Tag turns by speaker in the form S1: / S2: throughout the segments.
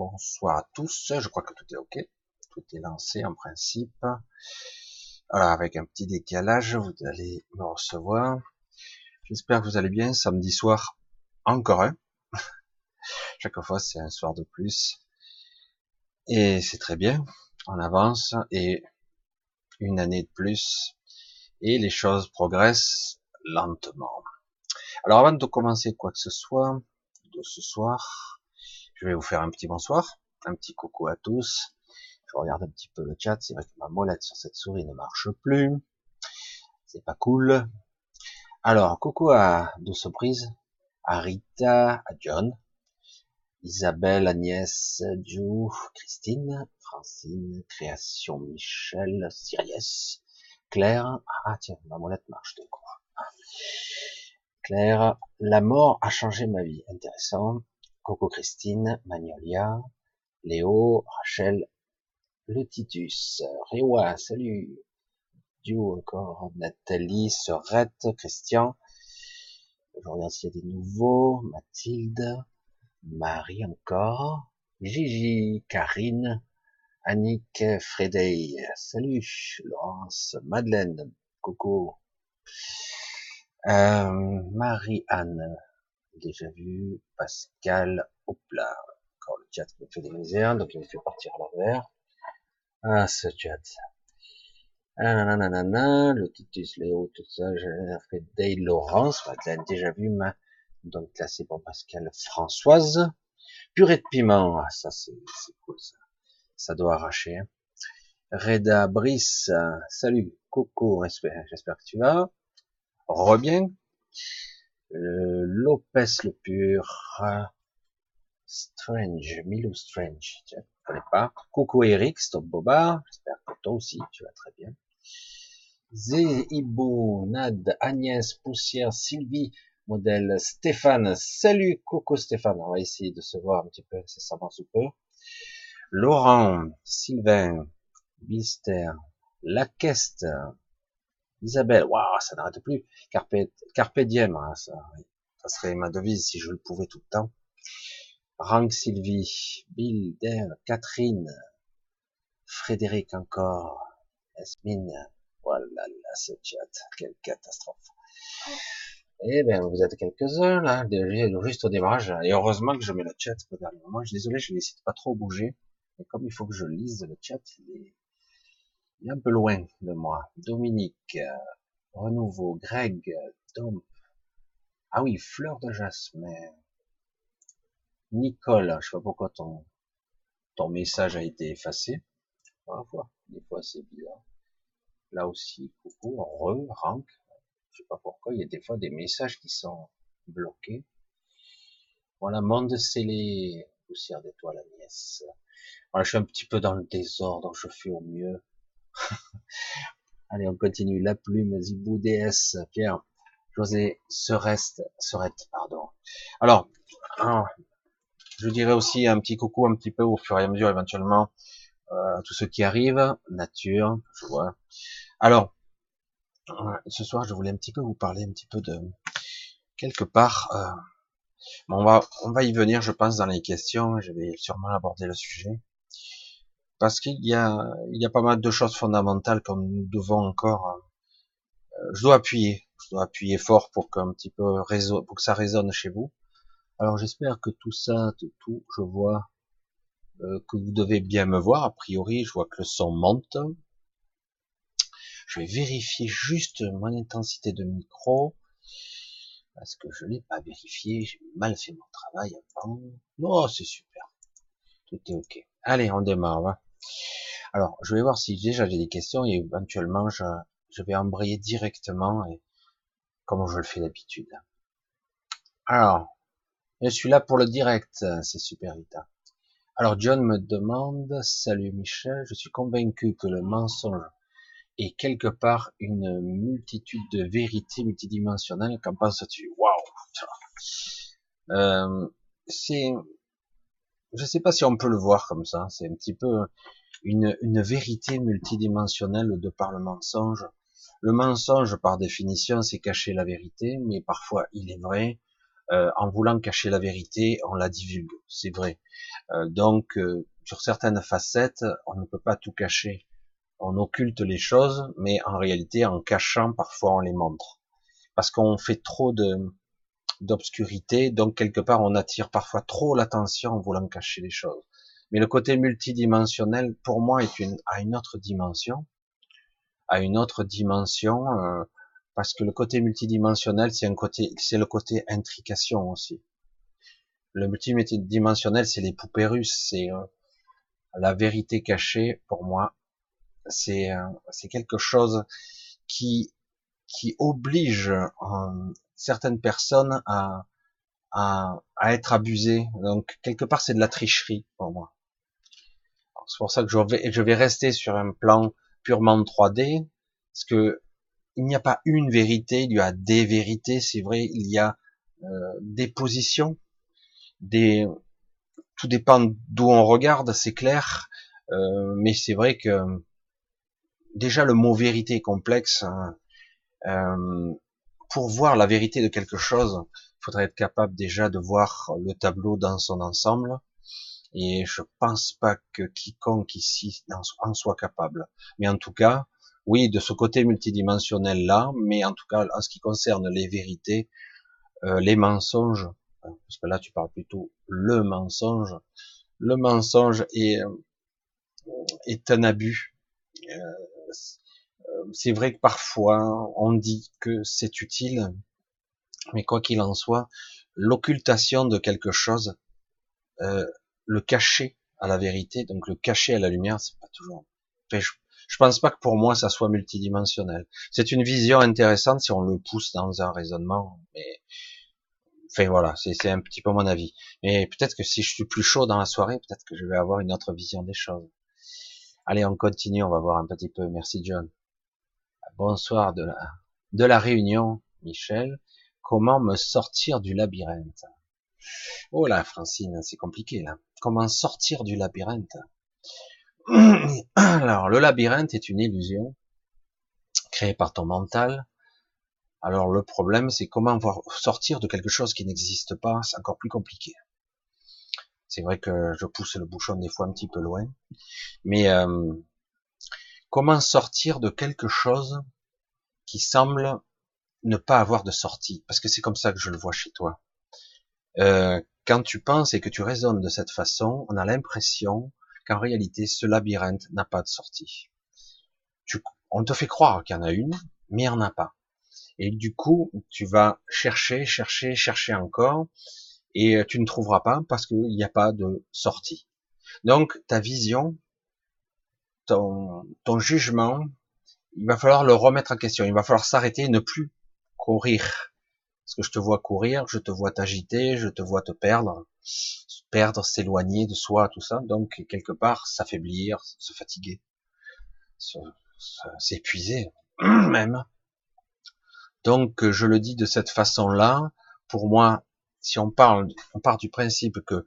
S1: bonsoir à tous. Je crois que tout est ok. Tout est lancé en principe. Voilà, avec un petit décalage, vous allez me recevoir. J'espère que vous allez bien. Samedi soir, encore un. Chaque fois, c'est un soir de plus. Et c'est très bien. On avance et une année de plus. Et les choses progressent lentement. Alors avant de commencer quoi que ce soit de ce soir, je vais vous faire un petit bonsoir, un petit coucou à tous. Je regarde un petit peu le chat, c'est vrai que ma molette sur cette souris ne marche plus. C'est pas cool. Alors, coucou à Douce Prise, à Rita, à John, Isabelle, Agnès, Jou, Christine, Francine, Création, Michel, Sirius, Claire. Ah tiens, ma molette marche de coup. Claire, la mort a changé ma vie. Intéressant. Coco Christine, Magnolia, Léo, Rachel, le Titus, Rewa, salut. Duo encore, Nathalie, Sorette, Christian. Je regarde s'il y a des nouveaux. Mathilde, Marie encore, Gigi, Karine, Annick, Frédéric, salut. Laurence, Madeleine, Coco. Euh, Marie-Anne, déjà vu. Pascal, hop là. Encore le chat me fait des misères, donc il me fait partir l'envers. Ah, ce chat. Ah, nanana, le Titus Léo, tout ça, j'ai fait Day Laurence, Madeleine, déjà vu, ma, donc là c'est pour Pascal Françoise. Purée de piment, ah, ça c'est cool ça. Ça doit arracher. Hein. Reda Brice, salut, Coco, j'espère que tu vas. Rebien. Euh, Lopez le pur. Strange, Milou Strange, je connais pas. Coucou Eric, Stop Boba, j'espère que toi aussi tu vas très bien. Zéhibou, Nad, Agnès, Poussière, Sylvie, modèle Stéphane, salut Coco Stéphane, on va essayer de se voir un petit peu ça sous peu. Laurent, Sylvain, Bister, Laqueste, Isabelle, waouh, ça n'arrête plus. Carpe, carpe diem, hein, ça, ça serait ma devise si je le pouvais tout le temps. Rank Sylvie, Bill, Dale, Catherine, Frédéric encore, Esmine, voilà là, ce chat, quelle catastrophe. Eh ben, vous êtes quelques-uns, là, juste au démarrage, et heureusement que je mets le chat au dernier moment. Je suis désolé, je n'hésite pas trop bouger, mais comme il faut que je lise le chat, il est, un peu loin de moi. Dominique, euh, Renouveau, Greg, Tom, ah oui, Fleur de Jasmin, Nicole, je sais pas pourquoi ton, ton message a été effacé. Parfois, des fois c'est bizarre. Là aussi, coucou, re, rank. Je sais pas pourquoi, il y a des fois des messages qui sont bloqués. Voilà, monde scellé, poussière d'étoile, Agnès. Voilà, je suis un petit peu dans le désordre, je fais au mieux. Allez, on continue. La plume, Zibou, DS, Pierre, José, Sereste, Serette, pardon. Alors, ah, je dirais aussi un petit coucou un petit peu au fur et à mesure éventuellement euh, à tous ceux qui arrivent, nature, je vois. Alors, euh, ce soir, je voulais un petit peu vous parler un petit peu de quelque part. Euh, on va on va y venir, je pense, dans les questions. Je vais sûrement aborder le sujet parce qu'il y a il y a pas mal de choses fondamentales comme nous devons encore. je dois appuyer, je dois appuyer fort pour qu'un petit peu pour que ça résonne chez vous. Alors j'espère que tout ça, tout, je vois euh, que vous devez bien me voir. A priori, je vois que le son monte. Je vais vérifier juste mon intensité de micro parce que je l'ai pas vérifié. J'ai mal fait mon travail avant. Non, c'est super. Tout est ok. Allez, on démarre. Alors, je vais voir si déjà j'ai des questions et éventuellement je, vais embrayer directement et comme je le fais d'habitude. Alors, je suis là pour le direct, c'est super Rita. Alors John me demande, salut Michel, je suis convaincu que le mensonge est quelque part une multitude de vérités multidimensionnelles. Qu'en penses-tu Waouh euh, C'est, je sais pas si on peut le voir comme ça. C'est un petit peu une, une vérité multidimensionnelle de par le mensonge. Le mensonge, par définition, c'est cacher la vérité, mais parfois il est vrai, euh, en voulant cacher la vérité, on la divulgue, c'est vrai. Euh, donc, euh, sur certaines facettes, on ne peut pas tout cacher. On occulte les choses, mais en réalité, en cachant, parfois, on les montre. Parce qu'on fait trop de d'obscurité, donc quelque part, on attire parfois trop l'attention en voulant cacher les choses. Mais le côté multidimensionnel, pour moi, est une, à une autre dimension, à une autre dimension, euh, parce que le côté multidimensionnel, c'est un côté, c'est le côté intrication aussi. Le multidimensionnel, c'est les poupées russes, c'est euh, la vérité cachée. Pour moi, c'est euh, c'est quelque chose qui qui oblige certaines personnes à, à, à être abusées. Donc quelque part, c'est de la tricherie pour moi. C'est pour ça que je vais, je vais rester sur un plan purement 3D, parce que il n'y a pas une vérité, il y a des vérités, c'est vrai, il y a euh, des positions, des, tout dépend d'où on regarde, c'est clair, euh, mais c'est vrai que déjà le mot vérité est complexe. Hein. Euh, pour voir la vérité de quelque chose, il faudrait être capable déjà de voir le tableau dans son ensemble. Et je pense pas que quiconque ici en soit capable. Mais en tout cas, oui, de ce côté multidimensionnel là, mais en tout cas, en ce qui concerne les vérités, euh, les mensonges, hein, parce que là tu parles plutôt le mensonge, le mensonge est, euh, est un abus. Euh, c'est vrai que parfois on dit que c'est utile, mais quoi qu'il en soit, l'occultation de quelque chose, euh, le cacher à la vérité, donc le cacher à la lumière, c'est pas toujours. je, je pense pas que pour moi ça soit multidimensionnel. C'est une vision intéressante si on le pousse dans un raisonnement, mais enfin voilà, c'est un petit peu mon avis. Mais peut-être que si je suis plus chaud dans la soirée, peut-être que je vais avoir une autre vision des choses. Allez, on continue, on va voir un petit peu. Merci John. Bonsoir de la, réunion, Michel. Comment me sortir du labyrinthe? Oh là, Francine, c'est compliqué là. Comment sortir du labyrinthe? Alors, le labyrinthe est une illusion créée par ton mental. Alors, le problème, c'est comment sortir de quelque chose qui n'existe pas. C'est encore plus compliqué. C'est vrai que je pousse le bouchon des fois un petit peu loin. Mais euh, comment sortir de quelque chose qui semble ne pas avoir de sortie? Parce que c'est comme ça que je le vois chez toi. Euh, quand tu penses et que tu raisonnes de cette façon, on a l'impression qu'en réalité, ce labyrinthe n'a pas de sortie. On te fait croire qu'il y en a une, mais il n'y en a pas. Et du coup, tu vas chercher, chercher, chercher encore, et tu ne trouveras pas parce qu'il n'y a pas de sortie. Donc, ta vision, ton, jugement, il va falloir le remettre en question. Il va falloir s'arrêter et ne plus courir parce que je te vois courir, je te vois t'agiter, je te vois te perdre, perdre, s'éloigner de soi, tout ça. Donc, quelque part, s'affaiblir, se fatiguer, s'épuiser, même. Donc, je le dis de cette façon-là. Pour moi, si on parle, on part du principe que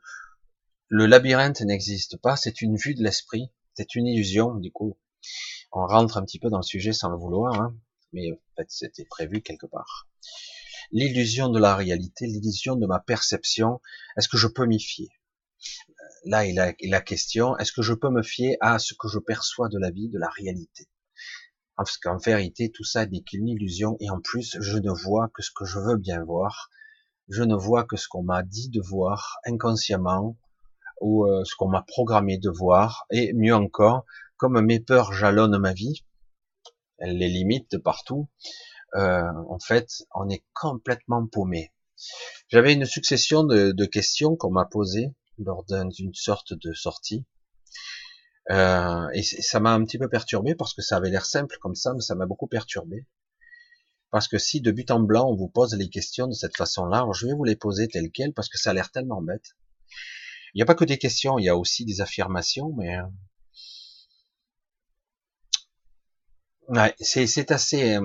S1: le labyrinthe n'existe pas, c'est une vue de l'esprit, c'est une illusion, du coup. On rentre un petit peu dans le sujet sans le vouloir, hein, mais en fait, c'était prévu quelque part. L'illusion de la réalité, l'illusion de ma perception, est-ce que je peux m'y fier? Là il a la question, est-ce que je peux me fier à ce que je perçois de la vie, de la réalité? Parce qu'en vérité, tout ça n'est qu'une illusion, et en plus, je ne vois que ce que je veux bien voir, je ne vois que ce qu'on m'a dit de voir inconsciemment, ou euh, ce qu'on m'a programmé de voir, et mieux encore, comme mes peurs jalonnent ma vie, elles les limitent de partout, euh, en fait, on est complètement paumé. J'avais une succession de, questions qu'on m'a posées lors d'une sorte de sortie. Euh, et ça m'a un petit peu perturbé parce que ça avait l'air simple comme ça, mais ça m'a beaucoup perturbé. Parce que si de but en blanc on vous pose les questions de cette façon-là, je vais vous les poser telles quelles parce que ça a l'air tellement bête. Il n'y a pas que des questions, il y a aussi des affirmations, mais euh, c'est assez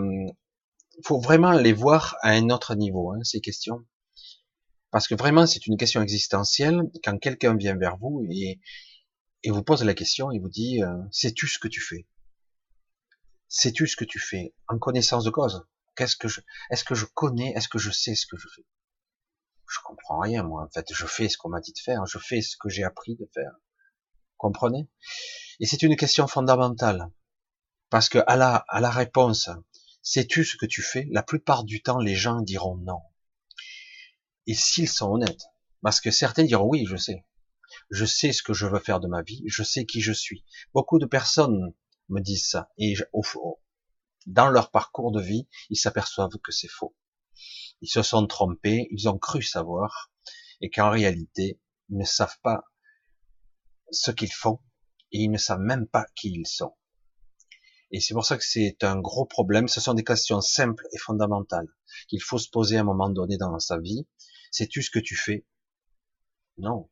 S1: faut vraiment les voir à un autre niveau, hein, ces questions. Parce que vraiment, c'est une question existentielle. Quand quelqu'un vient vers vous et, vous pose la question, il vous dit, euh, sais-tu ce que tu fais? Sais-tu ce que tu fais? En connaissance de cause. Est-ce que je connais, est-ce que je sais ce que je fais? Je comprends rien, moi. En fait, je fais ce qu'on m'a dit de faire, je fais ce que j'ai appris de faire. Comprenez? Et c'est une question fondamentale. Parce que à la, à la réponse, sais-tu ce que tu fais? La plupart du temps, les gens diront non. Et s'ils sont honnêtes, parce que certains diront oui, je sais. Je sais ce que je veux faire de ma vie, je sais qui je suis. Beaucoup de personnes me disent ça. Et au, dans leur parcours de vie, ils s'aperçoivent que c'est faux. Ils se sont trompés, ils ont cru savoir, et qu'en réalité, ils ne savent pas ce qu'ils font, et ils ne savent même pas qui ils sont. Et c'est pour ça que c'est un gros problème. Ce sont des questions simples et fondamentales qu'il faut se poser à un moment donné dans sa vie. Sais-tu ce que tu fais? Non.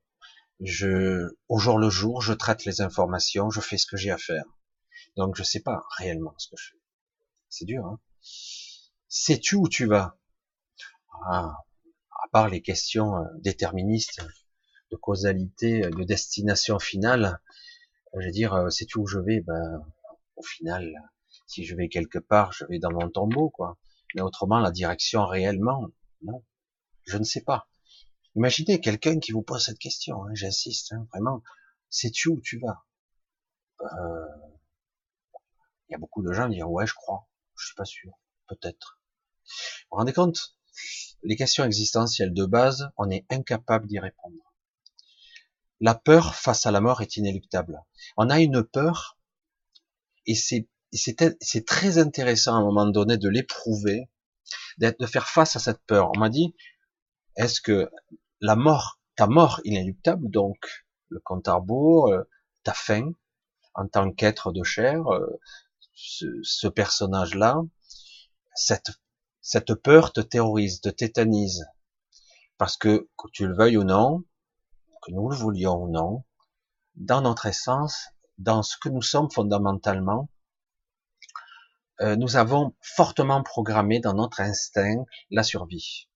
S1: Je, au jour le jour, je traite les informations, je fais ce que j'ai à faire. Donc je sais pas réellement ce que je fais. C'est dur. Hein? Sais-tu où tu vas? À part les questions euh, déterministes de causalité, de destination finale, je veux dire, euh, sais-tu où je vais? Ben, au final, si je vais quelque part, je vais dans mon tombeau, quoi. Mais autrement, la direction réellement, non, je ne sais pas. Imaginez quelqu'un qui vous pose cette question, hein, j'insiste, hein, vraiment, sais-tu où tu vas? Euh, Il y a beaucoup de gens qui disent ouais, je crois, je suis pas sûr, peut-être. Vous vous rendez compte? Les questions existentielles de base, on est incapable d'y répondre. La peur face à la mort est inéluctable. On a une peur, et c'est très intéressant à un moment donné de l'éprouver, de faire face à cette peur. On m'a dit, est-ce que la mort, ta mort inéluctable, donc le compte à rebours, euh, ta fin en tant qu'être de chair, euh, ce, personnage-là, cette, cette peur te terrorise, te tétanise. Parce que, que tu le veuilles ou non, que nous le voulions ou non, dans notre essence, dans ce que nous sommes fondamentalement, euh, nous avons fortement programmé dans notre instinct la survie.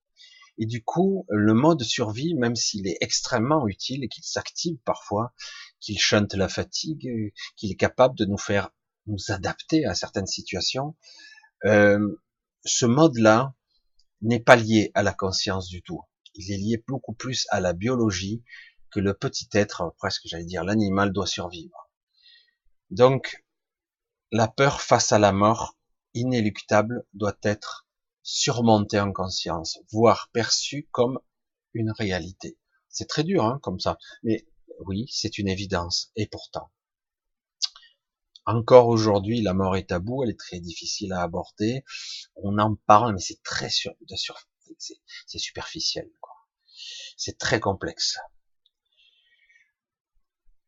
S1: Et du coup, le mode survie, même s'il est extrêmement utile et qu'il s'active parfois, qu'il chante la fatigue, qu'il est capable de nous faire nous adapter à certaines situations, euh, ce mode-là n'est pas lié à la conscience du tout. Il est lié beaucoup plus à la biologie que le petit être, presque j'allais dire l'animal, doit survivre. Donc, la peur face à la mort inéluctable doit être surmonté en conscience, voire perçu comme une réalité. C'est très dur, hein, comme ça. Mais oui, c'est une évidence. Et pourtant, encore aujourd'hui, la mort est tabou, elle est très difficile à aborder. On en parle, mais c'est très c'est superficiel. C'est très complexe.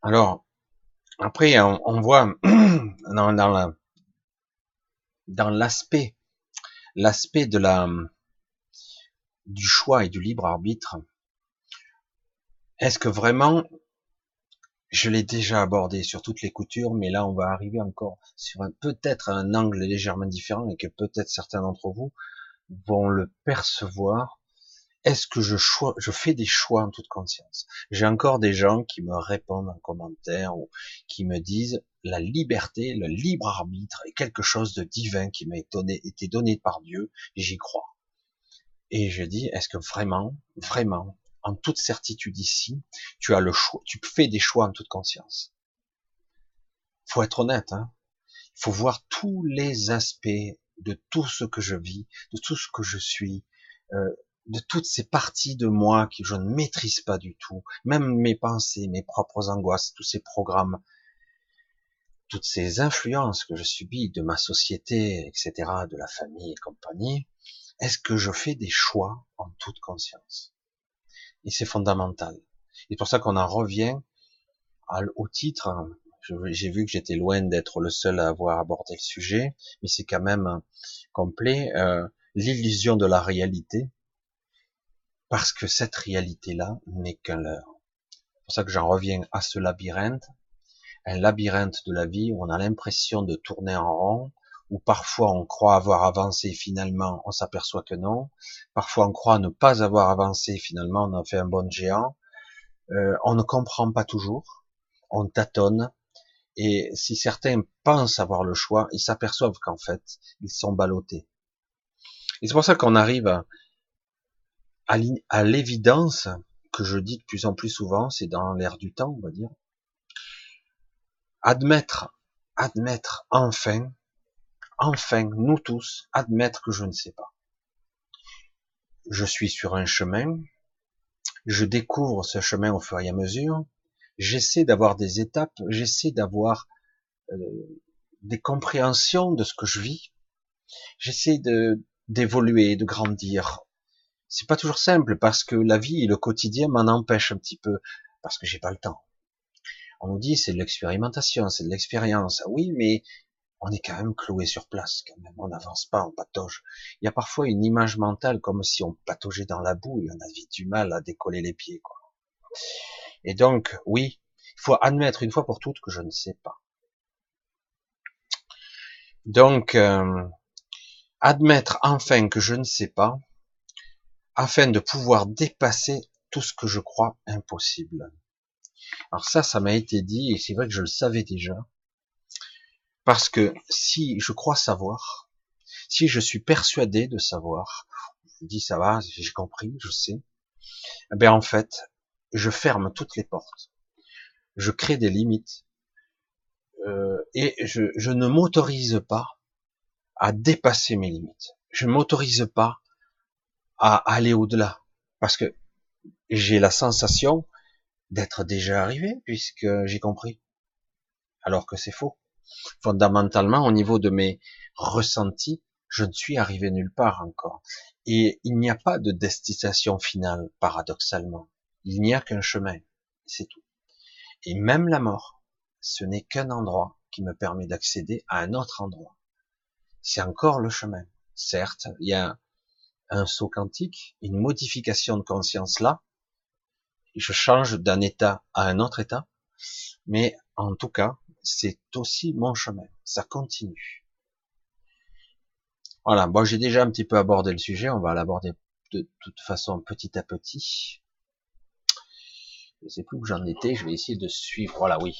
S1: Alors, après, on, voit dans, l'aspect de la du choix et du libre arbitre, est-ce que vraiment, je l'ai déjà abordé sur toutes les coutures, mais là on va arriver encore sur peut-être un angle légèrement différent et que peut-être certains d'entre vous vont le percevoir. Est-ce que je, fais des choix en toute conscience? J'ai encore des gens qui me répondent en commentaire ou qui me disent la liberté, le libre arbitre est quelque chose de divin qui m'a été donné par Dieu, j'y crois. Et je dis, est-ce que vraiment, vraiment, en toute certitude ici, tu as le choix, tu fais des choix en toute conscience. Faut être honnête, hein. Il faut voir tous les aspects de tout ce que je vis, de tout ce que je suis, euh, de toutes ces parties de moi que je ne maîtrise pas du tout, même mes pensées, mes propres angoisses, tous ces programmes, toutes ces influences que je subis de ma société, etc., de la famille et compagnie, est-ce que je fais des choix en toute conscience? Et c'est fondamental. C'est pour ça qu'on en revient au titre. J'ai vu que j'étais loin d'être le seul à avoir abordé le sujet, mais c'est quand même complet. Euh, L'illusion de la réalité, parce que cette réalité-là n'est qu'un leurre. C'est pour ça que j'en reviens à ce labyrinthe un labyrinthe de la vie où on a l'impression de tourner en rond, où parfois on croit avoir avancé, finalement on s'aperçoit que non, parfois on croit ne pas avoir avancé, finalement on a fait un bon géant, euh, on ne comprend pas toujours, on tâtonne, et si certains pensent avoir le choix, ils s'aperçoivent qu'en fait, ils sont ballottés. Et c'est pour ça qu'on arrive à l'évidence que je dis de plus en plus souvent, c'est dans l'air du temps, on va dire, admettre, admettre enfin, enfin, nous tous, admettre que je ne sais pas. Je suis sur un chemin, je découvre ce chemin au fur et à mesure, j'essaie d'avoir des étapes, j'essaie d'avoir euh, des compréhensions de ce que je vis, j'essaie de d'évoluer, de grandir. C'est pas toujours simple parce que la vie et le quotidien m'en empêchent un petit peu parce que j'ai pas le temps. On nous dit c'est de l'expérimentation, c'est de l'expérience. Oui, mais on est quand même cloué sur place, quand même. On n'avance pas, on patauge. Il y a parfois une image mentale comme si on pataugeait dans la boue et on avait du mal à décoller les pieds, quoi. Et donc, oui, il faut admettre une fois pour toutes que je ne sais pas. Donc, euh, admettre enfin que je ne sais pas, afin de pouvoir dépasser tout ce que je crois impossible. Alors ça, ça m'a été dit, et c'est vrai que je le savais déjà, parce que si je crois savoir, si je suis persuadé de savoir, je dis ça va, j'ai compris, je sais, eh ben en fait, je ferme toutes les portes, je crée des limites, euh, et je, je ne m'autorise pas à dépasser mes limites. Je ne m'autorise pas à aller au-delà, parce que j'ai la sensation d'être déjà arrivé, puisque j'ai compris, alors que c'est faux. Fondamentalement, au niveau de mes ressentis, je ne suis arrivé nulle part encore. Et il n'y a pas de destination finale, paradoxalement. Il n'y a qu'un chemin, c'est tout. Et même la mort, ce n'est qu'un endroit qui me permet d'accéder à un autre endroit. C'est encore le chemin. Certes, il y a un saut quantique, une modification de conscience là, je change d'un état à un autre état, mais en tout cas, c'est aussi mon chemin, ça continue. Voilà, bon, j'ai déjà un petit peu abordé le sujet, on va l'aborder de toute façon petit à petit. Je sais plus où j'en étais, je vais essayer de suivre. Voilà, oui.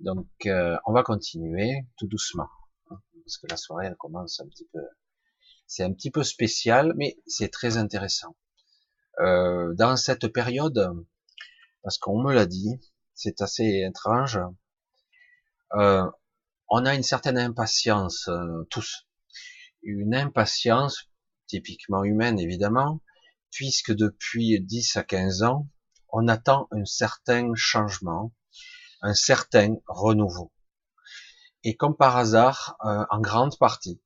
S1: Donc, euh, on va continuer tout doucement, hein, parce que la soirée elle commence un petit peu. C'est un petit peu spécial, mais c'est très intéressant. Euh, dans cette période, parce qu'on me l'a dit, c'est assez étrange, euh, on a une certaine impatience, euh, tous. Une impatience typiquement humaine, évidemment, puisque depuis 10 à 15 ans, on attend un certain changement, un certain renouveau. Et comme par hasard, en grande partie,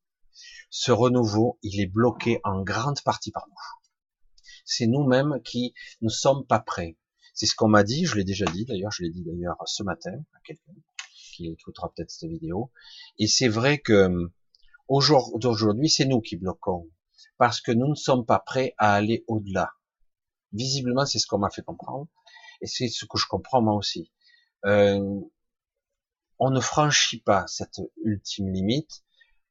S1: ce renouveau, il est bloqué en grande partie par nous c'est nous-mêmes qui ne sommes pas prêts. C'est ce qu'on m'a dit, je l'ai déjà dit d'ailleurs, je l'ai dit d'ailleurs ce matin à quelqu'un qui écoutera peut-être cette vidéo. Et c'est vrai que aujourd'hui, c'est nous qui bloquons parce que nous ne sommes pas prêts à aller au-delà. Visiblement, c'est ce qu'on m'a fait comprendre et c'est ce que je comprends moi aussi. Euh, on ne franchit pas cette ultime limite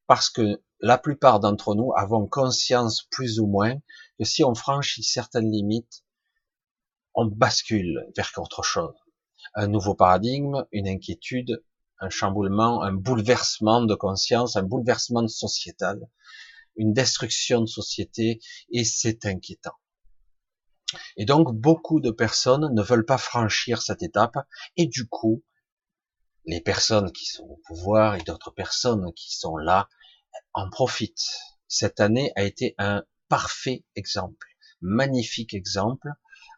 S1: parce que la plupart d'entre nous avons conscience plus ou moins que si on franchit certaines limites, on bascule vers autre chose. Un nouveau paradigme, une inquiétude, un chamboulement, un bouleversement de conscience, un bouleversement sociétal, une destruction de société, et c'est inquiétant. Et donc, beaucoup de personnes ne veulent pas franchir cette étape, et du coup, les personnes qui sont au pouvoir et d'autres personnes qui sont là en profite. Cette année a été un parfait exemple, magnifique exemple,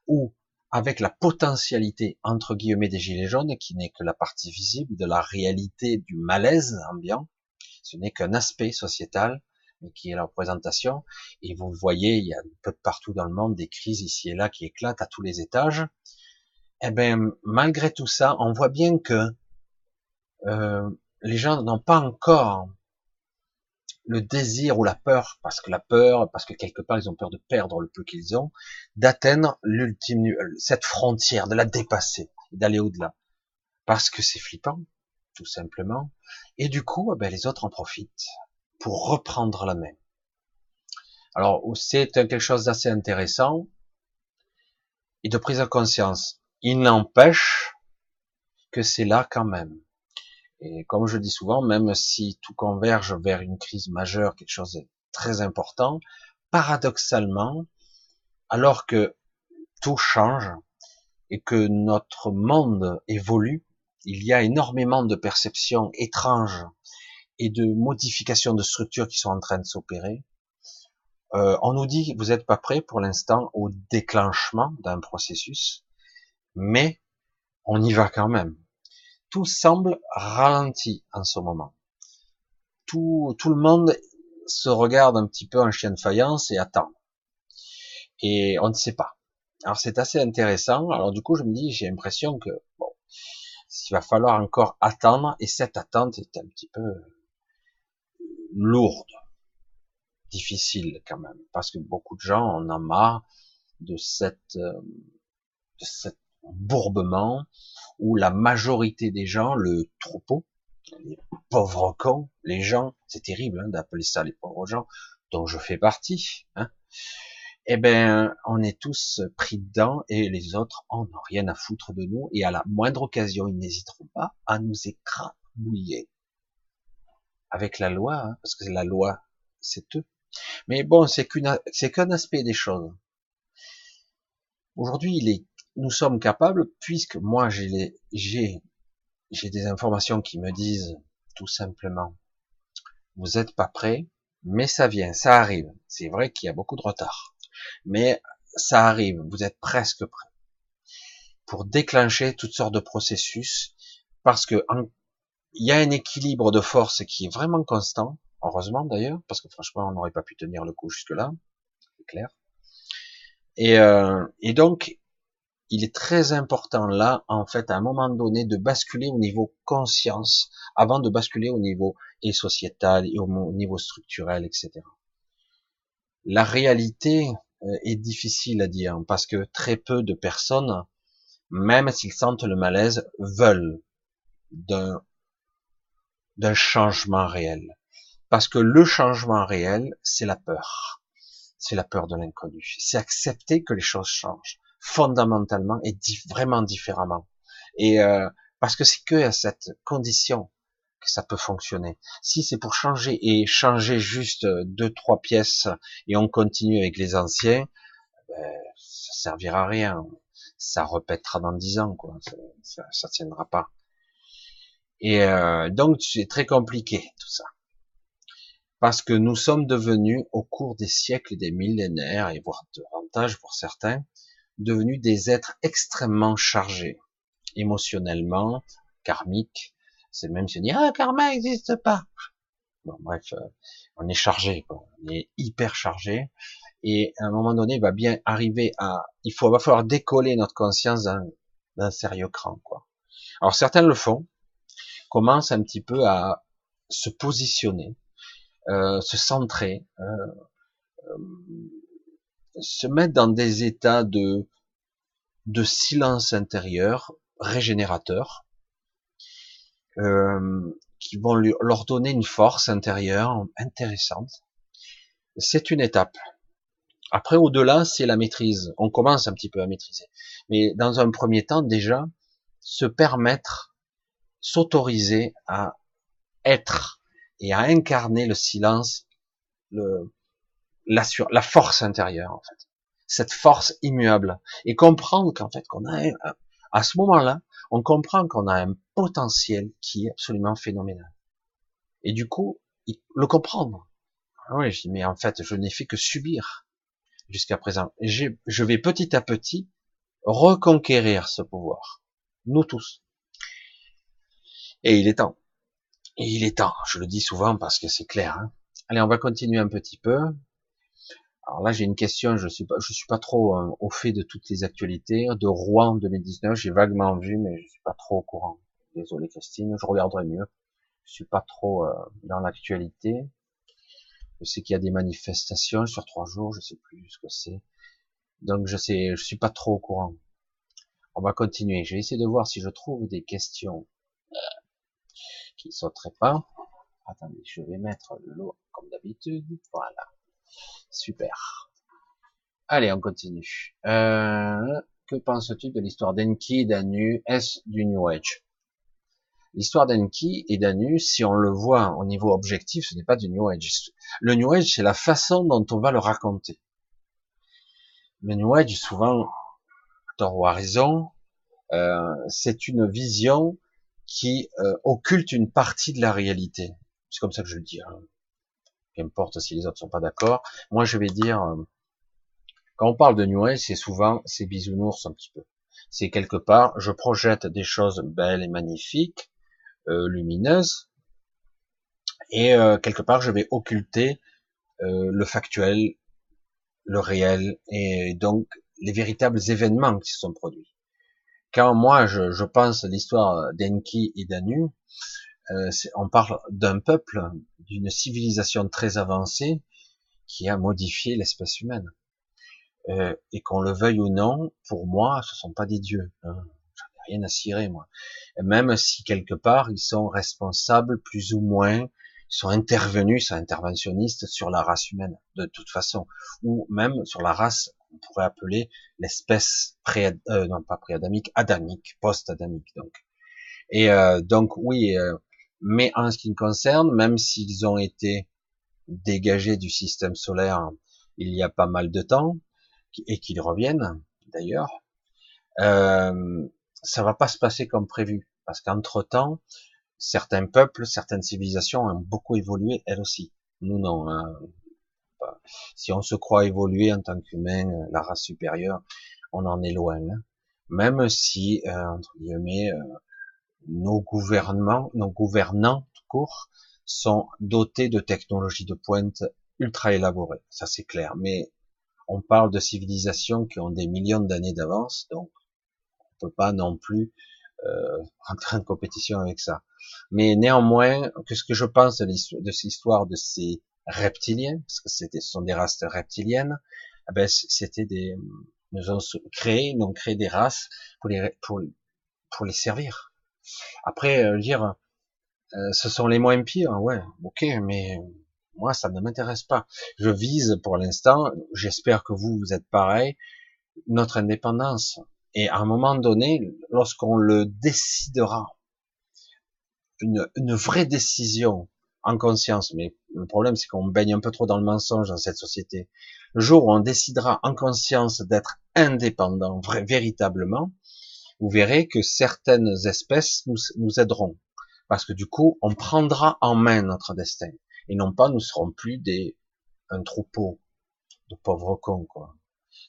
S1: où avec la potentialité entre guillemets des gilets jaunes, qui n'est que la partie visible de la réalité du malaise ambiant, ce n'est qu'un aspect sociétal, mais qui est la représentation. Et vous le voyez, il y a un peu partout dans le monde des crises ici et là qui éclatent à tous les étages. Eh bien, malgré tout ça, on voit bien que euh, les gens n'ont pas encore le désir ou la peur, parce que la peur, parce que quelque part ils ont peur de perdre le peu qu'ils ont, d'atteindre l'ultime, cette frontière, de la dépasser, d'aller au-delà. Parce que c'est flippant, tout simplement. Et du coup, eh ben, les autres en profitent pour reprendre la main. Alors, c'est quelque chose d'assez intéressant et de prise de conscience. Il n'empêche que c'est là quand même. Et comme je dis souvent, même si tout converge vers une crise majeure, quelque chose de très important, paradoxalement, alors que tout change et que notre monde évolue, il y a énormément de perceptions étranges et de modifications de structures qui sont en train de s'opérer. Euh, on nous dit que vous n'êtes pas prêt pour l'instant au déclenchement d'un processus, mais on y va quand même. Tout semble ralenti en ce moment. Tout, tout le monde se regarde un petit peu en chien de faïence et attend. Et on ne sait pas. Alors c'est assez intéressant. Alors du coup, je me dis, j'ai l'impression que bon, il va falloir encore attendre, et cette attente est un petit peu lourde, difficile quand même, parce que beaucoup de gens en ont marre de cette, euh, de cet bourbement où la majorité des gens, le troupeau, les pauvres cons, les gens, c'est terrible hein, d'appeler ça les pauvres gens, dont je fais partie, hein, eh ben, on est tous pris dedans et les autres en ont rien à foutre de nous et à la moindre occasion, ils n'hésiteront pas à nous écrabouiller avec la loi, hein, parce que la loi, c'est eux. Mais bon, c'est qu'un aspect des choses. Aujourd'hui, il est, nous sommes capables, puisque moi j'ai les, j'ai, j'ai des informations qui me disent tout simplement, vous êtes pas prêts, mais ça vient, ça arrive. C'est vrai qu'il y a beaucoup de retard mais ça arrive, vous êtes presque prêt pour déclencher toutes sortes de processus, parce que il y a un équilibre de force qui est vraiment constant, heureusement d'ailleurs, parce que franchement on n'aurait pas pu tenir le coup jusque-là, c'est clair. Et, euh, et donc il est très important là, en fait, à un moment donné, de basculer au niveau conscience avant de basculer au niveau et sociétal et au niveau structurel, etc. La réalité, euh, est difficile à dire parce que très peu de personnes, même s'ils sentent le malaise, veulent d'un d'un changement réel. Parce que le changement réel, c'est la peur. C'est la peur de l'inconnu. C'est accepter que les choses changent fondamentalement et vraiment différemment. Et euh, parce que c'est que à cette condition que ça peut fonctionner. Si c'est pour changer et changer juste deux trois pièces et on continue avec les anciens, ben, ça servira à rien. Ça répétera dans dix ans, quoi. Ça, ça, tiendra pas. Et euh, donc c'est très compliqué tout ça, parce que nous sommes devenus au cours des siècles, des millénaires et voire davantage pour certains, devenus des êtres extrêmement chargés émotionnellement, karmiques, c'est même se dire, ah, karma n'existe pas. Bon, bref, euh, on est chargé, quoi. on est hyper chargé, et à un moment donné, il va bien arriver à, il faut, va falloir décoller notre conscience d'un sérieux cran, quoi. Alors certains le font, commencent un petit peu à se positionner, euh, se centrer, euh, euh, se mettre dans des états de silence intérieur régénérateur, euh, qui vont leur donner une force intérieure intéressante. C'est une étape. Après, au-delà, c'est la maîtrise. On commence un petit peu à maîtriser. Mais dans un premier temps, déjà, se permettre, s'autoriser à être et à incarner le silence, le, la, la force intérieure, en fait. Cette force immuable. Et comprendre qu'en fait, qu'on a, à ce moment-là, on comprend qu'on a un potentiel qui est absolument phénoménal. Et du coup, le comprendre. Ah oui, je dis, mais en fait, je n'ai fait que subir jusqu'à présent. Je vais petit à petit reconquérir ce pouvoir. Nous tous. Et il est temps. Et il est temps. Je le dis souvent parce que c'est clair. Hein. Allez, on va continuer un petit peu. Alors là, j'ai une question, je suis pas, je suis pas trop euh, au fait de toutes les actualités. De Rouen 2019, j'ai vaguement vu, mais je suis pas trop au courant. Désolé Christine, je regarderai mieux. Je suis pas trop euh, dans l'actualité. Je sais qu'il y a des manifestations sur trois jours, je sais plus ce que c'est. Donc je sais, je suis pas trop au courant. On va continuer. Je vais essayer de voir si je trouve des questions euh, qui sauteraient pas. Attendez, je vais mettre l'eau comme d'habitude. Voilà. Super. Allez, on continue. Euh, que penses-tu de l'histoire d'Enki et d'Anu Est du New Age? L'histoire d'Enki et d'Anu, si on le voit au niveau objectif, ce n'est pas du New Age. Le New Age, c'est la façon dont on va le raconter. le New Age, souvent, tort ou raison, euh, c'est une vision qui euh, occulte une partie de la réalité. C'est comme ça que je le dis. Hein. Qu'importe si les autres sont pas d'accord. Moi, je vais dire, euh, quand on parle de New c'est souvent, c'est bisounours un petit peu. C'est quelque part, je projette des choses belles et magnifiques, euh, lumineuses, et euh, quelque part, je vais occulter euh, le factuel, le réel, et donc les véritables événements qui se sont produits. Quand moi, je, je pense l'histoire d'Enki et d'Anu, euh, on parle d'un peuple, d'une civilisation très avancée qui a modifié l'espèce humaine. Euh, et qu'on le veuille ou non, pour moi, ce sont pas des dieux. Hein. J'en ai rien à cirer, moi. même si quelque part, ils sont responsables, plus ou moins, ils sont intervenus, sont interventionnistes sur la race humaine, de toute façon. Ou même sur la race, on pourrait appeler l'espèce pré, euh, non pas pré-adamique, adamique, post-adamique, donc. Et euh, donc, oui, euh, mais en ce qui me concerne, même s'ils ont été dégagés du système solaire il y a pas mal de temps, et qu'ils reviennent d'ailleurs, euh, ça va pas se passer comme prévu, parce qu'entre temps, certains peuples, certaines civilisations ont beaucoup évolué, elles aussi. Nous non. Hein. Si on se croit évoluer en tant qu'humain, la race supérieure, on en est loin. Hein. Même si, euh, entre guillemets, euh, nos gouvernements, nos gouvernants tout court, sont dotés de technologies de pointe ultra élaborées. Ça c'est clair. Mais on parle de civilisations qui ont des millions d'années d'avance, donc on peut pas non plus euh, rentrer en compétition avec ça. Mais néanmoins, que ce que je pense de cette histoire de ces reptiliens, parce que c'était, ce sont des races reptiliennes, eh ben c'était des, nous ont créé, nous ont créé des races pour les, pour, pour les servir. Après, euh, dire, euh, ce sont les moins pires, ouais, ok, mais moi, ça ne m'intéresse pas. Je vise pour l'instant, j'espère que vous, vous êtes pareil, notre indépendance. Et à un moment donné, lorsqu'on le décidera, une, une vraie décision en conscience, mais le problème c'est qu'on baigne un peu trop dans le mensonge dans cette société. Le jour où on décidera en conscience d'être indépendant, vrai, véritablement, vous verrez que certaines espèces nous, aideront. Parce que du coup, on prendra en main notre destin. Et non pas, nous serons plus des, un troupeau de pauvres cons, quoi.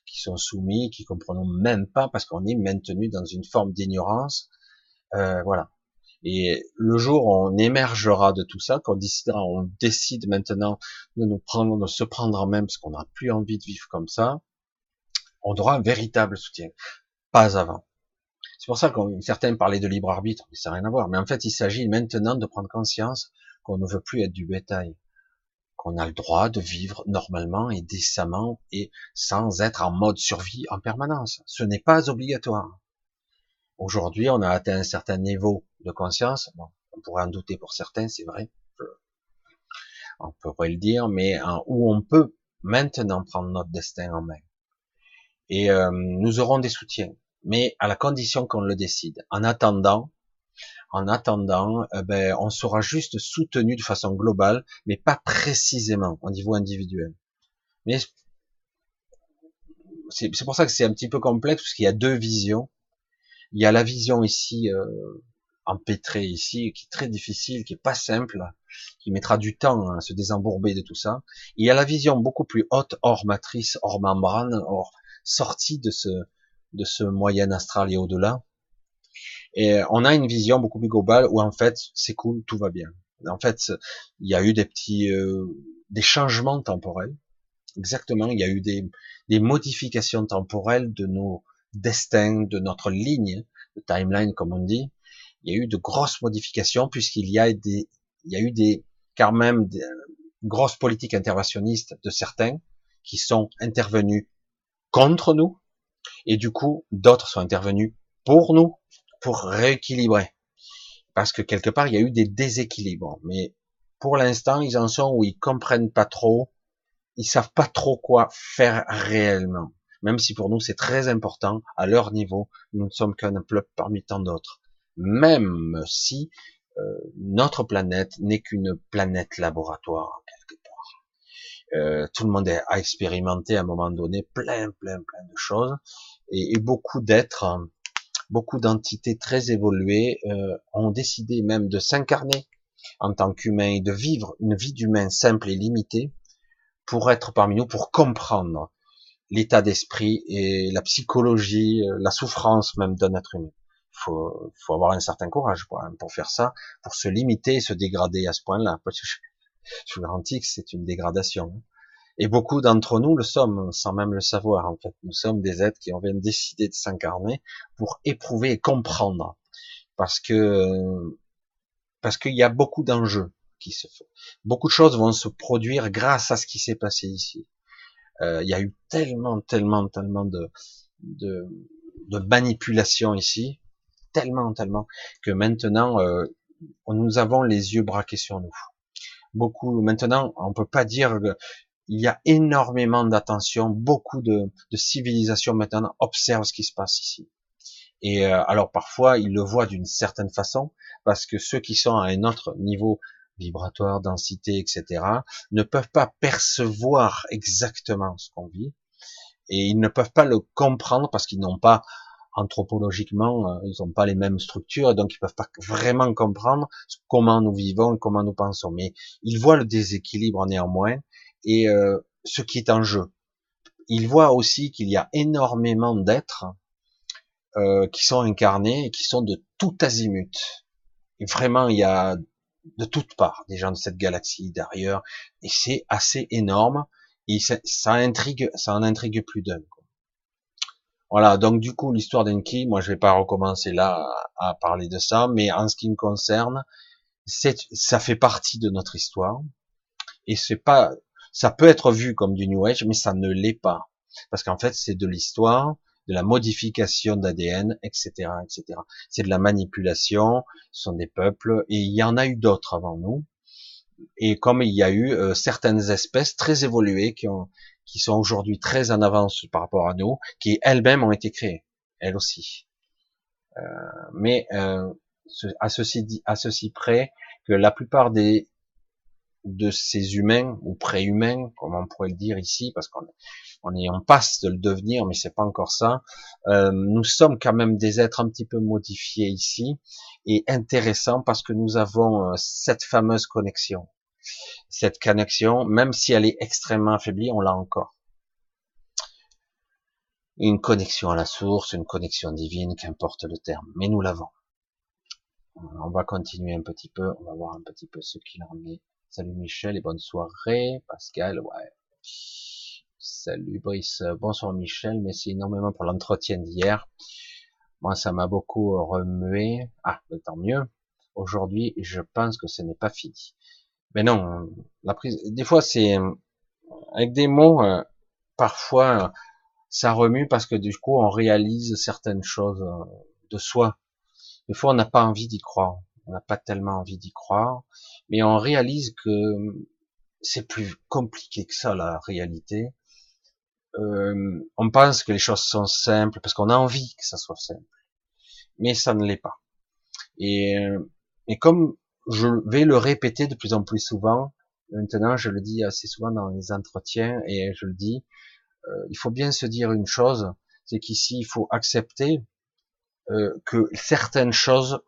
S1: Qui sont soumis, qui comprenons même pas parce qu'on est maintenu dans une forme d'ignorance. Euh, voilà. Et le jour où on émergera de tout ça, qu'on décidera, on décide maintenant de nous prendre, de se prendre en main parce qu'on n'a plus envie de vivre comme ça, on aura un véritable soutien. Pas avant. C'est pour ça que certains parlaient de libre arbitre, mais ça n'a rien à voir. Mais en fait, il s'agit maintenant de prendre conscience qu'on ne veut plus être du bétail, qu'on a le droit de vivre normalement et décemment et sans être en mode survie en permanence. Ce n'est pas obligatoire. Aujourd'hui, on a atteint un certain niveau de conscience. on pourrait en douter pour certains, c'est vrai. On pourrait le dire, mais où on peut maintenant prendre notre destin en main. Et euh, nous aurons des soutiens mais à la condition qu'on le décide. En attendant, en attendant, eh ben, on sera juste soutenu de façon globale, mais pas précisément au niveau individuel. Mais c'est pour ça que c'est un petit peu complexe, parce qu'il y a deux visions. Il y a la vision ici, euh, empêtrée ici, qui est très difficile, qui est pas simple, qui mettra du temps à se désembourber de tout ça. Il y a la vision beaucoup plus haute, hors matrice, hors membrane, hors sortie de ce, de ce moyen astral et au-delà. Et on a une vision beaucoup plus globale où en fait c'est cool, tout va bien. En fait, il y a eu des petits euh, des changements temporels. Exactement, il y a eu des, des modifications temporelles de nos destins, de notre ligne, de timeline comme on dit. Il y a eu de grosses modifications puisqu'il y a des il y a eu des quand même des grosses politiques interventionnistes de certains qui sont intervenus contre nous, et du coup, d'autres sont intervenus pour nous, pour rééquilibrer. Parce que quelque part, il y a eu des déséquilibres. Mais pour l'instant, ils en sont où ils comprennent pas trop, ils savent pas trop quoi faire réellement. Même si pour nous c'est très important, à leur niveau, nous ne sommes qu'un peuple parmi tant d'autres. Même si euh, notre planète n'est qu'une planète laboratoire quelque part. Euh, tout le monde a expérimenté à un moment donné plein, plein, plein de choses, et, beaucoup d'êtres, beaucoup d'entités très évoluées euh, ont décidé même de s'incarner en tant qu'humain et de vivre une vie d'humain simple et limitée pour être parmi nous, pour comprendre l'état d'esprit et la psychologie, euh, la souffrance même d'un être humain. Il faut, faut avoir un certain courage pour, pour faire ça, pour se limiter et se dégrader à ce point-là. Je vous garantis que c'est une dégradation. Et beaucoup d'entre nous le sommes, sans même le savoir, en fait. Nous sommes des êtres qui ont bien décidé de s'incarner pour éprouver et comprendre. Parce que, parce qu'il y a beaucoup d'enjeux qui se font. Beaucoup de choses vont se produire grâce à ce qui s'est passé ici. Euh, il y a eu tellement, tellement, tellement de, de, de manipulation ici, tellement, tellement, que maintenant, euh, nous avons les yeux braqués sur nous beaucoup. Maintenant, on peut pas dire il y a énormément d'attention, beaucoup de, de civilisations maintenant observent ce qui se passe ici. Et euh, alors parfois, ils le voient d'une certaine façon, parce que ceux qui sont à un autre niveau vibratoire, densité, etc., ne peuvent pas percevoir exactement ce qu'on vit, et ils ne peuvent pas le comprendre parce qu'ils n'ont pas anthropologiquement, euh, ils n'ont pas les mêmes structures, donc ils peuvent pas vraiment comprendre comment nous vivons, comment nous pensons. Mais ils voient le déséquilibre néanmoins et euh, ce qui est en jeu. Ils voient aussi qu'il y a énormément d'êtres euh, qui sont incarnés et qui sont de tout azimut. Vraiment, il y a de toutes parts des gens de cette galaxie, d'ailleurs, et c'est assez énorme. Et ça, ça intrigue, ça en intrigue plus d'un. Voilà, donc du coup l'histoire d'Enki, moi je vais pas recommencer là à, parler de ça, mais en ce qui me concerne, ça fait partie de notre histoire et c'est pas, ça peut être vu comme du New Age, mais ça ne l'est pas parce qu'en fait c'est de l'histoire, de la modification d'ADN, etc., etc. C'est de la manipulation, ce sont des peuples et il y en a eu d'autres avant nous. Et comme il y a eu euh, certaines espèces très évoluées qui ont qui sont aujourd'hui très en avance par rapport à nous, qui elles-mêmes ont été créées, elles aussi. Euh, mais euh, à ceci à ceci près que la plupart des de ces humains ou pré-humains, comme on pourrait le dire ici, parce qu'on on est en passe de le devenir, mais c'est pas encore ça. Euh, nous sommes quand même des êtres un petit peu modifiés ici et intéressants parce que nous avons euh, cette fameuse connexion cette connexion, même si elle est extrêmement affaiblie, on l'a encore. Une connexion à la source, une connexion divine, qu'importe le terme, mais nous l'avons. On va continuer un petit peu, on va voir un petit peu ce qu'il en est. Salut Michel et bonne soirée. Pascal, ouais. Salut Brice, bonsoir Michel, merci énormément pour l'entretien d'hier. Moi, ça m'a beaucoup remué. Ah, tant mieux. Aujourd'hui, je pense que ce n'est pas fini. Mais non, la prise, des fois c'est avec des mots, euh, parfois ça remue parce que du coup on réalise certaines choses euh, de soi. Des fois on n'a pas envie d'y croire, on n'a pas tellement envie d'y croire, mais on réalise que c'est plus compliqué que ça la réalité. Euh, on pense que les choses sont simples parce qu'on a envie que ça soit simple, mais ça ne l'est pas. Et, et comme je vais le répéter de plus en plus souvent. Maintenant, je le dis assez souvent dans les entretiens et je le dis. Euh, il faut bien se dire une chose, c'est qu'ici, il faut accepter euh, que certaines choses,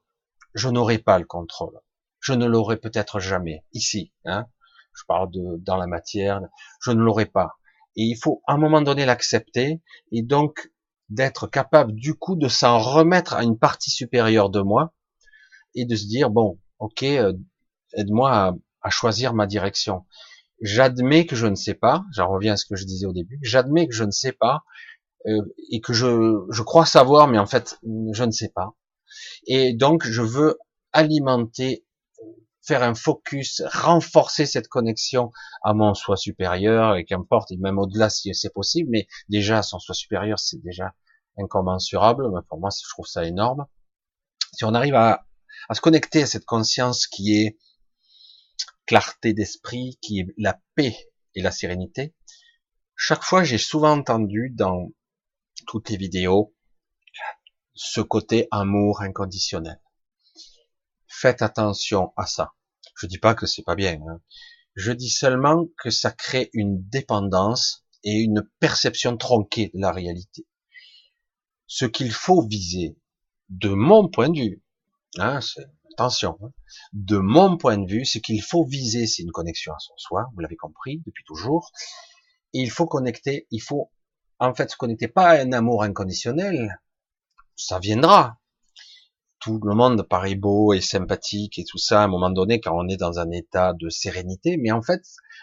S1: je n'aurai pas le contrôle. Je ne l'aurai peut-être jamais ici. Hein je parle de dans la matière. Je ne l'aurai pas. Et il faut à un moment donné l'accepter et donc d'être capable du coup de s'en remettre à une partie supérieure de moi et de se dire bon ok, euh, aide-moi à, choisir ma direction. J'admets que je ne sais pas, j'en reviens à ce que je disais au début, j'admets que je ne sais pas, euh, et que je, je crois savoir, mais en fait, je ne sais pas. Et donc, je veux alimenter, faire un focus, renforcer cette connexion à mon soi supérieur, et qu'importe, et même au-delà si c'est possible, mais déjà, son soi supérieur, c'est déjà incommensurable. Pour moi, je trouve ça énorme. Si on arrive à à se connecter à cette conscience qui est clarté d'esprit, qui est la paix et la sérénité. Chaque fois, j'ai souvent entendu dans toutes les vidéos ce côté amour inconditionnel. Faites attention à ça. Je dis pas que c'est pas bien, hein. Je dis seulement que ça crée une dépendance et une perception tronquée de la réalité. Ce qu'il faut viser, de mon point de vue, hein, attention, hein, de mon point de vue, ce qu'il faut viser, c'est une connexion à son soi, vous l'avez compris depuis toujours, et il faut connecter, il faut en fait se connecter pas à un amour inconditionnel, ça viendra. Tout le monde paraît beau et sympathique et tout ça à un moment donné quand on est dans un état de sérénité, mais en fait,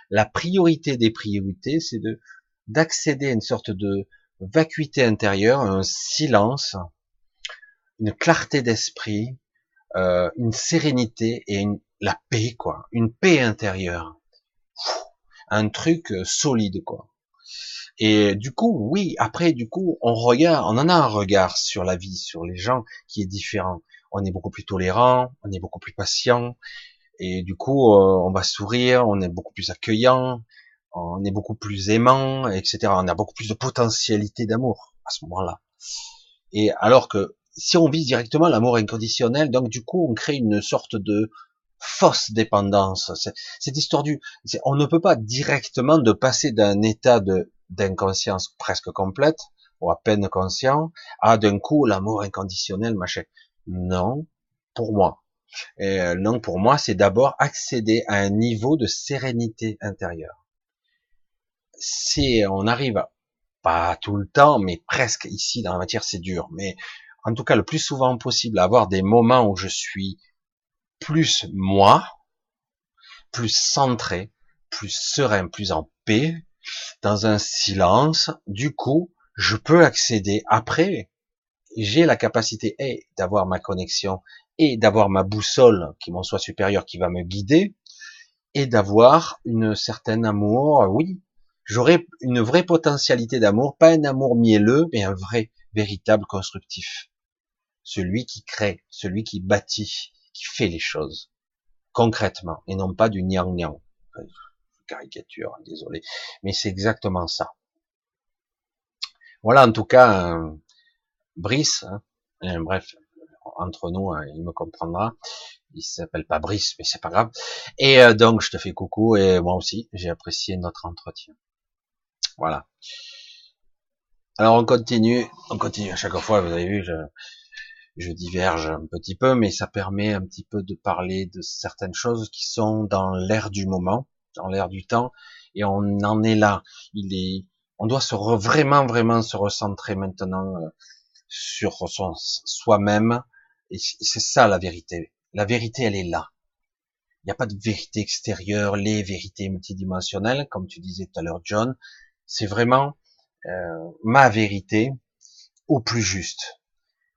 S1: la priorité des priorités, c'est de d'accéder à une sorte de vacuité intérieure, un silence, une clarté d'esprit, euh, une sérénité et une, la paix, quoi, une paix intérieure, un truc euh, solide, quoi. Et du coup, oui, après, du coup, on regarde, on en a un regard sur la vie, sur les gens qui est différent. On est beaucoup plus tolérant, on est beaucoup plus patient, et du coup, euh, on va sourire, on est beaucoup plus accueillant, on est beaucoup plus aimant, etc. On a beaucoup plus de potentialité d'amour à ce moment-là. Et alors que si on vise directement l'amour inconditionnel, donc du coup, on crée une sorte de fausse dépendance. Cette histoire du, on ne peut pas directement de passer d'un état de d'inconscience presque complète ou à peine conscient à d'un coup l'amour inconditionnel, machin. Non, pour moi. Euh, non, pour moi, c'est d'abord accéder à un niveau de sérénité intérieure. Si on arrive, pas tout le temps, mais presque ici dans la matière, c'est dur, mais en tout cas le plus souvent possible, à avoir des moments où je suis plus moi, plus centré, plus serein, plus en paix, dans un silence. Du coup, je peux accéder après. J'ai la capacité d'avoir ma connexion et d'avoir ma boussole qui m'en soit supérieure, qui va me guider et d'avoir une certaine amour. Oui, j'aurai une vraie potentialité d'amour, pas un amour mielleux, mais un vrai, véritable constructif celui qui crée, celui qui bâtit, qui fait les choses concrètement et non pas du niang niang. caricature, désolé, mais c'est exactement ça. Voilà en tout cas Brice, hein, bref, entre nous, hein, il me comprendra. Il s'appelle pas Brice, mais c'est pas grave. Et euh, donc je te fais coucou et moi aussi j'ai apprécié notre entretien. Voilà. Alors on continue, on continue à chaque fois. Vous avez vu, je, je diverge un petit peu, mais ça permet un petit peu de parler de certaines choses qui sont dans l'air du moment, dans l'air du temps, et on en est là. Il est, on doit se vraiment, vraiment se recentrer maintenant euh, sur soi-même, et c'est ça la vérité. La vérité, elle est là. Il n'y a pas de vérité extérieure, les vérités multidimensionnelles, comme tu disais tout à l'heure, John. C'est vraiment euh, ma vérité au plus juste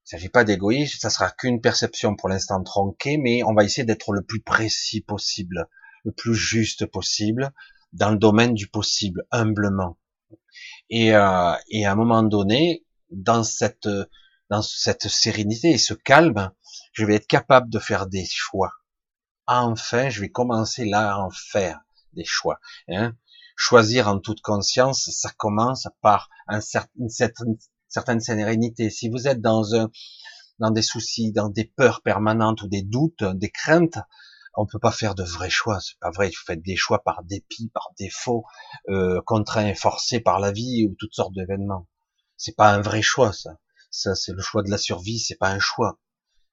S1: il s'agit pas d'égoïsme, ça sera qu'une perception pour l'instant tronquée, mais on va essayer d'être le plus précis possible, le plus juste possible, dans le domaine du possible, humblement. Et, euh, et à un moment donné, dans cette dans cette sérénité et ce calme, je vais être capable de faire des choix. Enfin, je vais commencer là à en faire des choix. Hein. Choisir en toute conscience, ça commence par un certain, une certaine certaine sérénité. Si vous êtes dans un, dans des soucis, dans des peurs permanentes ou des doutes, des craintes, on peut pas faire de vrais choix. C'est pas vrai. Vous faites des choix par dépit, par défaut, euh, contraints et forcés par la vie ou toutes sortes d'événements. C'est pas un vrai choix, ça. Ça, c'est le choix de la survie. C'est pas un choix.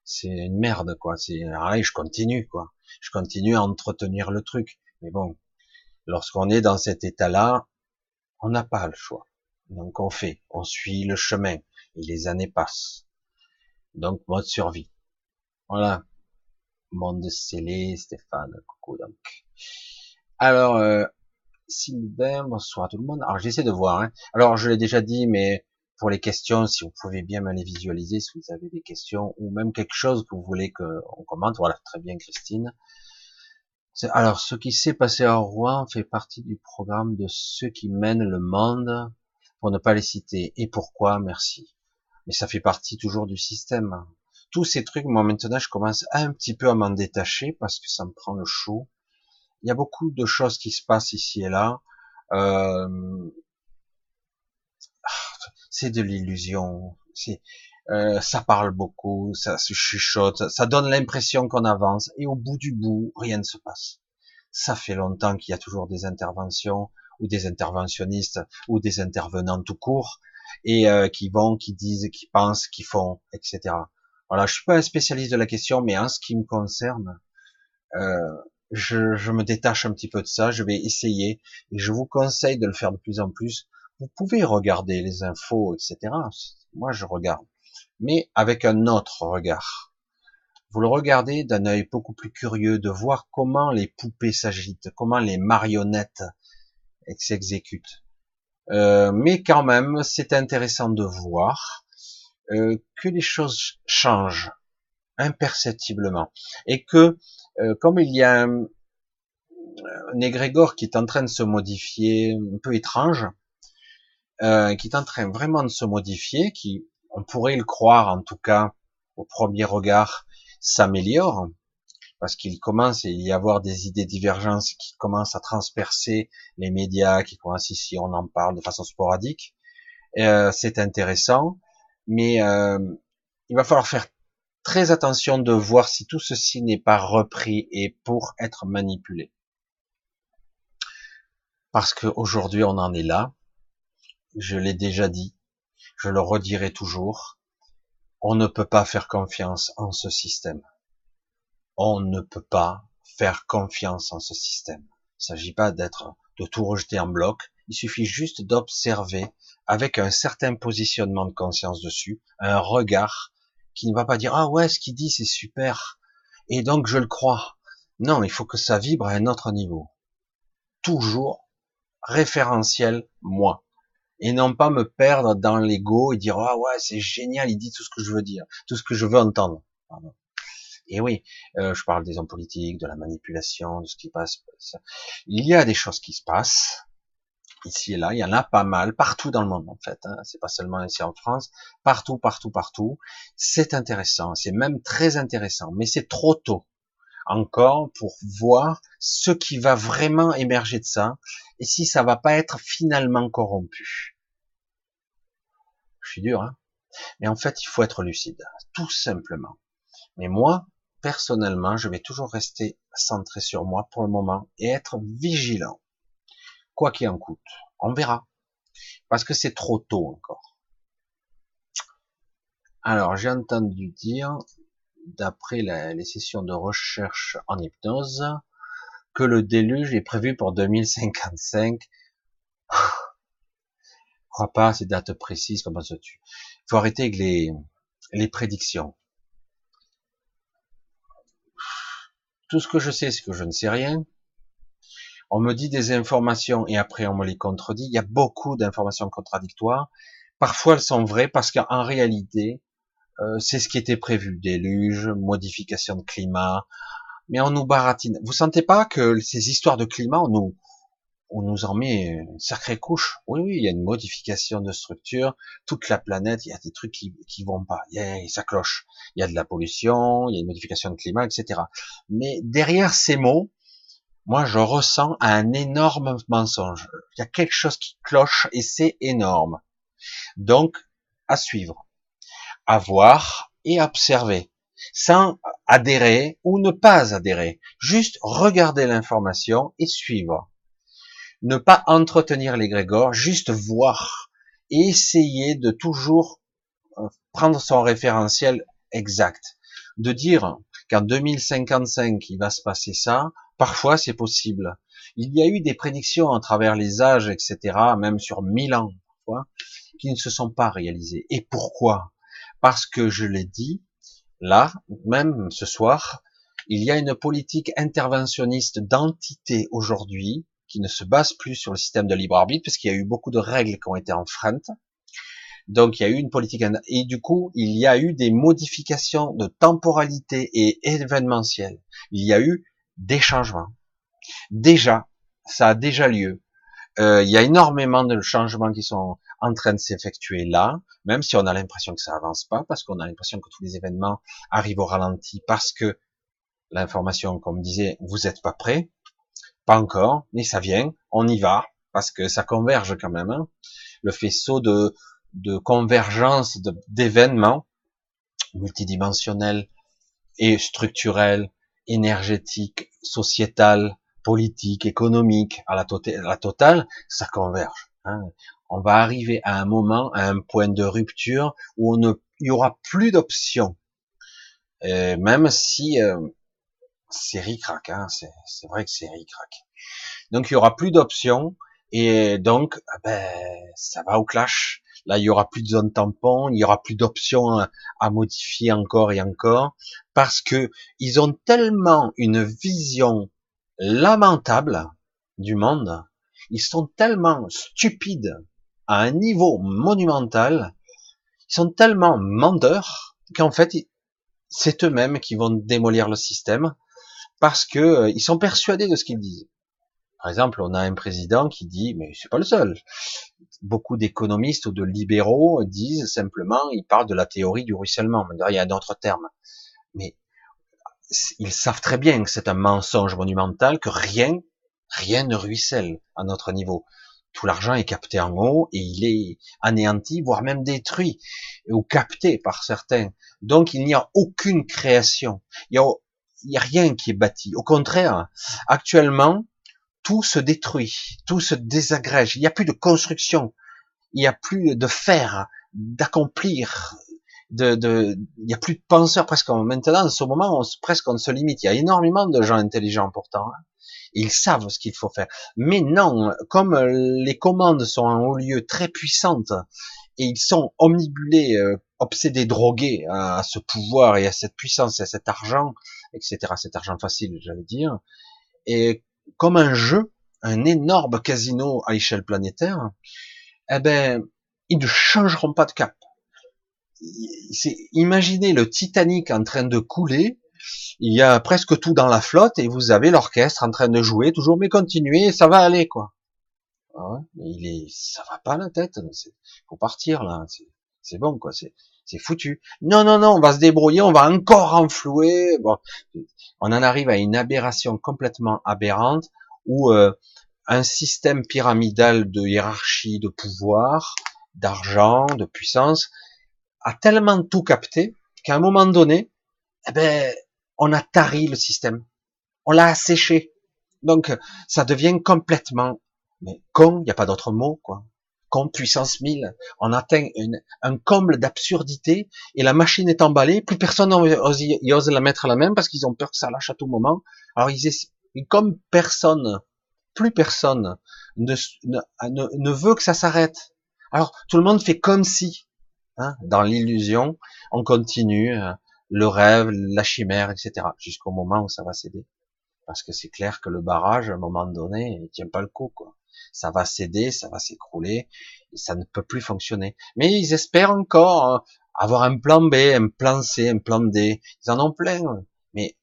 S1: C'est une merde, quoi. C'est, allez, je continue, quoi. Je continue à entretenir le truc. Mais bon, lorsqu'on est dans cet état-là, on n'a pas le choix. Donc on fait, on suit le chemin et les années passent. Donc mode survie. Voilà. Monde scellé, Stéphane, coucou donc. Alors euh, Sylvain, bonsoir tout le monde. Alors j'essaie de voir. Hein. Alors je l'ai déjà dit, mais pour les questions, si vous pouvez bien me les visualiser, si vous avez des questions ou même quelque chose que vous voulez qu'on commente. Voilà, très bien Christine. Alors, ce qui s'est passé à Rouen fait partie du programme de ceux qui mènent le monde pour ne pas les citer. Et pourquoi? Merci. Mais ça fait partie toujours du système. Tous ces trucs, moi maintenant, je commence un petit peu à m'en détacher parce que ça me prend le chaud. Il y a beaucoup de choses qui se passent ici et là. Euh... C'est de l'illusion. C'est euh, ça parle beaucoup, ça se chuchote, ça donne l'impression qu'on avance, et au bout du bout, rien ne se passe. Ça fait longtemps qu'il y a toujours des interventions ou des interventionnistes ou des intervenants tout court et euh, qui vont, qui disent, qui pensent, qui font, etc. Voilà, je suis pas un spécialiste de la question, mais en ce qui me concerne, euh, je, je, me détache un petit peu de ça. Je vais essayer et je vous conseille de le faire de plus en plus. Vous pouvez regarder les infos, etc. Moi, je regarde, mais avec un autre regard. Vous le regardez d'un œil beaucoup plus curieux, de voir comment les poupées s'agitent, comment les marionnettes s'exécutent. Euh, mais quand même, c'est intéressant de voir euh, que les choses changent imperceptiblement et que euh, comme il y a un, un, qui est en train de se modifier, un peu étrange, qui est en train vraiment de se modifier, qui on pourrait le croire en tout cas au premier regard s'améliore, parce qu'il commence à y avoir des idées divergences qui commencent à transpercer les médias, qui commencent ici, on en parle de façon sporadique. Euh, c'est intéressant, mais euh, il va falloir faire très attention de voir si tout ceci n'est pas repris et pour être manipulé. Parce qu'aujourd'hui on en est là, je l'ai déjà dit, je le redirai toujours, on ne peut pas faire confiance en ce système on ne peut pas faire confiance en ce système. Il ne s'agit pas d'être, de tout rejeter en bloc. Il suffit juste d'observer avec un certain positionnement de conscience dessus, un regard qui ne va pas dire, ah ouais, ce qu'il dit, c'est super. Et donc, je le crois. Non, il faut que ça vibre à un autre niveau. Toujours référentiel, moi. Et non pas me perdre dans l'ego et dire, ah ouais, c'est génial, il dit tout ce que je veux dire, tout ce que je veux entendre. Et oui, euh, je parle des hommes politiques, de la manipulation, de ce qui passe. Il y a des choses qui se passent ici et là. Il y en a pas mal partout dans le monde en fait. Hein. C'est pas seulement ici en France, partout, partout, partout. C'est intéressant. C'est même très intéressant, mais c'est trop tôt encore pour voir ce qui va vraiment émerger de ça et si ça va pas être finalement corrompu. Je suis dur, hein mais en fait, il faut être lucide, tout simplement. Mais moi, personnellement, je vais toujours rester centré sur moi pour le moment et être vigilant. Quoi qu'il en coûte. On verra. Parce que c'est trop tôt encore. Alors, j'ai entendu dire, d'après les sessions de recherche en hypnose, que le déluge est prévu pour 2055. Je crois pas à ces dates précises, comment ça tue. Il faut arrêter avec les prédictions. Tout ce que je sais, c'est que je ne sais rien. On me dit des informations et après on me les contredit. Il y a beaucoup d'informations contradictoires. Parfois elles sont vraies parce qu'en réalité, euh, c'est ce qui était prévu. Déluge, modification de climat. Mais on nous baratine. Vous sentez pas que ces histoires de climat, on nous, on nous en met une sacrée couche. Oui, oui, il y a une modification de structure. Toute la planète, il y a des trucs qui, qui vont pas. Yeah, ça cloche. Il y a de la pollution, il y a une modification de climat, etc. Mais derrière ces mots, moi, je ressens un énorme mensonge. Il y a quelque chose qui cloche et c'est énorme. Donc, à suivre, à voir et observer, sans adhérer ou ne pas adhérer. Juste regarder l'information et suivre ne pas entretenir l'égrégore, juste voir et essayer de toujours euh, prendre son référentiel exact. De dire qu'en 2055 il va se passer ça, parfois c'est possible. Il y a eu des prédictions à travers les âges, etc., même sur mille ans, parfois, qui ne se sont pas réalisées. Et pourquoi? Parce que je l'ai dit, là, même ce soir, il y a une politique interventionniste d'entité aujourd'hui qui ne se base plus sur le système de libre arbitre, parce qu'il y a eu beaucoup de règles qui ont été enfreintes. Donc il y a eu une politique et du coup il y a eu des modifications de temporalité et événementielle. Il y a eu des changements. Déjà, ça a déjà lieu. Euh, il y a énormément de changements qui sont en train de s'effectuer là, même si on a l'impression que ça avance pas, parce qu'on a l'impression que tous les événements arrivent au ralenti, parce que l'information, comme disait, vous n'êtes pas prêt. Pas encore, mais ça vient, on y va, parce que ça converge quand même. Hein. Le faisceau de, de convergence d'événements multidimensionnels et structurels, énergétiques, sociétals, politique, économique, à la, tota-, la totale, ça converge. Hein. On va arriver à un moment, à un point de rupture où on ne, il y aura plus d'options. Même si euh, c'est ricrac, hein, c'est vrai que c'est ricrac. Donc il y aura plus d'options et donc ah ben ça va au clash. Là, il y aura plus de zone tampon, il y aura plus d'options à, modifier encore et encore, parce que ils ont tellement une vision lamentable du monde, ils sont tellement stupides à un niveau monumental, ils sont tellement menteurs qu'en fait, c'est eux-mêmes qui vont démolir le système parce que euh, ils sont persuadés de ce qu'ils disent. Par exemple, on a un président qui dit, mais c'est pas le seul. Beaucoup d'économistes ou de libéraux disent simplement, ils parlent de la théorie du ruissellement. Il y a d'autres termes. Mais ils savent très bien que c'est un mensonge monumental, que rien, rien ne ruisselle à notre niveau. Tout l'argent est capté en haut et il est anéanti, voire même détruit ou capté par certains. Donc il n'y a aucune création. Il y a, il y a rien qui est bâti. Au contraire, actuellement, tout se détruit, tout se désagrège. Il n'y a plus de construction, il n'y a plus de faire, d'accomplir, de, de, il n'y a plus de penseurs presque. Maintenant, en ce moment, on, presque on se limite. Il y a énormément de gens intelligents pourtant. Hein. Ils savent ce qu'il faut faire. Mais non, comme les commandes sont en haut lieu très puissantes et ils sont omnibulés, euh, obsédés, drogués à, ce pouvoir et à cette puissance et à cet argent, etc. Cet argent facile, j'allais dire. Et comme un jeu, un énorme casino à échelle planétaire, eh ben, ils ne changeront pas de cap. Imaginez le Titanic en train de couler, il y a presque tout dans la flotte et vous avez l'orchestre en train de jouer toujours, mais continuez, ça va aller quoi. Ah mais il est, ça va pas la tête, faut partir là, c'est bon quoi, c'est c'est foutu. Non non non, on va se débrouiller, on va encore enflouer. Bon, on en arrive à une aberration complètement aberrante où euh, un système pyramidal de hiérarchie, de pouvoir, d'argent, de puissance a tellement tout capté qu'à un moment donné, eh ben, on a tari le système, on l'a asséché. Donc, ça devient complètement mais con, il n'y a pas d'autre mot, quoi. Con puissance 1000. On atteint un comble d'absurdité et la machine est emballée. Plus personne n'ose la mettre à la main parce qu'ils ont peur que ça lâche à tout moment. Alors, ils et comme personne, plus personne ne, ne, veut que ça s'arrête. Alors, tout le monde fait comme si, hein, dans l'illusion, on continue euh, le rêve, la chimère, etc. Jusqu'au moment où ça va céder. Parce que c'est clair que le barrage, à un moment donné, il tient pas le coup, quoi ça va céder, ça va s'écrouler, ça ne peut plus fonctionner. Mais ils espèrent encore euh, avoir un plan B, un plan C, un plan D. Ils en ont plein. Mais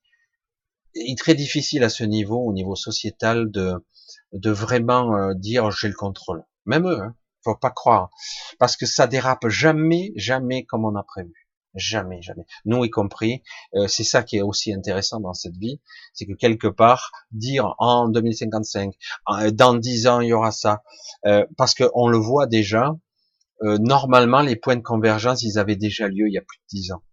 S1: il est très difficile à ce niveau, au niveau sociétal, de, de vraiment euh, dire j'ai le contrôle. Même eux, hein, faut pas croire, parce que ça dérape jamais, jamais comme on a prévu. Jamais, jamais. Nous y compris. Euh, c'est ça qui est aussi intéressant dans cette vie, c'est que quelque part dire en 2055, dans 10 ans il y aura ça, euh, parce qu'on le voit déjà. Euh, normalement, les points de convergence, ils avaient déjà lieu il y a plus de 10 ans,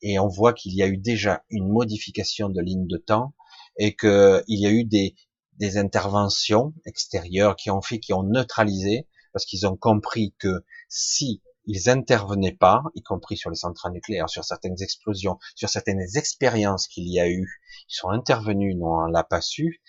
S1: et on voit qu'il y a eu déjà une modification de ligne de temps et qu'il y a eu des, des interventions extérieures qui ont fait, qui ont neutralisé, parce qu'ils ont compris que si ils intervenaient pas, y compris sur les centrales nucléaires, sur certaines explosions, sur certaines expériences qu'il y a eu. Ils sont intervenus, non, on l'a pas su.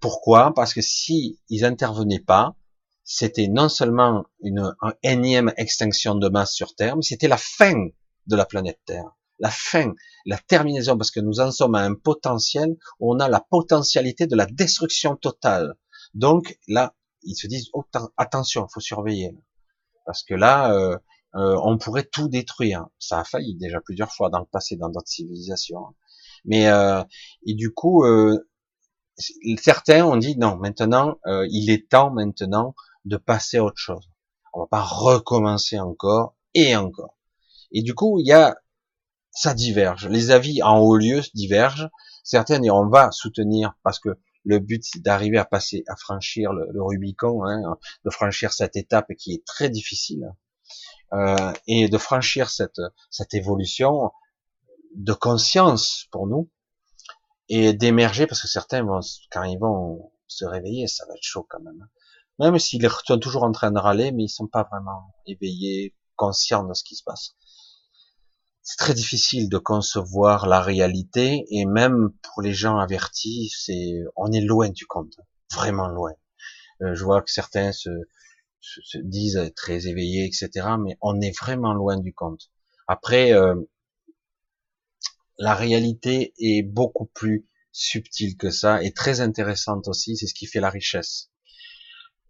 S1: Pourquoi? Parce que si ils intervenaient pas, c'était non seulement une, énième extinction de masse sur Terre, mais c'était la fin de la planète Terre. La fin, la terminaison, parce que nous en sommes à un potentiel où on a la potentialité de la destruction totale. Donc là, ils se disent, oh, attention, faut surveiller parce que là, euh, euh, on pourrait tout détruire. Ça a failli déjà plusieurs fois dans le passé dans d'autres civilisations. Mais euh, et du coup, certains ont dit non, maintenant, il est temps maintenant de passer à autre chose. On va pas recommencer encore et encore. Et du coup, il y a ça diverge. Les avis en haut lieu divergent. Certains disent on va soutenir parce que le but, d'arriver à passer, à franchir le, Rubicon, hein, de franchir cette étape qui est très difficile, euh, et de franchir cette, cette évolution de conscience pour nous. et d'émerger parce que certains vont, quand ils vont se réveiller, ça va être chaud quand même. Hein. Même s'ils sont toujours en train de râler, mais ils sont pas vraiment éveillés, conscients de ce qui se passe. C'est très difficile de concevoir la réalité et même pour les gens avertis, c'est, on est loin du compte, vraiment loin. Euh, je vois que certains se, se, disent très éveillés, etc., mais on est vraiment loin du compte. Après, euh, la réalité est beaucoup plus subtile que ça et très intéressante aussi. C'est ce qui fait la richesse.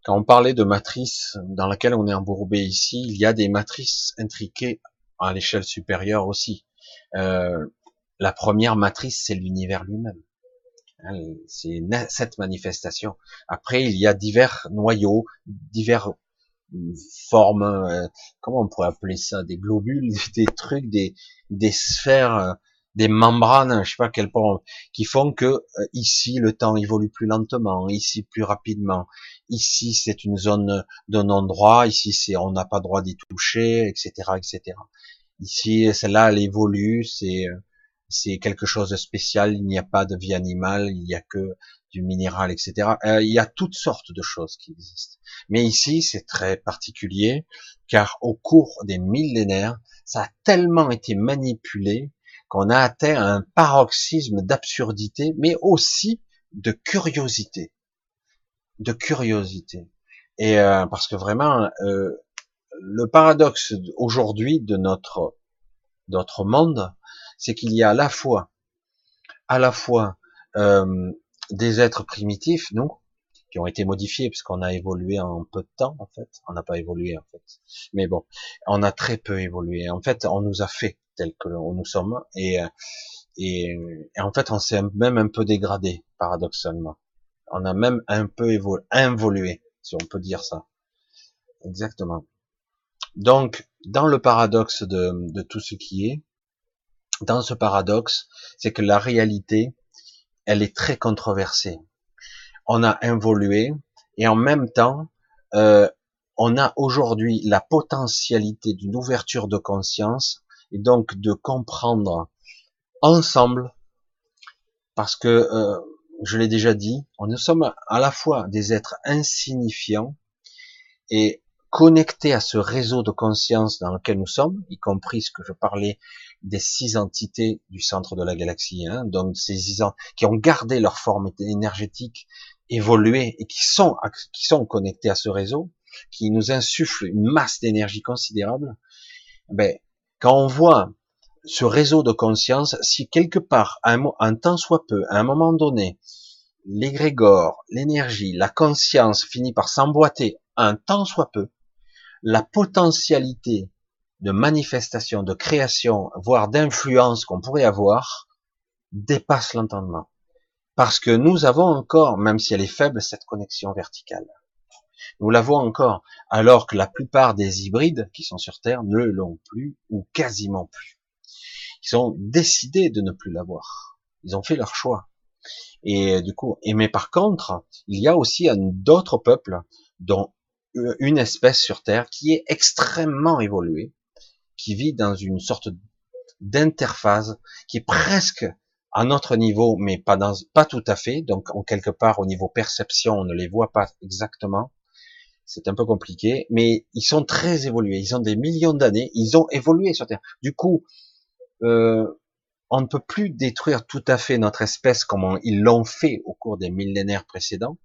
S1: Quand on parlait de matrices dans laquelle on est embourbé ici, il y a des matrices intriquées à l'échelle supérieure aussi. Euh, la première matrice, c'est l'univers lui-même. Hein, c'est cette manifestation. Après, il y a divers noyaux, divers euh, formes, euh, comment on pourrait appeler ça, des globules, des trucs, des, des sphères des membranes, je sais pas quel point, qui font que euh, ici le temps évolue plus lentement, ici plus rapidement, ici c'est une zone de non-droit, ici c'est on n'a pas droit d'y toucher, etc., etc. Ici celle-là elle évolue, c'est c'est quelque chose de spécial, il n'y a pas de vie animale, il n'y a que du minéral, etc. Euh, il y a toutes sortes de choses qui existent. Mais ici c'est très particulier car au cours des millénaires, ça a tellement été manipulé qu'on a atteint un paroxysme d'absurdité, mais aussi de curiosité, de curiosité. Et euh, parce que vraiment, euh, le paradoxe aujourd'hui de notre notre monde, c'est qu'il y a à la fois, à la fois euh, des êtres primitifs, nous, qui ont été modifiés puisqu'on a évolué en peu de temps en fait. On n'a pas évolué en fait, mais bon, on a très peu évolué. En fait, on nous a fait tel que nous sommes et, et, en fait on s'est même un peu dégradé paradoxalement. On a même un peu évolué, involué, si on peut dire ça. Exactement. Donc, dans le paradoxe de, tout ce qui est, dans ce paradoxe, c'est que la réalité, elle est très controversée. On a involué et en même temps, euh, on a aujourd'hui la potentialité d'une ouverture de conscience et donc de comprendre ensemble, parce que euh, je l'ai déjà dit, nous sommes à la fois des êtres insignifiants et connectés à ce réseau de conscience dans lequel nous sommes, y compris ce que je parlais des six entités du centre de la galaxie, hein, ces qui ont gardé leur forme énergétique, évolué et qui sont qui sont connectés à ce réseau, qui nous insufflent une masse d'énergie considérable. Ben, quand on voit ce réseau de conscience, si quelque part, un, temps soit peu, à un moment donné, l'égrégore, l'énergie, la conscience finit par s'emboîter un temps soit peu, la potentialité de manifestation, de création, voire d'influence qu'on pourrait avoir, dépasse l'entendement. Parce que nous avons encore, même si elle est faible, cette connexion verticale. Nous l'avons encore, alors que la plupart des hybrides qui sont sur Terre ne l'ont plus ou quasiment plus. Ils ont décidé de ne plus l'avoir. Ils ont fait leur choix. Et du coup, et mais par contre, il y a aussi d'autres peuples, dont une espèce sur Terre qui est extrêmement évoluée, qui vit dans une sorte d'interface qui est presque à notre niveau, mais pas dans, pas tout à fait. Donc, en quelque part, au niveau perception, on ne les voit pas exactement c'est un peu compliqué, mais ils sont très évolués. Ils ont des millions d'années, ils ont évolué sur Terre. Du coup, euh, on ne peut plus détruire tout à fait notre espèce comme ils l'ont fait au cours des millénaires précédents.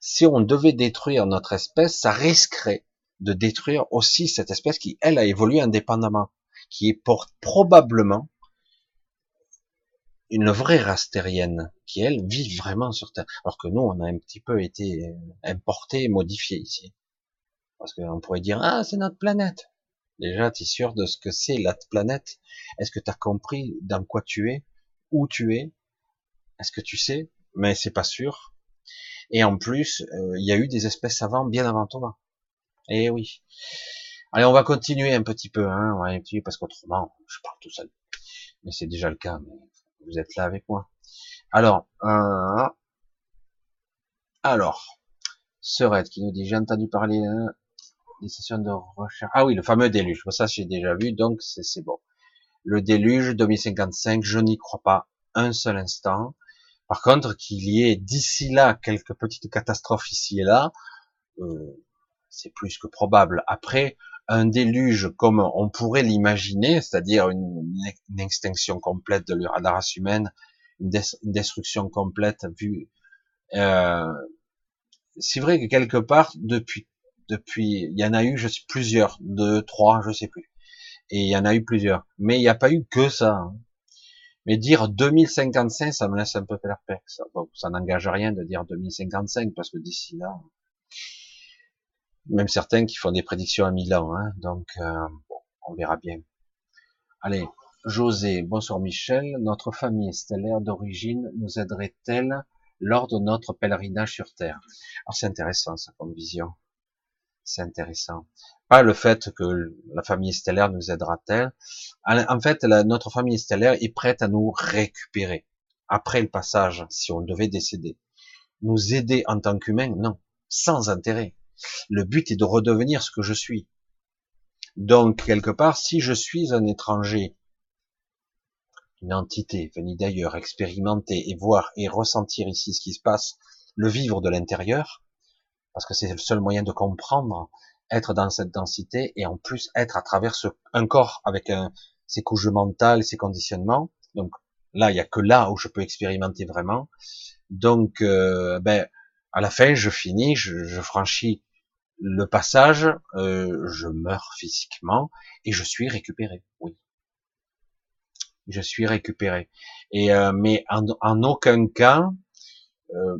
S1: Si on devait détruire notre espèce, ça risquerait de détruire aussi cette espèce qui, elle, a évolué indépendamment, qui est probablement une vraie race terrienne qui elle vit vraiment sur Terre, alors que nous on a un petit peu été importé, modifié ici, parce qu'on pourrait dire ah c'est notre planète. Déjà tu es sûr de ce que c'est la planète? Est-ce que tu as compris dans quoi tu es, où tu es? Est-ce que tu sais? Mais c'est pas sûr. Et en plus, euh, il y a eu des espèces savantes bien avant toi. Eh oui. Allez, on va continuer un petit peu, hein, on va parce qu'autrement, je parle tout seul. Mais c'est déjà le cas. Vous êtes là avec moi. Alors, euh, alors, Serette qui nous dit, j'ai entendu parler hein, des sessions de recherche. Ah oui, le fameux déluge. Ça, j'ai déjà vu, donc c'est bon. Le déluge 2055, je n'y crois pas. un seul instant. Par contre, qu'il y ait d'ici là quelques petites catastrophes ici et là, euh, c'est plus que probable. Après, un déluge comme on pourrait l'imaginer, c'est-à-dire une, extinction complète de la race humaine, une, destruction complète vue. Euh, c'est vrai que quelque part, depuis, depuis, il y en a eu, je sais plusieurs, deux, trois, je sais plus, et il y en a eu plusieurs, mais il n'y a pas eu que ça. Hein. Mais dire 2055, ça me laisse un peu perplexe. Ça, n'engage rien de dire 2055 parce que d'ici là, même certains qui font des prédictions à 1000 ans, hein, donc euh, on verra bien. Allez, José, bonsoir Michel, notre famille stellaire d'origine nous aiderait-elle lors de notre pèlerinage sur Terre? Alors c'est intéressant ça comme vision, c'est intéressant. Pas le fait que la famille stellaire nous aidera-t-elle. En fait, notre famille stellaire est prête à nous récupérer après le passage, si on devait décéder. Nous aider en tant qu'humains, non, sans intérêt. Le but est de redevenir ce que je suis. Donc, quelque part, si je suis un étranger, une entité venue d'ailleurs, expérimenter et voir et ressentir ici ce qui se passe, le vivre de l'intérieur, parce que c'est le seul moyen de comprendre, être dans cette densité et en plus être à travers ce, un corps avec un, ses couches mentales, ses conditionnements. Donc là, il y a que là où je peux expérimenter vraiment. Donc, euh, ben, à la fin, je finis, je, je franchis le passage, euh, je meurs physiquement et je suis récupéré. Oui, je suis récupéré. Et euh, mais en, en, aucun cas, euh,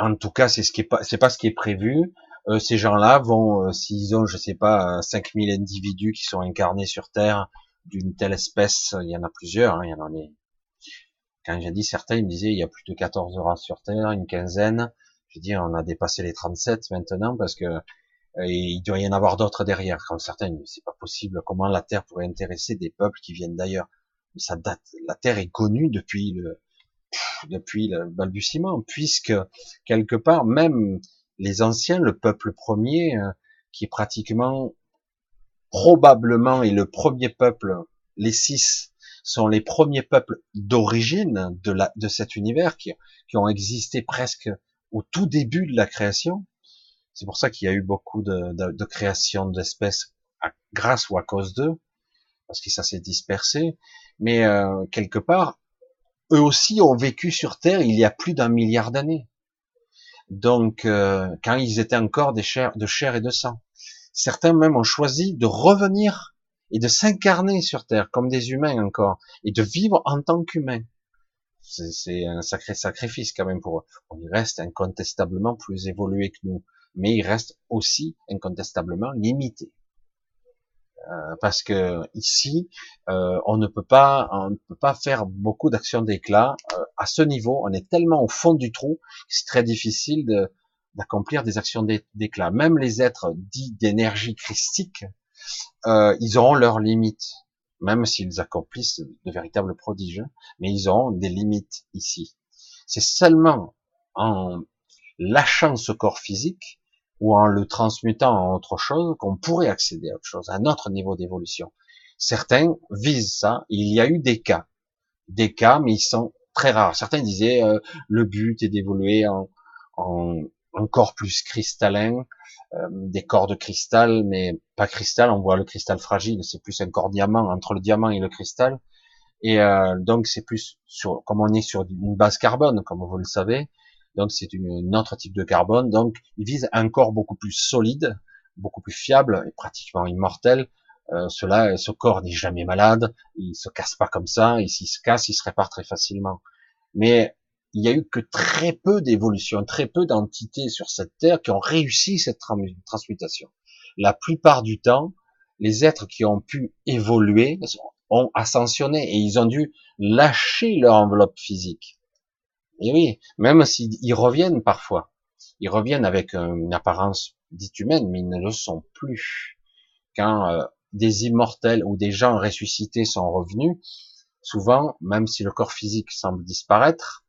S1: en tout cas, c'est ce qui est pas, c'est pas ce qui est prévu. Euh, ces gens-là vont, euh, s'ils ont, je sais pas, 5000 individus qui sont incarnés sur Terre d'une telle espèce, il y en a plusieurs, hein, il y en a. Quand j'ai dit certains, ils me disaient il y a plus de 14 races sur Terre, une quinzaine. Je dis, on a dépassé les 37 maintenant parce que euh, il doit y en avoir d'autres derrière. Quand certains, c'est pas possible. Comment la Terre pourrait intéresser des peuples qui viennent d'ailleurs? Mais ça date. La Terre est connue depuis le depuis le balbutiement, puisque quelque part même les anciens, le peuple premier, euh, qui pratiquement probablement est le premier peuple, les six sont les premiers peuples d'origine de, la, de cet univers qui, qui ont existé presque au tout début de la création. C'est pour ça qu'il y a eu beaucoup de, de, de création d'espèces grâce ou à cause d'eux, parce que ça s'est dispersé. Mais euh, quelque part, eux aussi ont vécu sur Terre il y a plus d'un milliard d'années. Donc, euh, quand ils étaient encore des chairs, de chair et de sang. Certains même ont choisi de revenir et de s'incarner sur Terre comme des humains encore, et de vivre en tant qu'humains c'est un sacré sacrifice quand même pour eux. On y reste incontestablement plus évolué que nous, mais il reste aussi incontestablement limité. Euh, parce que ici, euh, on ne peut pas, on ne peut pas faire beaucoup d'actions d'éclat euh, à ce niveau. On est tellement au fond du trou c'est très difficile d'accomplir des actions d'éclat. Même les êtres dits d'énergie christique, ils auront leurs limites même s'ils accomplissent de véritables prodiges, mais ils ont des limites ici. C'est seulement en lâchant ce corps physique ou en le transmutant en autre chose qu'on pourrait accéder à autre chose, à un autre niveau d'évolution. Certains visent ça. Il y a eu des cas, des cas, mais ils sont très rares. Certains disaient euh, le but est d'évoluer en, en, en, corps plus cristallin, euh, des corps de cristal, mais pas cristal, on voit le cristal fragile, c'est plus un corps diamant entre le diamant et le cristal. Et euh, donc c'est plus sur, comme on est sur une base carbone, comme vous le savez, donc c'est une, autre type de carbone. Donc il vise un corps beaucoup plus solide, beaucoup plus fiable et pratiquement immortel. Euh, cela, ce corps n'est jamais malade, il se casse pas comme ça, et s'il se casse, il se répare très facilement. Mais il y a eu que très peu d'évolutions, très peu d'entités sur cette terre qui ont réussi cette transmutation. La plupart du temps, les êtres qui ont pu évoluer ont ascensionné et ils ont dû lâcher leur enveloppe physique. Et oui, même s'ils reviennent parfois, ils reviennent avec une apparence dite humaine, mais ils ne le sont plus. Quand euh, des immortels ou des gens ressuscités sont revenus, souvent, même si le corps physique semble disparaître,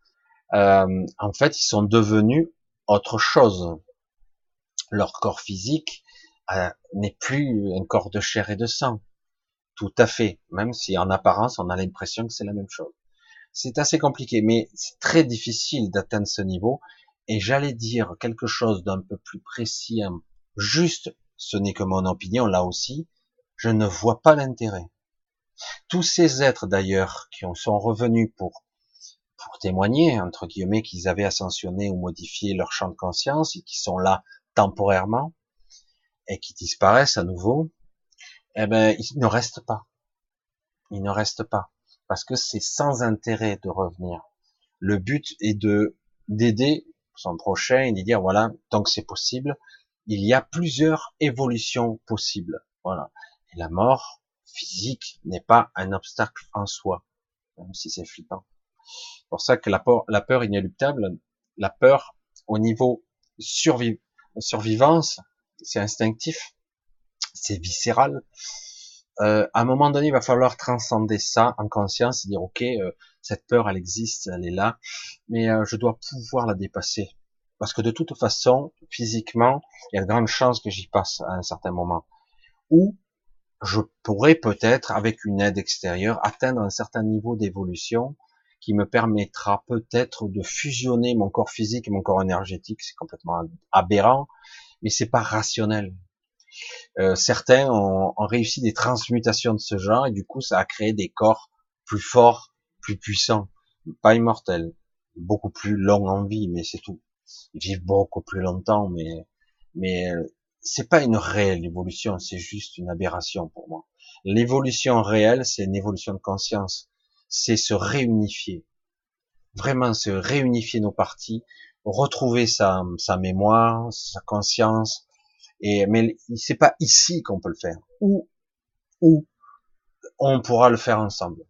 S1: euh, en fait, ils sont devenus autre chose. Leur corps physique euh, n'est plus un corps de chair et de sang. Tout à fait. Même si en apparence, on a l'impression que c'est la même chose. C'est assez compliqué, mais c'est très difficile d'atteindre ce niveau. Et j'allais dire quelque chose d'un peu plus précis, hein. juste, ce n'est que mon opinion là aussi, je ne vois pas l'intérêt. Tous ces êtres d'ailleurs qui sont revenus pour pour témoigner entre guillemets qu'ils avaient ascensionné ou modifié leur champ de conscience et qui sont là temporairement et qui disparaissent à nouveau, eh ben ils ne restent pas. Ils ne restent pas parce que c'est sans intérêt de revenir. Le but est de d'aider son prochain et de dire voilà tant que c'est possible, il y a plusieurs évolutions possibles. Voilà. Et la mort physique n'est pas un obstacle en soi, même si c'est flippant. C'est pour ça que la peur, la peur inéluctable, la peur au niveau survivance, c'est instinctif, c'est viscéral. Euh, à un moment donné, il va falloir transcender ça en conscience et dire ok, euh, cette peur, elle existe, elle est là, mais euh, je dois pouvoir la dépasser. Parce que de toute façon, physiquement, il y a de grandes chances que j'y passe à un certain moment. Ou je pourrais peut-être, avec une aide extérieure, atteindre un certain niveau d'évolution qui me permettra peut-être de fusionner mon corps physique et mon corps énergétique. C'est complètement aberrant, mais c'est pas rationnel. Euh, certains ont, ont, réussi des transmutations de ce genre et du coup ça a créé des corps plus forts, plus puissants, pas immortels, beaucoup plus longs en vie, mais c'est tout. Ils vivent beaucoup plus longtemps, mais mais euh, c'est pas une réelle évolution, c'est juste une aberration pour moi. L'évolution réelle, c'est une évolution de conscience, c'est se réunifier, vraiment se réunifier nos parties, retrouver sa, sa mémoire, sa conscience, et mais c'est pas ici qu'on peut le faire, ou ou on pourra le faire ensemble.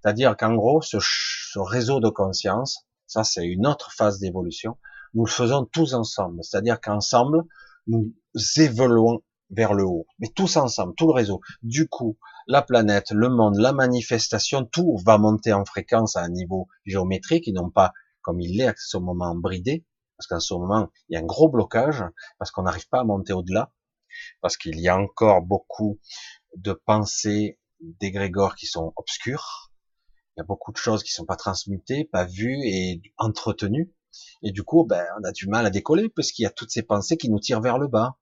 S1: C'est-à-dire qu'en gros, ce, ce réseau de conscience, ça c'est une autre phase d'évolution, nous le faisons tous ensemble. C'est-à-dire qu'ensemble, nous évoluons vers le haut, mais tous ensemble, tout le réseau. Du coup, la planète, le monde, la manifestation, tout va monter en fréquence à un niveau géométrique et non pas comme il l'est à ce moment bridé, parce qu'en ce moment, il y a un gros blocage, parce qu'on n'arrive pas à monter au-delà, parce qu'il y a encore beaucoup de pensées d'égrégores qui sont obscures, il y a beaucoup de choses qui sont pas transmutées, pas vues et entretenues, et du coup, ben, on a du mal à décoller parce qu'il y a toutes ces pensées qui nous tirent vers le bas.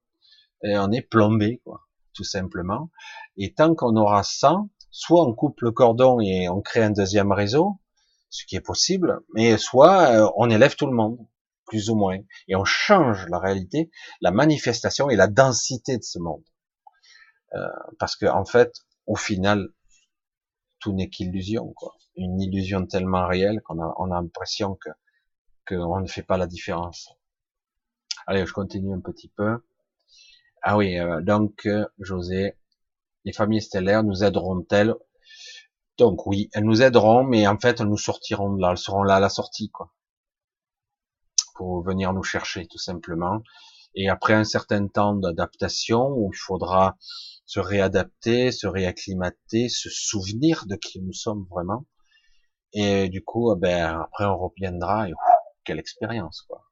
S1: Et on est plombé, quoi, tout simplement. Et tant qu'on aura ça, soit on coupe le cordon et on crée un deuxième réseau, ce qui est possible, mais soit euh, on élève tout le monde, plus ou moins, et on change la réalité, la manifestation et la densité de ce monde. Euh, parce que en fait, au final, tout n'est qu'illusion, quoi. Une illusion tellement réelle qu'on a, on a l'impression que qu'on ne fait pas la différence. Allez, je continue un petit peu. Ah oui, euh, donc euh, José, les familles stellaires nous aideront-elles? Donc oui, elles nous aideront, mais en fait elles nous sortiront de là, elles seront là à la sortie, quoi, pour venir nous chercher tout simplement. Et après un certain temps d'adaptation où il faudra se réadapter, se réacclimater, se souvenir de qui nous sommes vraiment. Et du coup, eh ben après on reviendra et quelle expérience, quoi.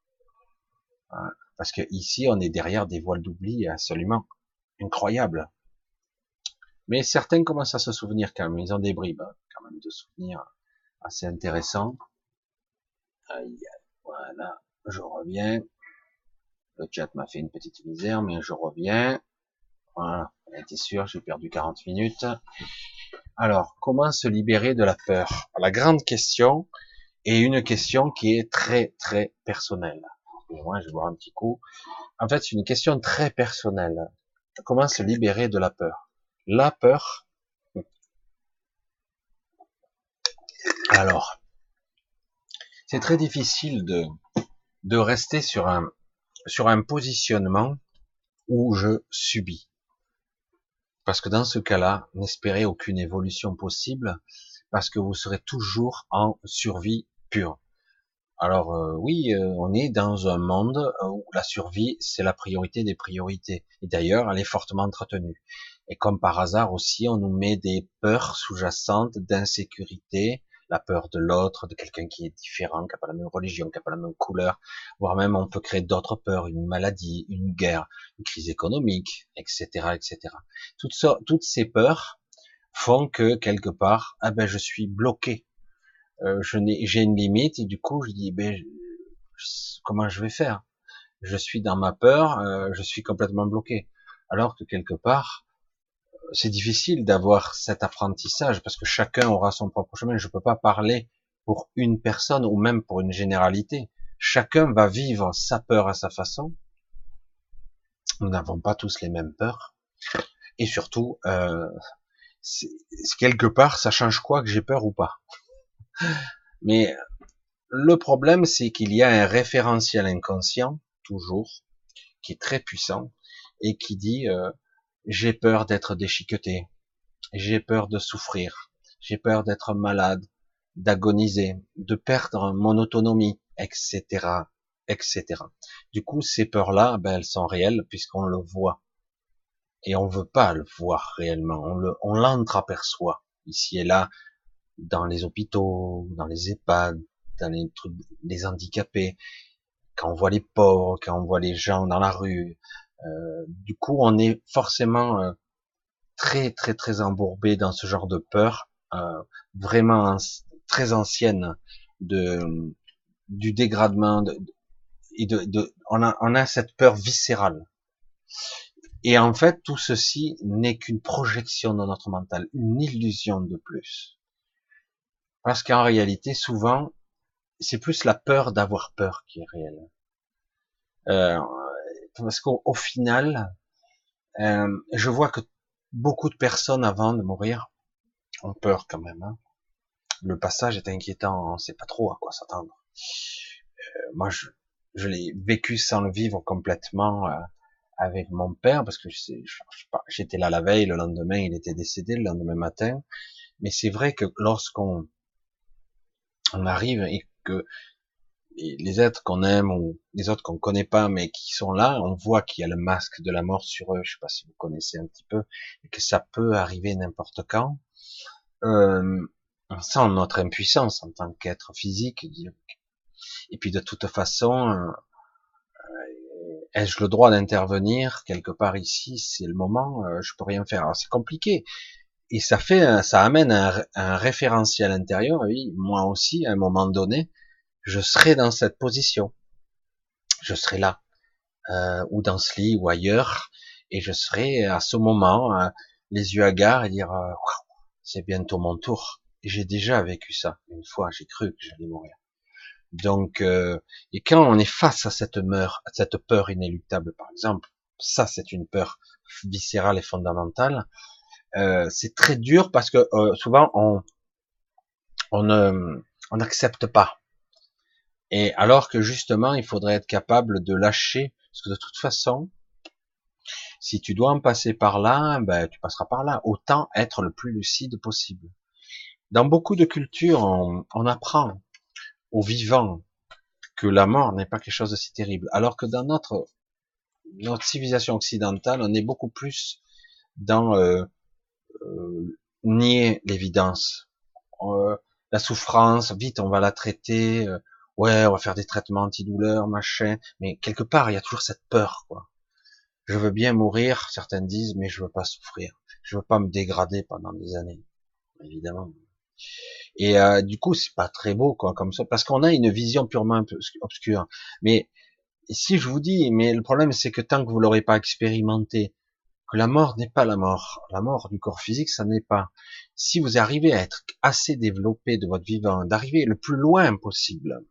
S1: Hein, parce que ici, on est derrière des voiles d'oubli absolument incroyables. Mais certains commencent à se souvenir quand même. Ils ont des bribes, hein, quand même, de souvenirs assez intéressants. voilà, je reviens. Le chat m'a fait une petite misère, mais je reviens. Voilà, on était sûr, j'ai perdu 40 minutes. Alors, comment se libérer de la peur? La grande question, et une question qui est très très personnelle. Moi, je vais un petit coup. En fait, c'est une question très personnelle. Comment se libérer de la peur? La peur. Alors, c'est très difficile de de rester sur un sur un positionnement où je subis. Parce que dans ce cas-là, n'espérez aucune évolution possible, parce que vous serez toujours en survie alors euh, oui, euh, on est dans un monde où la survie, c'est la priorité des priorités. Et d'ailleurs, elle est fortement entretenue. Et comme par hasard aussi, on nous met des peurs sous-jacentes d'insécurité, la peur de l'autre, de quelqu'un qui est différent, qui n'a pas la même religion, qui n'a pas la même couleur, voire même on peut créer d'autres peurs, une maladie, une guerre, une crise économique, etc., etc. Toutes, ces peurs font que quelque part, ah ben je suis bloqué euh, je n'ai, j'ai une limite et du coup je dis ben comment je vais faire? Je suis dans ma peur, euh, je suis complètement bloqué. Alors que quelque part, c'est difficile d'avoir cet apprentissage parce que chacun aura son propre chemin. Je peux pas parler pour une personne ou même pour une généralité. Chacun va vivre sa peur à sa façon. Nous n'avons pas tous les mêmes peurs. Et surtout, euh, quelque part, ça change quoi que j'ai peur ou pas. Mais le problème, c'est qu'il y a un référentiel inconscient, toujours, qui est très puissant, et qui dit euh, j'ai peur d'être déchiqueté, j'ai peur de souffrir, j'ai peur d'être malade, d'agoniser, de perdre mon autonomie, etc., etc. Du coup, ces peurs-là, ben, elles sont réelles puisqu'on le voit. Et on veut pas le voir réellement. On le, on l'entreaperçoit ici et là, dans les hôpitaux, dans les EHPAD, dans les trucs, les handicapés, quand on voit les pauvres, quand on voit les gens dans la rue. Euh, du coup, on est forcément euh, très, très, très embourbé dans ce genre de peur, euh, vraiment très ancienne de du dégradement de, et de, de on, a, on a cette peur viscérale. Et en fait, tout ceci n'est qu'une projection de notre mental, une illusion de plus. Parce qu'en réalité, souvent, c'est plus la peur d'avoir peur qui est réelle. Euh, parce qu'au final, euh, je vois que beaucoup de personnes avant de mourir ont peur quand même. Hein le passage est inquiétant, on sait pas trop à quoi s'attendre. Euh, moi, je, l'ai vécu sans le vivre complètement euh, avec mon père, parce que j'étais là la veille, le lendemain, il était décédé, le lendemain matin. Mais c'est vrai que lorsqu'on on arrive et que les êtres qu'on aime ou les autres qu'on connaît pas mais qui sont là, on voit qu'il y a le masque de la mort sur eux. Je sais pas si vous connaissez un petit peu et que ça peut arriver n'importe quand. Euh, sans notre impuissance en tant qu'être physique. Et puis de toute façon, euh, ai-je le droit d'intervenir quelque part ici? C'est le moment, euh, je peux rien faire. C'est compliqué. Et ça fait, ça amène un, référentiel intérieur. Oui, moi aussi, à un moment donné, je serai dans cette position. Je serai là, euh, ou dans ce lit, ou ailleurs, et je serai à ce moment, les yeux hagards, et dire, c'est bientôt mon tour j'ai déjà vécu ça une fois. J'ai cru que j'allais mourir. Donc, euh, et quand on est face à cette meur, à cette peur inéluctable, par exemple, ça c'est une peur viscérale et fondamentale. Euh, c'est très dur parce que euh, souvent on on on n'accepte pas. Et alors que justement, il faudrait être capable de lâcher, parce que de toute façon, si tu dois en passer par là, ben tu passeras par là. Autant être le plus lucide possible. Dans beaucoup de cultures, on, apprend aux vivants que la mort n'est pas quelque chose de si terrible, alors que dans notre notre civilisation occidentale, on est beaucoup plus dans euh, euh, nier l'évidence, euh, la souffrance, vite on va la traiter, euh, ouais on va faire des traitements antidouleurs, machin, mais quelque part il y a toujours cette peur, quoi. Je veux bien mourir, certains disent, mais je veux pas souffrir, je veux pas me dégrader pendant des années, évidemment. Et euh, du coup, c'est pas très beau, quoi, comme ça, parce qu'on a une vision purement obscure. Mais si je vous dis, mais le problème, c'est que tant que vous l'aurez pas expérimenté, que la mort n'est pas la mort, la mort du corps physique, ça n'est pas. Si vous arrivez à être assez développé de votre vivant, d'arriver le plus loin possible,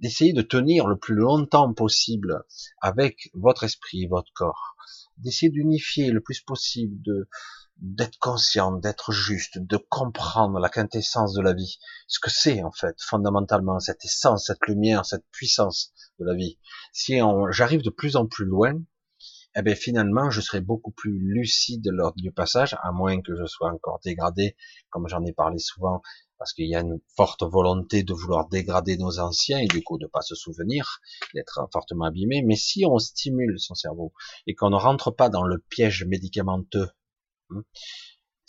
S1: d'essayer de tenir le plus longtemps possible avec votre esprit, votre corps, d'essayer d'unifier le plus possible, de d'être conscient, d'être juste, de comprendre la quintessence de la vie, ce que c'est en fait fondamentalement cette essence, cette lumière, cette puissance de la vie. Si j'arrive de plus en plus loin, eh bien finalement je serai beaucoup plus lucide lors du passage, à moins que je sois encore dégradé, comme j'en ai parlé souvent, parce qu'il y a une forte volonté de vouloir dégrader nos anciens et du coup de pas se souvenir, d'être fortement abîmé. Mais si on stimule son cerveau et qu'on ne rentre pas dans le piège médicamenteux Hein.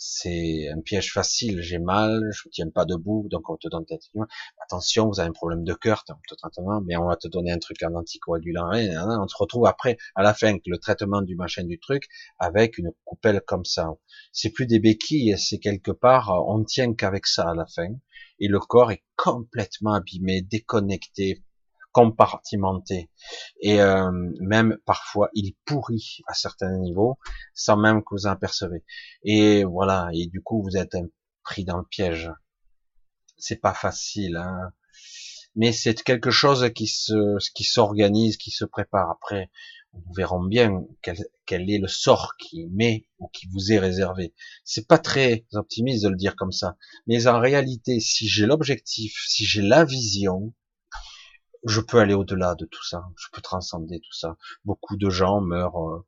S1: C'est un piège facile. J'ai mal, je ne tiens pas debout, donc on te donne attention, vous avez un problème de cœur, traitement, mais on va te donner un truc en anticoagulant. On se retrouve après, à la fin, le traitement du machin du truc, avec une coupelle comme ça. C'est plus des béquilles, c'est quelque part, on tient qu'avec ça à la fin. et le corps est complètement abîmé, déconnecté, compartimenté et euh, même parfois il pourrit à certains niveaux sans même que vous en percevez. Et voilà, et du coup vous êtes pris dans le piège. C'est pas facile, hein mais c'est quelque chose qui se, qui s'organise, qui se prépare. Après, nous verrons bien quel, quel, est le sort qui met ou qui vous est réservé. C'est pas très optimiste de le dire comme ça, mais en réalité, si j'ai l'objectif, si j'ai la vision, je peux aller au-delà de tout ça. Je peux transcender tout ça. Beaucoup de gens meurent euh,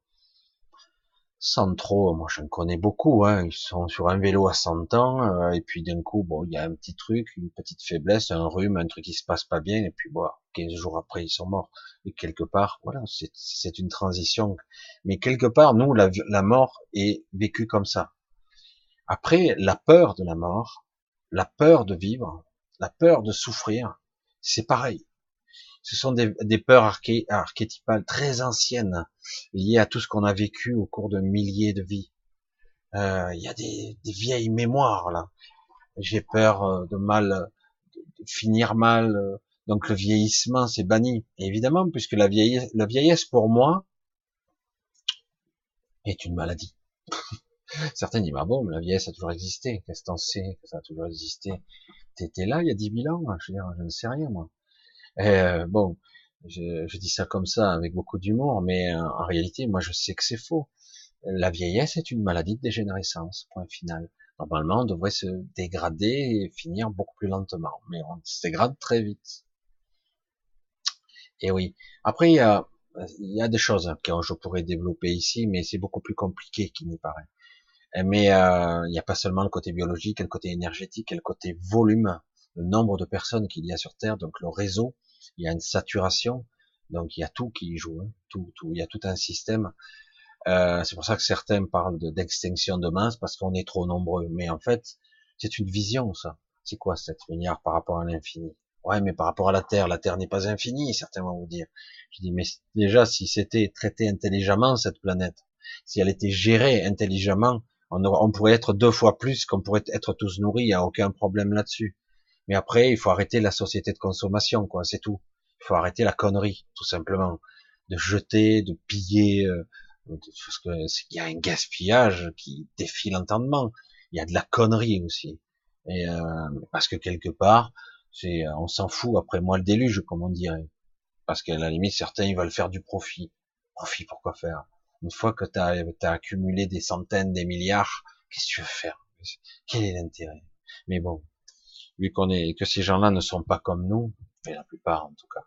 S1: sans trop, moi j'en connais beaucoup, hein, ils sont sur un vélo à 100 ans, euh, et puis d'un coup, bon, il y a un petit truc, une petite faiblesse, un rhume, un truc qui se passe pas bien, et puis bon, 15 jours après, ils sont morts. Et quelque part, voilà, c'est une transition. Mais quelque part, nous, la, la mort est vécue comme ça. Après, la peur de la mort, la peur de vivre, la peur de souffrir, c'est pareil. Ce sont des, peurs arché, archétypales très anciennes, liées à tout ce qu'on a vécu au cours de milliers de vies. Euh, il y a des, vieilles mémoires là. J'ai peur euh, de mal, de finir mal. Euh, donc le vieillissement, c'est banni. évidemment, puisque la vieillesse, la vieillesse pour moi est une maladie. Certains disent, bah bon, la vieillesse a toujours existé. Qu'est-ce que t'en ça a toujours existé? T'étais là il y a dix mille ans Je veux dire, je ne sais rien moi. Euh, bon, je, je, dis ça comme ça avec beaucoup d'humour, mais euh, en réalité, moi, je sais que c'est faux. La vieillesse est une maladie de dégénérescence, point final. Normalement, on devrait se dégrader et finir beaucoup plus lentement, mais on se dégrade très vite. Et oui. Après, il y a, il y a des choses que je pourrais développer ici, mais c'est beaucoup plus compliqué qu'il n'y paraît. Mais euh, il n'y a pas seulement le côté biologique, le côté énergétique, le côté volume, le nombre de personnes qu'il y a sur Terre, donc le réseau, il y a une saturation, donc il y a tout qui joue, hein, tout, tout, il y a tout un système. Euh, c'est pour ça que certains parlent d'extinction de, masse parce qu'on est trop nombreux. Mais en fait, c'est une vision, ça. C'est quoi cette milliards par rapport à l'infini? Ouais, mais par rapport à la Terre, la Terre n'est pas infinie, certains vont vous dire. Je dis, mais déjà, si c'était traité intelligemment, cette planète, si elle était gérée intelligemment, on, on pourrait être deux fois plus qu'on pourrait être tous nourris, il n'y a aucun problème là-dessus. Mais après, il faut arrêter la société de consommation, quoi, c'est tout. Il faut arrêter la connerie, tout simplement. De jeter, de piller, euh, parce que il y a un gaspillage qui défie l'entendement. Il y a de la connerie aussi. Et euh, parce que quelque part, c'est, on s'en fout après moi le déluge, comme on dirait. Parce qu'à la limite, certains ils veulent faire du profit. Profit, pourquoi faire? Une fois que tu as, accumulé des centaines, des milliards, qu'est-ce que tu veux faire? Quel est l'intérêt? Mais bon, vu qu'on est que ces gens-là ne sont pas comme nous, mais la plupart en tout cas.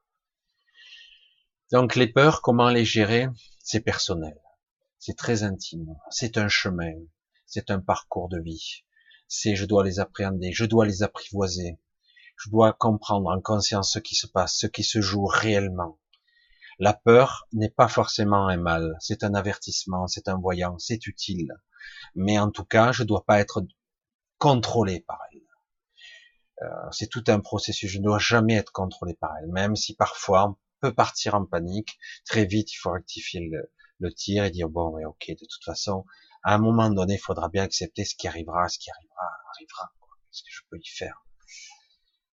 S1: Donc les peurs, comment les gérer? C'est personnel, c'est très intime, c'est un chemin, c'est un parcours de vie. C'est je dois les appréhender, je dois les apprivoiser, je dois comprendre en conscience ce qui se passe, ce qui se joue réellement. La peur n'est pas forcément un mal, c'est un avertissement, c'est un voyant, c'est utile. Mais en tout cas, je ne dois pas être contrôlé par elle. Euh, c'est tout un processus. Je ne dois jamais être contrôlé par elle, même si parfois on peut partir en panique. Très vite, il faut rectifier le, tir et dire bon, ouais, ok, de toute façon, à un moment donné, il faudra bien accepter ce qui arrivera, ce qui arrivera, arrivera. Qu'est-ce que je peux y faire?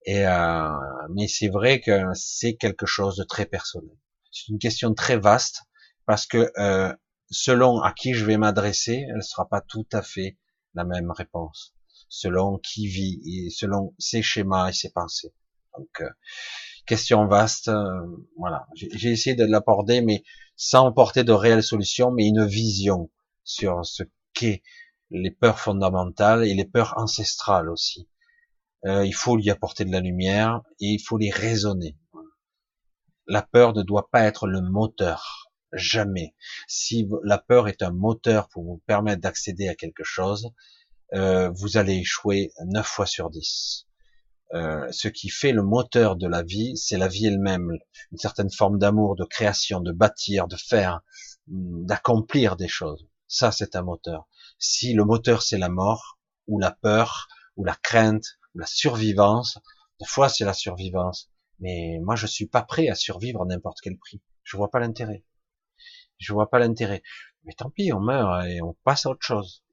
S1: Et euh, mais c'est vrai que c'est quelque chose de très personnel. C'est une question très vaste parce que euh, selon à qui je vais m'adresser, elle ne sera pas tout à fait la même réponse selon qui vit et selon ses schémas et ses pensées. Donc, euh, question vaste. Euh, voilà, j'ai essayé de l'aborder, mais sans porter de réelles solutions, mais une vision sur ce qu'est les peurs fondamentales et les peurs ancestrales aussi. Euh, il faut lui apporter de la lumière et il faut les raisonner. La peur ne doit pas être le moteur, jamais. Si la peur est un moteur pour vous permettre d'accéder à quelque chose, euh, vous allez échouer 9 fois sur 10. Euh, ce qui fait le moteur de la vie, c'est la vie elle-même, une certaine forme d'amour, de création, de bâtir, de faire, d'accomplir des choses. Ça, c'est un moteur. Si le moteur, c'est la mort, ou la peur, ou la crainte, ou la survivance, des fois, c'est la survivance. Mais moi, je suis pas prêt à survivre à n'importe quel prix. Je vois pas l'intérêt. Je vois pas l'intérêt. Mais tant pis, on meurt et on passe à autre chose.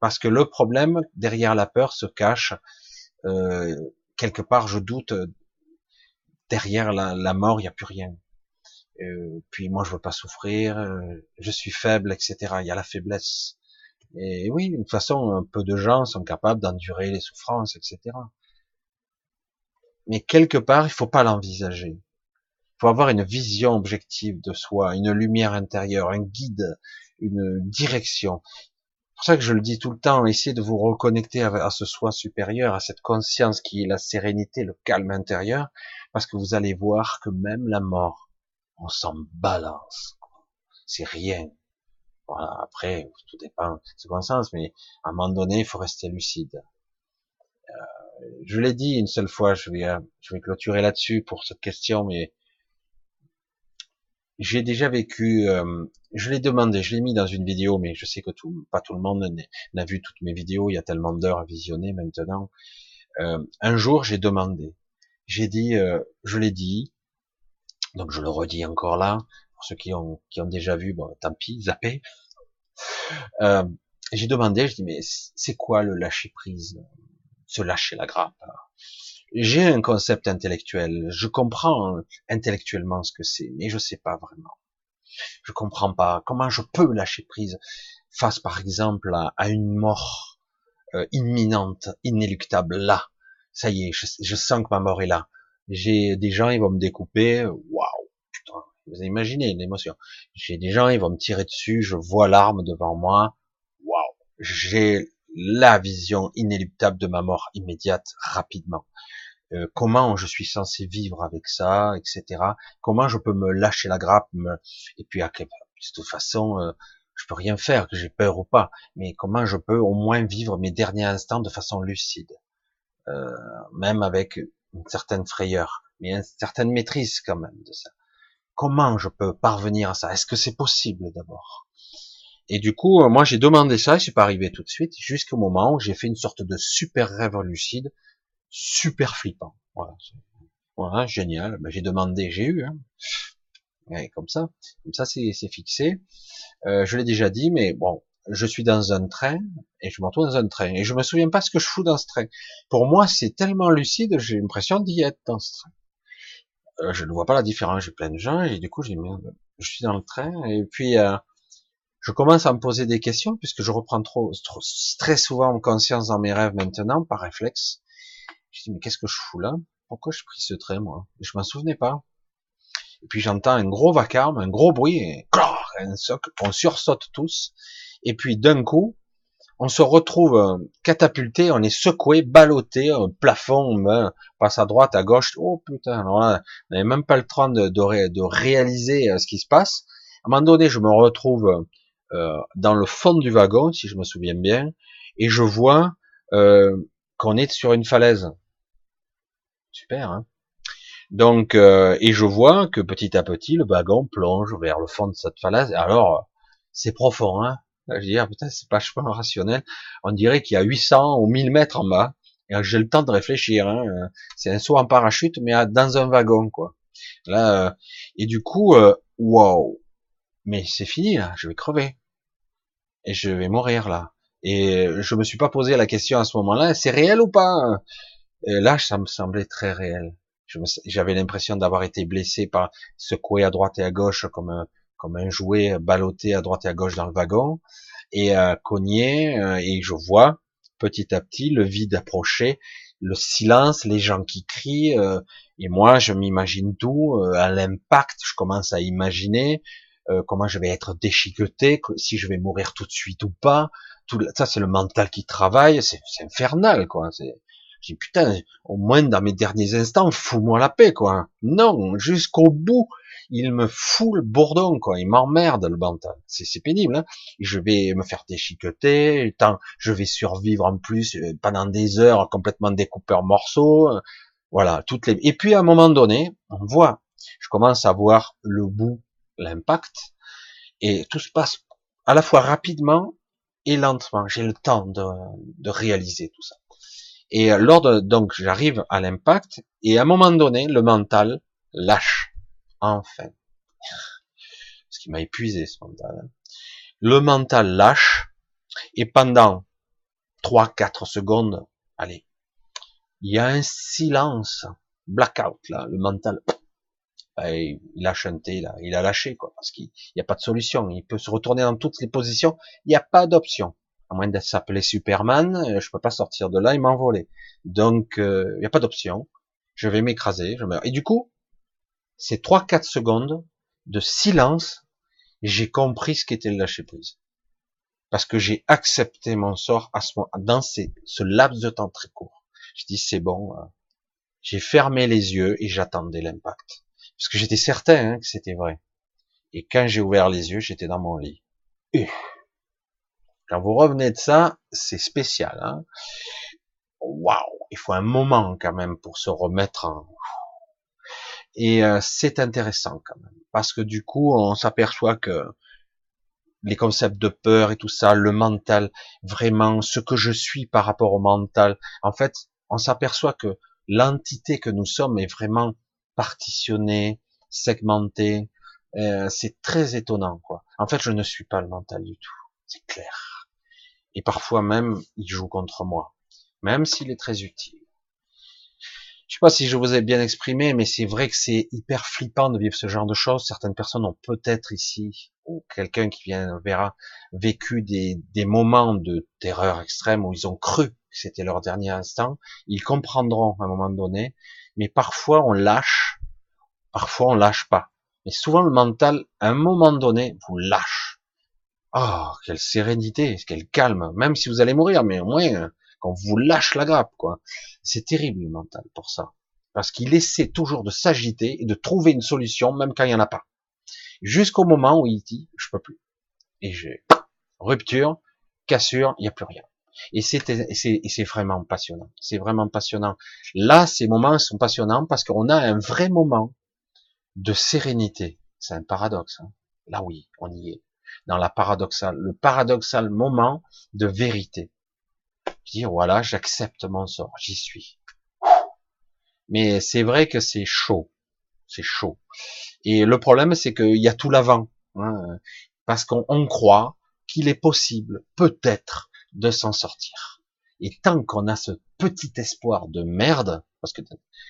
S1: Parce que le problème, derrière la peur, se cache euh, quelque part, je doute, euh, derrière la, mort, il n'y a plus rien. Euh, puis moi, je veux pas souffrir, je suis faible, etc. Il y a la faiblesse. Et oui, de toute façon, un peu de gens sont capables d'endurer les souffrances, etc. Mais quelque part, il faut pas l'envisager. Il faut avoir une vision objective de soi, une lumière intérieure, un guide, une direction pour ça que je le dis tout le temps, essayez de vous reconnecter à, ce soi supérieur, à cette conscience qui est la sérénité, le calme intérieur, parce que vous allez voir que même la mort, on s'en balance. C'est rien. Voilà, après, tout dépend de ce sens, mais à un moment donné, il faut rester lucide. Euh, je l'ai dit une seule fois, je vais, je vais clôturer là-dessus pour cette question, mais j'ai déjà vécu, euh, je l'ai demandé, je l'ai mis dans une vidéo, mais je sais que tout, pas tout le monde n'a vu toutes mes vidéos, il y a tellement d'heures à visionner maintenant. Euh, un jour, j'ai demandé, j'ai dit, euh, je l'ai dit, donc je le redis encore là, pour ceux qui ont, qui ont déjà vu, bon, tant pis, zappé. Euh, j'ai demandé, je dis, mais c'est quoi le lâcher prise, se lâcher la grappe j'ai un concept intellectuel, je comprends intellectuellement ce que c'est, mais je sais pas vraiment. Je comprends pas comment je peux lâcher prise face, par exemple, à, une mort euh, imminente, inéluctable. Là, ça y est, je, sens que ma mort est là. J'ai des gens, ils vont me découper. Waouh, putain, vous imaginez l'émotion. J'ai des gens, ils vont me tirer dessus. Je vois l'arme devant moi. Waouh, j'ai la vision inéluctable de ma mort immédiate, rapidement. Euh, comment je suis censé vivre avec ça, etc. Comment je peux me lâcher la grappe, et puis à de toute façon, euh, je peux rien faire, que j'ai peur ou pas, mais comment je peux au moins vivre mes derniers instants de façon lucide, euh, même avec une certaine frayeur, mais une certaine maîtrise quand même de ça. Comment je peux parvenir à ça? Est-ce que c'est possible d'abord? Et du coup, moi j'ai demandé ça, je suis pas arrivé tout de suite, jusqu'au moment où j'ai fait une sorte de super rêve lucide super flippant. Voilà, voilà génial. Ben, j'ai demandé, j'ai eu. Hein. comme ça, comme ça c'est fixé. Euh, je l'ai déjà dit, mais bon, je suis dans un train et je me retrouve dans un train et je me souviens pas ce que je fous dans ce train. Pour moi, c'est tellement lucide, j'ai l'impression d'y être dans ce train. Euh, je ne vois pas la différence. J'ai plein de gens et du coup, j'ai merde, je suis dans le train et puis euh, je commence à me poser des questions puisque je reprends trop, trop très souvent en conscience dans mes rêves maintenant par réflexe. Je dis, mais qu'est-ce que je fous là? Pourquoi je pris ce train, moi? Je m'en souvenais pas. Et puis j'entends un gros vacarme, un gros bruit, et un soc, on sursaute tous. Et puis d'un coup, on se retrouve euh, catapulté, on est secoué, ballotté, plafond, on passe à droite, à gauche. Oh putain, alors là, on n'avait même pas le temps de, de, réaliser euh, ce qui se passe. À un moment donné, je me retrouve euh, dans le fond du wagon, si je me souviens bien, et je vois euh, qu'on est sur une falaise. Super, hein Donc, euh, et je vois que petit à petit, le wagon plonge vers le fond de cette falaise. Alors, c'est profond, hein Je veux dire, putain, c'est pas rationnel. On dirait qu'il y a 800 ou 1000 mètres en bas. Et j'ai le temps de réfléchir. Hein. C'est un saut en parachute, mais dans un wagon, quoi. Là, euh, et du coup, euh, waouh Mais c'est fini, là. Je vais crever. Et je vais mourir, là. Et je me suis pas posé la question à ce moment-là, c'est réel ou pas et Là, ça me semblait très réel. J'avais l'impression d'avoir été blessé par secoué à droite et à gauche comme un, comme un jouet ballotté à droite et à gauche dans le wagon et euh, cogné euh, et je vois petit à petit le vide approcher, le silence, les gens qui crient euh, et moi je m'imagine tout euh, à l'impact, je commence à imaginer comment je vais être déchiqueté, si je vais mourir tout de suite ou pas, ça c'est le mental qui travaille, c'est infernal quoi. C'est, j'ai putain, au moins dans mes derniers instants, fous-moi la paix quoi. Non, jusqu'au bout, il me fout le bourdon quoi, il m'emmerde le mental. C'est pénible. Hein je vais me faire déchiqueter, tant je vais survivre en plus euh, pendant des heures complètement découpé en morceaux. Euh, voilà, toutes les. Et puis à un moment donné, on voit, je commence à voir le bout, l'impact, et tout se passe à la fois rapidement et lentement. J'ai le temps de, réaliser tout ça. Et euh, lors de, donc j'arrive à l'impact et à un moment donné, le mental lâche. Enfin. Ce qui m'a épuisé, ce mental. Hein. Le mental lâche et pendant 3-4 secondes, allez, il y a un silence, blackout là, le mental, il a chanté là, il a lâché quoi, parce qu'il n'y a pas de solution, il peut se retourner dans toutes les positions, il n'y a pas d'option, à moins d'être s'appeler Superman, euh, je peux pas sortir de là et m'envoler, donc euh, il n'y a pas d'option, je vais m'écraser, je meurs, et du coup, ces 3-4 secondes de silence, j'ai compris ce qu'était le lâcher prise, parce que j'ai accepté mon sort à ce moment, dans ce laps de temps très court, je dis c'est bon, euh, j'ai fermé les yeux et j'attendais l'impact. Parce que j'étais certain hein, que c'était vrai. Et quand j'ai ouvert les yeux, j'étais dans mon lit. Quand vous revenez de ça, c'est spécial. Hein Waouh Il faut un moment quand même pour se remettre en... Et euh, c'est intéressant quand même. Parce que du coup, on s'aperçoit que les concepts de peur et tout ça, le mental, vraiment, ce que je suis par rapport au mental, en fait, on s'aperçoit que l'entité que nous sommes est vraiment partitionné, segmenté. Euh, c'est très étonnant, quoi. En fait, je ne suis pas le mental du tout. C'est clair. Et parfois même, il joue contre moi, même s'il est très utile. Je sais pas si je vous ai bien exprimé, mais c'est vrai que c'est hyper flippant de vivre ce genre de choses. Certaines personnes ont peut-être ici, ou quelqu'un qui vient verra, vécu des, moments de terreur extrême où ils ont cru que c'était leur dernier instant. Ils comprendront à un moment donné, mais parfois on lâche, parfois on lâche pas. Mais souvent le mental, à un moment donné, vous lâche. Oh, quelle sérénité, quel calme, même si vous allez mourir, mais au moins, quand vous lâche la grappe, quoi. C'est terrible le mental pour ça. Parce qu'il essaie toujours de s'agiter et de trouver une solution, même quand il n'y en a pas. Jusqu'au moment où il dit, je peux plus. Et j'ai rupture, cassure, il n'y a plus rien. Et c'est vraiment passionnant. C'est vraiment passionnant. Là, ces moments sont passionnants parce qu'on a un vrai moment de sérénité. C'est un paradoxe. Hein. Là, oui, on y est. Dans la paradoxale, le paradoxal moment de vérité. Dire, voilà, j'accepte mon sort, j'y suis. Mais c'est vrai que c'est chaud. C'est chaud. Et le problème, c'est qu'il y a tout l'avant. Hein, parce qu'on croit qu'il est possible, peut-être, de s'en sortir. Et tant qu'on a ce petit espoir de merde, parce que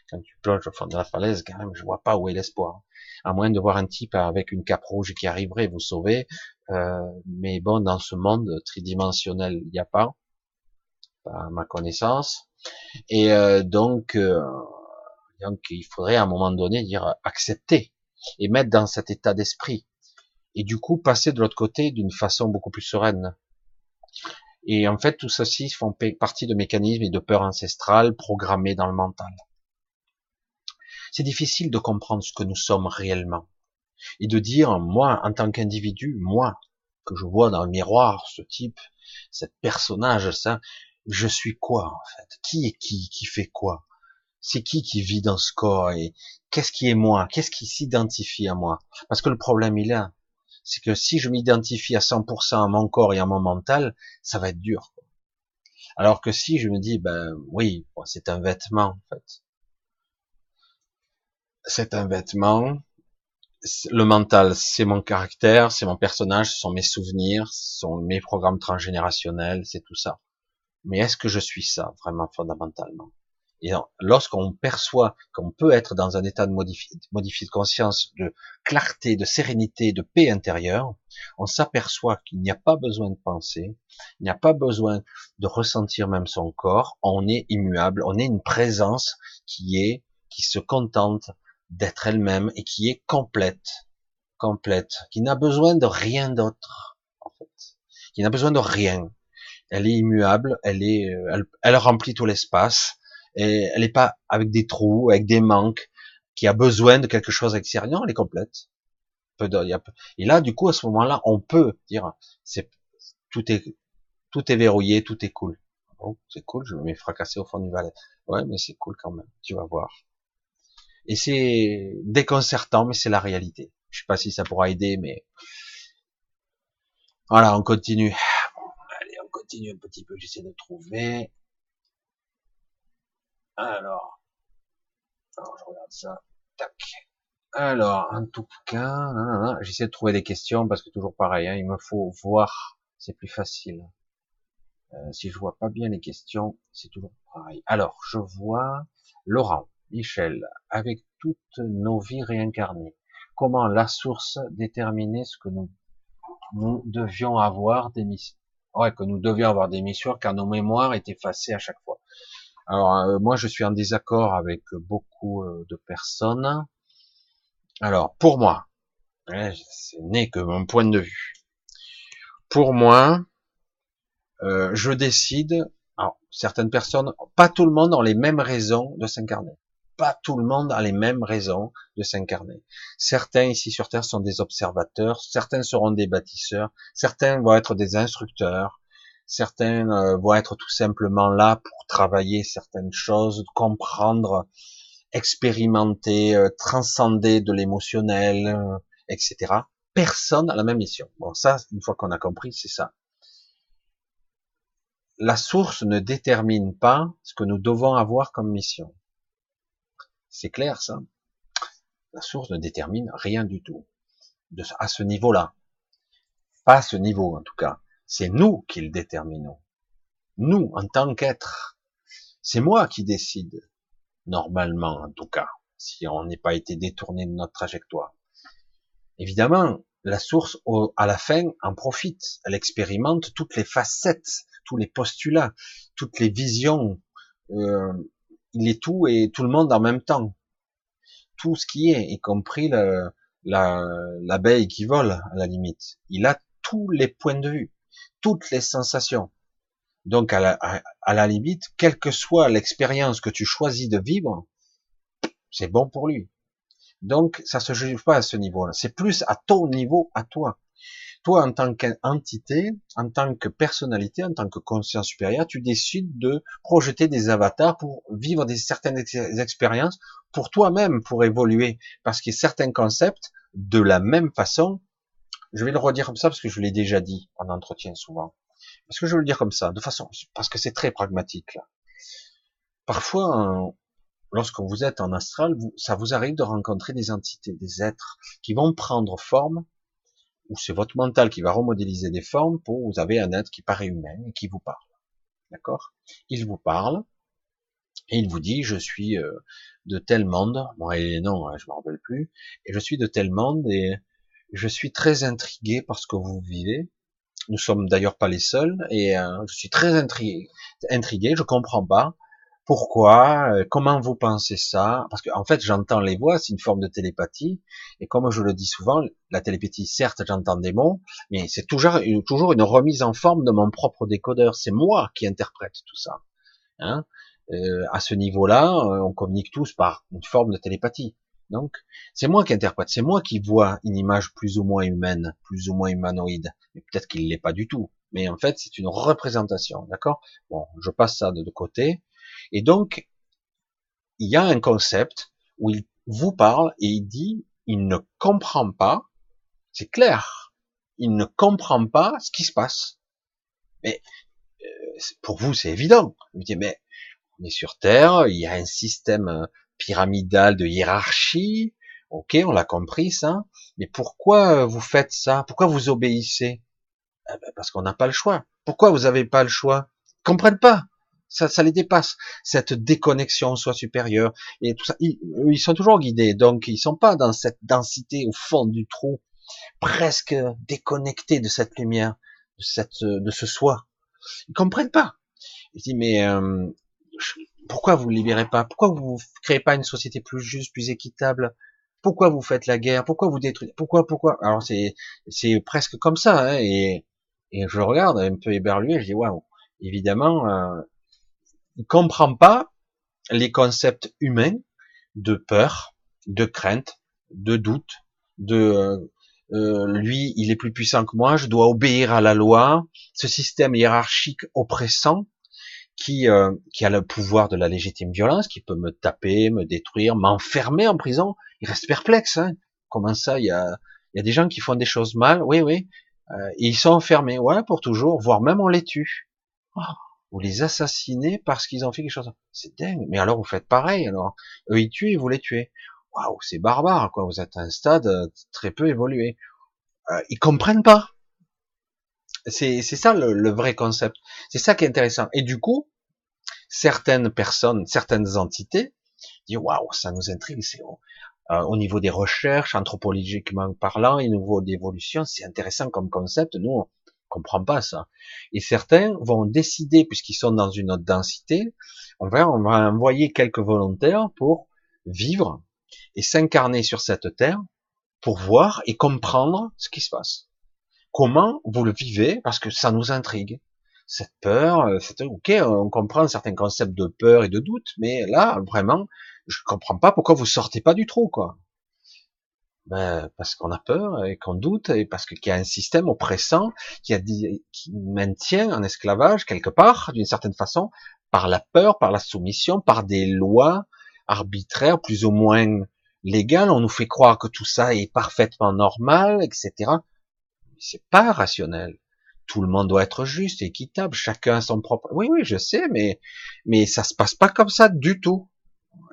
S1: quand tu plonges au fond de la falaise, quand même, je vois pas où est l'espoir. À moins de voir un type avec une cape rouge qui arriverait vous sauver. Euh, mais bon, dans ce monde tridimensionnel, il n'y a pas, pas à ma connaissance. Et euh, donc, euh, donc, il faudrait à un moment donné dire accepter et mettre dans cet état d'esprit. Et du coup, passer de l'autre côté d'une façon beaucoup plus sereine. Et en fait, tout ceci font partie de mécanismes et de peurs ancestrales programmés dans le mental. C'est difficile de comprendre ce que nous sommes réellement. Et de dire, moi, en tant qu'individu, moi, que je vois dans le miroir, ce type, cette personnage, ça, je suis quoi, en fait? Qui est qui? Qui fait quoi? C'est qui qui vit dans ce corps? Et qu'est-ce qui est moi? Qu'est-ce qui s'identifie à moi? Parce que le problème, il est là c'est que si je m'identifie à 100% à mon corps et à mon mental, ça va être dur. Alors que si je me dis, ben oui, c'est un vêtement en fait. C'est un vêtement. Le mental, c'est mon caractère, c'est mon personnage, ce sont mes souvenirs, ce sont mes programmes transgénérationnels, c'est tout ça. Mais est-ce que je suis ça vraiment fondamentalement? Et lorsqu'on perçoit qu'on peut être dans un état de modifié, de conscience, de clarté, de sérénité, de paix intérieure, on s'aperçoit qu'il n'y a pas besoin de penser, il n'y a pas besoin de ressentir même son corps, on est immuable, on est une présence qui est, qui se contente d'être elle-même et qui est complète, complète, qui n'a besoin de rien d'autre, en fait, qui n'a besoin de rien. Elle est immuable, elle est, euh, elle, elle remplit tout l'espace, elle n'est pas avec des trous, avec des manques, qui a besoin de quelque chose extérieur. Elle est complète. Et là, du coup, à ce moment-là, on peut dire, c'est tout est tout est verrouillé, tout est cool. Bon, c'est cool, je me mets fracassé au fond du valet. Ouais, mais c'est cool quand même. Tu vas voir. Et c'est déconcertant, mais c'est la réalité. Je sais pas si ça pourra aider, mais voilà, on continue. allez, on continue un petit peu. J'essaie de trouver. Alors, je regarde ça. Tac. Alors, en tout cas, j'essaie de trouver des questions parce que toujours pareil, hein, il me faut voir, c'est plus facile. Euh, si je vois pas bien les questions, c'est toujours Alors, je vois Laurent, Michel, avec toutes nos vies réincarnées, comment la source déterminait ce que nous, nous devions avoir des missions. Ouais, que nous devions avoir des missions car nos mémoires étaient effacées à chaque fois. Alors, euh, moi, je suis en désaccord avec beaucoup euh, de personnes. Alors, pour moi, ce n'est que mon point de vue. Pour moi, euh, je décide. Alors, certaines personnes, pas tout le monde a les mêmes raisons de s'incarner. Pas tout le monde a les mêmes raisons de s'incarner. Certains ici sur Terre sont des observateurs, certains seront des bâtisseurs, certains vont être des instructeurs, certains euh, vont être tout simplement là pour travailler certaines choses, comprendre, expérimenter, euh, transcender de l'émotionnel, etc. Personne a la même mission. Bon, ça, une fois qu'on a compris, c'est ça la source ne détermine pas ce que nous devons avoir comme mission. C'est clair ça La source ne détermine rien du tout de, à ce niveau-là. Pas à ce niveau en tout cas. C'est nous qui le déterminons. Nous, en tant qu'être. C'est moi qui décide. Normalement, en tout cas. Si on n'est pas été détourné de notre trajectoire. Évidemment, la source, à la fin, en profite. Elle expérimente toutes les facettes tous les postulats, toutes les visions. Euh, il est tout et tout le monde en même temps. Tout ce qui est, y compris l'abeille qui vole à la limite. Il a tous les points de vue, toutes les sensations. Donc à la, à la limite, quelle que soit l'expérience que tu choisis de vivre, c'est bon pour lui. Donc ça se juge pas à ce niveau-là. C'est plus à ton niveau, à toi. Toi, en tant qu'entité, en tant que personnalité, en tant que conscience supérieure, tu décides de projeter des avatars pour vivre des certaines expériences pour toi-même, pour évoluer. Parce a certains concepts, de la même façon, je vais le redire comme ça parce que je l'ai déjà dit en entretien souvent. Parce que je veux le dire comme ça, de façon, parce que c'est très pragmatique là. Parfois, lorsque vous êtes en astral, ça vous arrive de rencontrer des entités, des êtres qui vont prendre forme ou c'est votre mental qui va remodéliser des formes pour vous avez un être qui paraît humain et qui vous parle. D'accord? Il vous parle et il vous dit je suis euh, de tel monde. Bon, et non, hein, je me rappelle plus. Et je suis de tel monde et je suis très intrigué par ce que vous vivez. Nous sommes d'ailleurs pas les seuls et euh, je suis très intrigué, intrigué. Je comprends pas. Pourquoi euh, Comment vous pensez ça Parce que en fait, j'entends les voix, c'est une forme de télépathie. Et comme je le dis souvent, la télépathie, certes, j'entends des mots, mais c'est toujours une, toujours une remise en forme de mon propre décodeur. C'est moi qui interprète tout ça. Hein euh, à ce niveau-là, euh, on communique tous par une forme de télépathie. Donc, c'est moi qui interprète, c'est moi qui vois une image plus ou moins humaine, plus ou moins humanoïde. Mais peut-être qu'il l'est pas du tout. Mais en fait, c'est une représentation, d'accord? Bon, je passe ça de côté. Et donc, il y a un concept où il vous parle et il dit, il ne comprend pas, c'est clair, il ne comprend pas ce qui se passe. Mais euh, pour vous, c'est évident. Vous dites, mais on est sur Terre, il y a un système euh, pyramidal de hiérarchie. Ok, on l'a compris ça. Mais pourquoi vous faites ça? Pourquoi vous obéissez? Eh ben, Parce qu'on n'a pas le choix. Pourquoi vous n'avez pas le choix? Ils comprennent pas ça, ça les dépasse. Cette déconnexion soit supérieure et tout ça, ils, ils, sont toujours guidés, donc ils sont pas dans cette densité au fond du trou, presque déconnectés de cette lumière, de cette, de ce soi. Ils comprennent pas. Ils disent mais euh, pourquoi vous ne libérez pas? Pourquoi vous créez pas une société plus juste, plus équitable? Pourquoi vous faites la guerre? Pourquoi vous détruisez? Pourquoi Pourquoi? Alors c'est c'est presque comme ça. Hein, et, et je regarde un peu éberlué, je dis waouh. Évidemment, euh, il comprend pas les concepts humains de peur, de crainte, de doute, de euh, euh, lui, il est plus puissant que moi, je dois obéir à la loi, ce système hiérarchique oppressant qui, euh, qui a le pouvoir de la légitime violence, qui peut me taper, me détruire, m'enfermer en prison. Il reste perplexe. Hein Comment ça Il y a, y a des gens qui font des choses mal, oui, oui, et ils sont enfermés, ouais, pour toujours, voire même on les tue. Oh vous les assassinez parce qu'ils ont fait quelque chose. C'est dingue. Mais alors vous faites pareil. Alors eux ils tuent vous les tuez. Waouh, c'est barbare quoi. Vous êtes à un stade euh, très peu évolué. Euh, ils comprennent pas. C'est ça le, vrai concept. C'est ça qui est intéressant. Et du coup, certaines personnes, certaines entités disent waouh, ça nous intrigue, c'est euh, au niveau des recherches, anthropologiquement parlant, au niveau d'évolution, c'est intéressant comme concept. Nous, on comprend pas ça. Et certains vont décider, puisqu'ils sont dans une autre densité, on va, on va envoyer quelques volontaires pour vivre et s'incarner sur cette terre pour voir et comprendre ce qui se passe. Comment vous le vivez? Parce que ça nous intrigue. Cette peur, euh, c'est ok, on comprend certains concepts de peur et de doute, mais là, vraiment, je comprends pas pourquoi vous sortez pas du trou, quoi. Ben, parce qu'on a peur et qu'on doute et parce qu'il y a un système oppressant qui, a qui maintient en esclavage quelque part, d'une certaine façon, par la peur, par la soumission, par des lois arbitraires plus ou moins légales. On nous fait croire que tout ça est parfaitement normal, etc. C'est pas rationnel. Tout le monde doit être juste, équitable, chacun a son propre. Oui, oui, je sais, mais mais ça se passe pas comme ça du tout.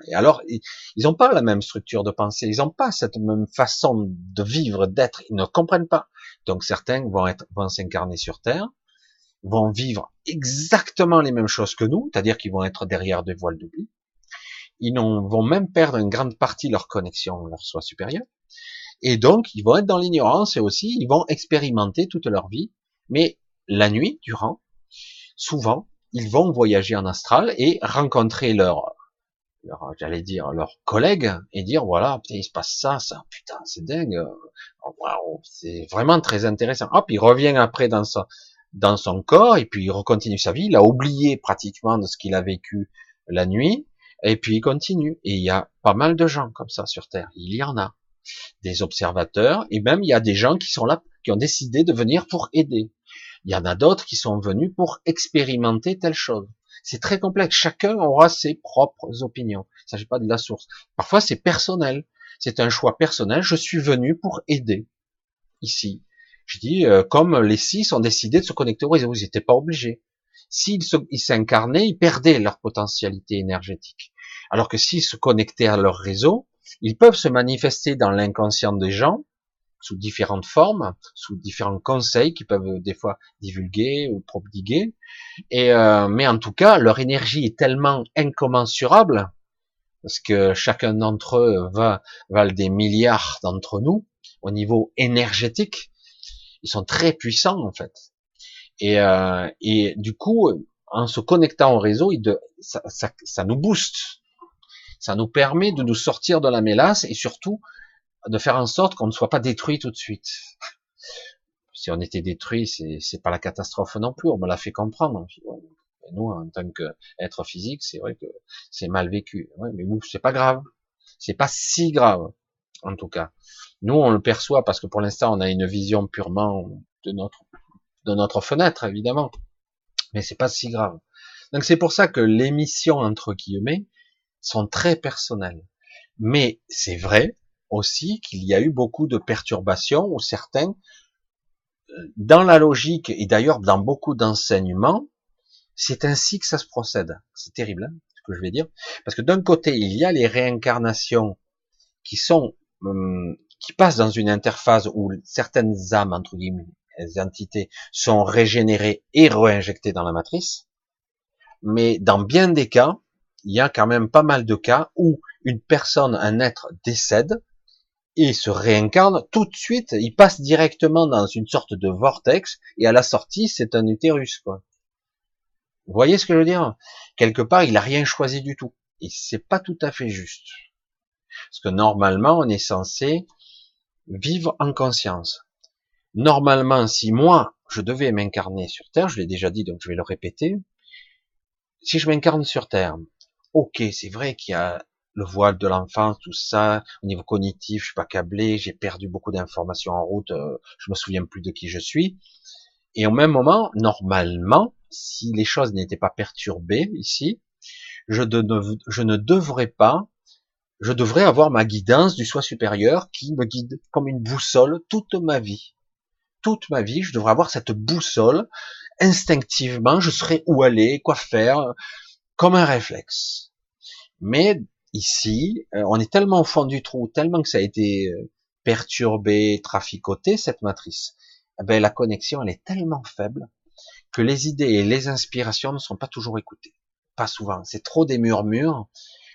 S1: Et alors, ils n'ont pas la même structure de pensée, ils n'ont pas cette même façon de vivre, d'être, ils ne comprennent pas. Donc certains vont être, vont s'incarner sur Terre, vont vivre exactement les mêmes choses que nous, c'est-à-dire qu'ils vont être derrière des voiles d'oubli. Ils vont même perdre une grande partie de leur connexion, leur soi supérieur. Et donc, ils vont être dans l'ignorance et aussi, ils vont expérimenter toute leur vie. Mais la nuit, durant, souvent, ils vont voyager en astral et rencontrer leur j'allais dire, leurs collègues et dire voilà, putain, il se passe ça, ça, putain, c'est dingue, oh, c'est vraiment très intéressant. Hop, il revient après dans son, dans son corps et puis il recontinue sa vie. Il a oublié pratiquement de ce qu'il a vécu la nuit et puis il continue. Et il y a pas mal de gens comme ça sur Terre. Il y en a des observateurs et même il y a des gens qui sont là, qui ont décidé de venir pour aider. Il y en a d'autres qui sont venus pour expérimenter telle chose. C'est très complexe. Chacun aura ses propres opinions. Il ne s'agit pas de la source. Parfois, c'est personnel. C'est un choix personnel. Je suis venu pour aider. Ici. Je dis, euh, comme les six ont décidé de se connecter au réseau, ils n'étaient pas obligés. S'ils s'incarnaient, ils perdaient leur potentialité énergétique. Alors que s'ils se connectaient à leur réseau, ils peuvent se manifester dans l'inconscient des gens, sous différentes formes, sous différents conseils qui peuvent des fois divulguer ou prodiguer. Et euh, mais en tout cas, leur énergie est tellement incommensurable parce que chacun d'entre eux va valent des milliards d'entre nous au niveau énergétique. Ils sont très puissants en fait. Et, euh, et du coup, en se connectant au réseau, ça, ça, ça nous booste. Ça nous permet de nous sortir de la mélasse et surtout de faire en sorte qu'on ne soit pas détruit tout de suite. Si on était détruit, c'est, pas la catastrophe non plus, on me l'a fait comprendre. Nous, en tant qu'être physique, c'est vrai que c'est mal vécu. Ouais, mais nous, c'est pas grave. C'est pas si grave, en tout cas. Nous, on le perçoit parce que pour l'instant, on a une vision purement de notre, de notre fenêtre, évidemment. Mais c'est pas si grave. Donc c'est pour ça que les missions, entre guillemets, sont très personnelles. Mais c'est vrai, aussi qu'il y a eu beaucoup de perturbations ou certains, euh, dans la logique et d'ailleurs dans beaucoup d'enseignements, c'est ainsi que ça se procède. C'est terrible, hein, ce que je vais dire, parce que d'un côté il y a les réincarnations qui sont hum, qui passent dans une interface où certaines âmes entre guillemets, les entités sont régénérées et réinjectées dans la matrice, mais dans bien des cas, il y a quand même pas mal de cas où une personne, un être décède, et se réincarne tout de suite, il passe directement dans une sorte de vortex, et à la sortie, c'est un utérus. Vous voyez ce que je veux dire? Quelque part, il a rien choisi du tout. Et c'est pas tout à fait juste. Parce que normalement, on est censé vivre en conscience. Normalement, si moi, je devais m'incarner sur Terre, je l'ai déjà dit, donc je vais le répéter, si je m'incarne sur Terre, ok, c'est vrai qu'il y a le voile de l'enfance, tout ça, au niveau cognitif, je suis pas câblé, j'ai perdu beaucoup d'informations en route, euh, je me souviens plus de qui je suis. Et au même moment, normalement, si les choses n'étaient pas perturbées ici, je, je ne devrais pas, je devrais avoir ma guidance du soi supérieur qui me guide comme une boussole toute ma vie. Toute ma vie, je devrais avoir cette boussole. Instinctivement, je saurais où aller, quoi faire, comme un réflexe. Mais ici, euh, on est tellement au fond du trou, tellement que ça a été euh, perturbé, traficoté, cette matrice. Eh ben, la connexion, elle est tellement faible que les idées et les inspirations ne sont pas toujours écoutées. pas souvent. C'est trop des murmures,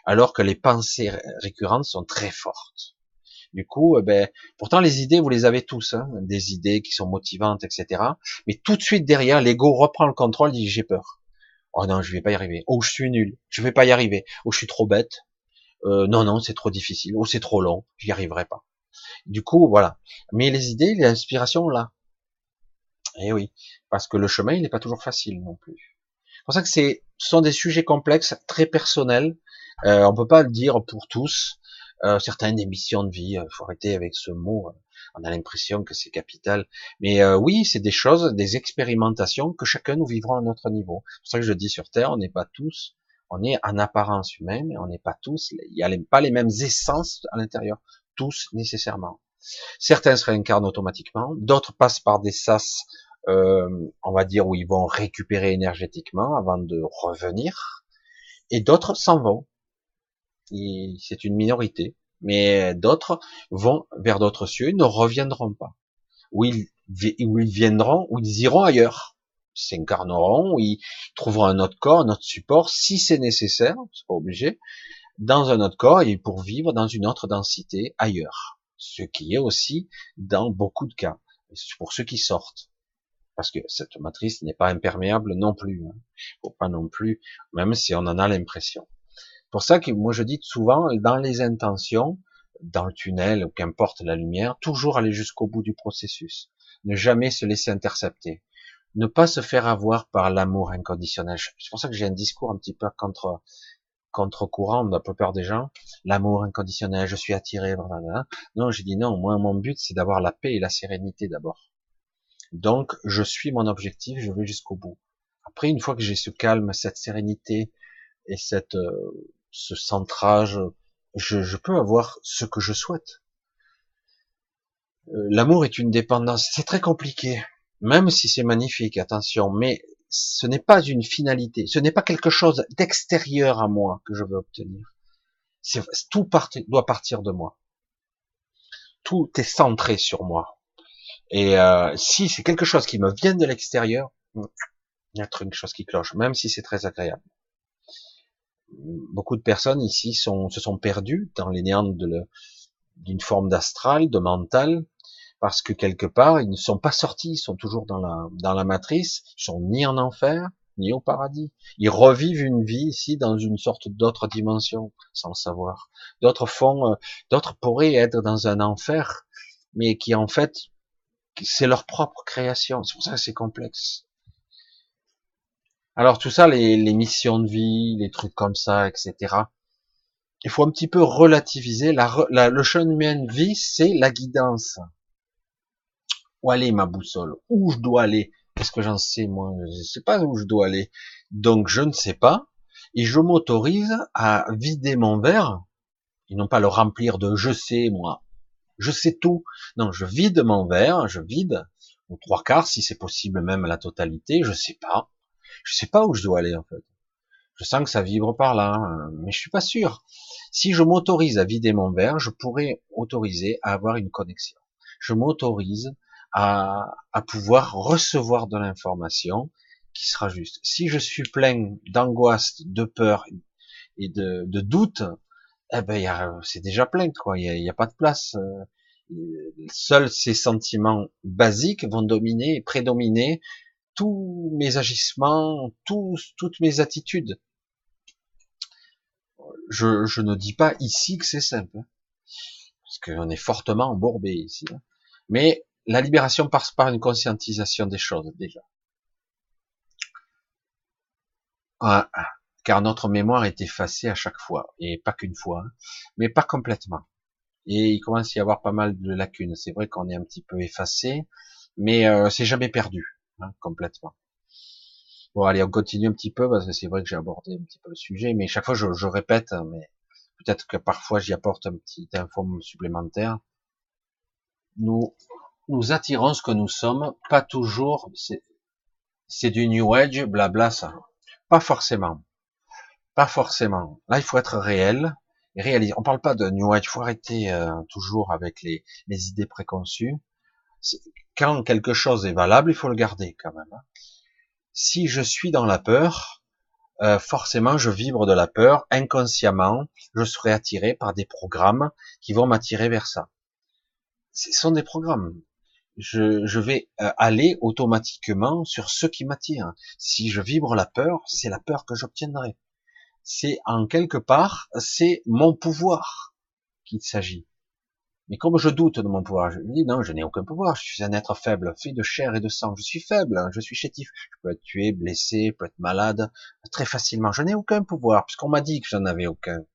S1: alors que les pensées récurrentes sont très fortes. Du coup, eh ben, pourtant les idées, vous les avez tous, hein, des idées qui sont motivantes, etc. Mais tout de suite derrière, l'ego reprend le contrôle, dit j'ai peur. Oh non, je vais pas y arriver. Oh, je suis nul. Je vais pas y arriver. Oh, je suis trop bête. Euh, non, non, c'est trop difficile. Oh, c'est trop long. J'y arriverai pas. Du coup, voilà. Mais les idées, l'inspiration, là. Eh oui, parce que le chemin, il n'est pas toujours facile non plus. C'est pour ça que c'est, ce sont des sujets complexes, très personnels. Euh, on peut pas le dire pour tous. Euh, certaines émissions de vie, euh, faut arrêter avec ce mot. On a l'impression que c'est capital. Mais euh, oui, c'est des choses, des expérimentations que chacun nous vivra à notre niveau. C'est pour ça que je dis sur Terre, on n'est pas tous, on est en apparence humaine, mais on n'est pas tous, il n'y a pas les mêmes essences à l'intérieur, tous nécessairement. Certains se réincarnent automatiquement, d'autres passent par des sas, euh, on va dire, où ils vont récupérer énergétiquement avant de revenir, et d'autres s'en vont. C'est une minorité mais d'autres vont vers d'autres cieux, ne reviendront pas. Ou ils, viendront, ou ils iront ailleurs. Ils s'incarneront, ou ils trouveront un autre corps, un autre support, si c'est nécessaire, c'est pas obligé, dans un autre corps et pour vivre dans une autre densité ailleurs. Ce qui est aussi dans beaucoup de cas. Pour ceux qui sortent. Parce que cette matrice n'est pas imperméable non plus. Hein. Faut pas non plus, même si on en a l'impression pour ça que moi je dis souvent, dans les intentions, dans le tunnel, ou qu'importe la lumière, toujours aller jusqu'au bout du processus. Ne jamais se laisser intercepter. Ne pas se faire avoir par l'amour inconditionnel. C'est pour ça que j'ai un discours un petit peu contre contre courant de la plupart des gens. L'amour inconditionnel, je suis attiré, blablabla. Non, j'ai dit non, moi mon but c'est d'avoir la paix et la sérénité d'abord. Donc je suis mon objectif, je vais jusqu'au bout. Après, une fois que j'ai ce calme, cette sérénité et cette euh, ce centrage, je, peux avoir ce que je souhaite. Euh, l'amour est une dépendance, c'est très compliqué, même si c'est magnifique, attention, mais ce n'est pas une finalité, ce n'est pas quelque chose d'extérieur à moi que je veux obtenir. Tout doit partir de moi. Tout est centré sur moi. Et euh, si c'est quelque chose qui me vient de l'extérieur, il y a quelque chose qui cloche, même si c'est très agréable beaucoup de personnes ici sont, se sont perdues dans les néants d'une forme d'astral, de mental, parce que quelque part, ils ne sont pas sortis, ils sont toujours dans la, dans la matrice, ils sont ni en enfer, ni au paradis. Ils revivent une vie ici dans une sorte d'autre dimension, sans le savoir. D'autres font, euh, d'autres pourraient être dans un enfer, mais qui en fait, c'est leur propre création. C'est pour ça que c'est complexe. Alors tout ça, les, missions de vie, les trucs comme ça, etc. Il faut un petit peu relativiser. La, le chemin de vie, c'est la guidance. Où aller ma boussole? Où je dois aller? Qu'est-ce que j'en sais moi Je ne sais pas où je dois aller. Donc je ne sais pas. Et je m'autorise à vider mon verre, et non pas le remplir de je sais moi. Je sais tout. Non, je vide mon verre, je vide, ou trois quarts si c'est possible même la totalité, je sais pas. Je sais pas où je dois aller en fait. Je sens que ça vibre par là, hein, mais je suis pas sûr. Si je m'autorise à vider mon verre, je pourrais autoriser à avoir une connexion. Je m'autorise à, à pouvoir recevoir de l'information qui sera juste. Si je suis plein d'angoisse, de peur et de, de doute, eh ben c'est déjà plein quoi. Il n'y a, a, pas de place. Euh, seuls ces sentiments basiques vont dominer et prédominer tous mes agissements, tous, toutes mes attitudes. Je, ne dis pas ici que c'est simple, hein, parce qu'on est fortement embourbé ici. Hein. Mais la libération passe par une conscientisation des choses déjà. Ah, ah, car notre mémoire est effacée à chaque fois, et pas qu'une fois, hein, mais pas complètement. Et il commence à y avoir pas mal de lacunes. C'est vrai qu'on est un petit peu effacé, mais euh, c'est jamais perdu. Hein, complètement. Bon, allez, on continue un petit peu, parce que c'est vrai que j'ai abordé un petit peu le sujet, mais chaque fois je, je répète, hein, mais peut-être que parfois j'y apporte un petit info supplémentaire. Nous, nous attirons ce que nous sommes, pas toujours, c'est du New Age, blabla, ça. Pas forcément. Pas forcément. Là, il faut être réel et réaliser. On parle pas de New Age, il faut arrêter euh, toujours avec les, les idées préconçues quand quelque chose est valable, il faut le garder quand même. Hein. Si je suis dans la peur, euh, forcément je vibre de la peur, inconsciemment, je serai attiré par des programmes qui vont m'attirer vers ça. Ce sont des programmes. Je, vais euh, aller automatiquement sur ce qui m'attire. Si je vibre la peur, c'est la peur que j'obtiendrai. C'est en quelque part, c'est mon pouvoir qu'il s'agit. Mais comme je doute de mon pouvoir, je me dis non, je n'ai aucun pouvoir, je suis un être faible, fait de chair et de sang, je suis faible, hein, je suis chétif, je peux être tué, blessé, je peux être malade, très facilement, je n'ai aucun pouvoir, puisqu'on m'a dit que j'en avais aucun.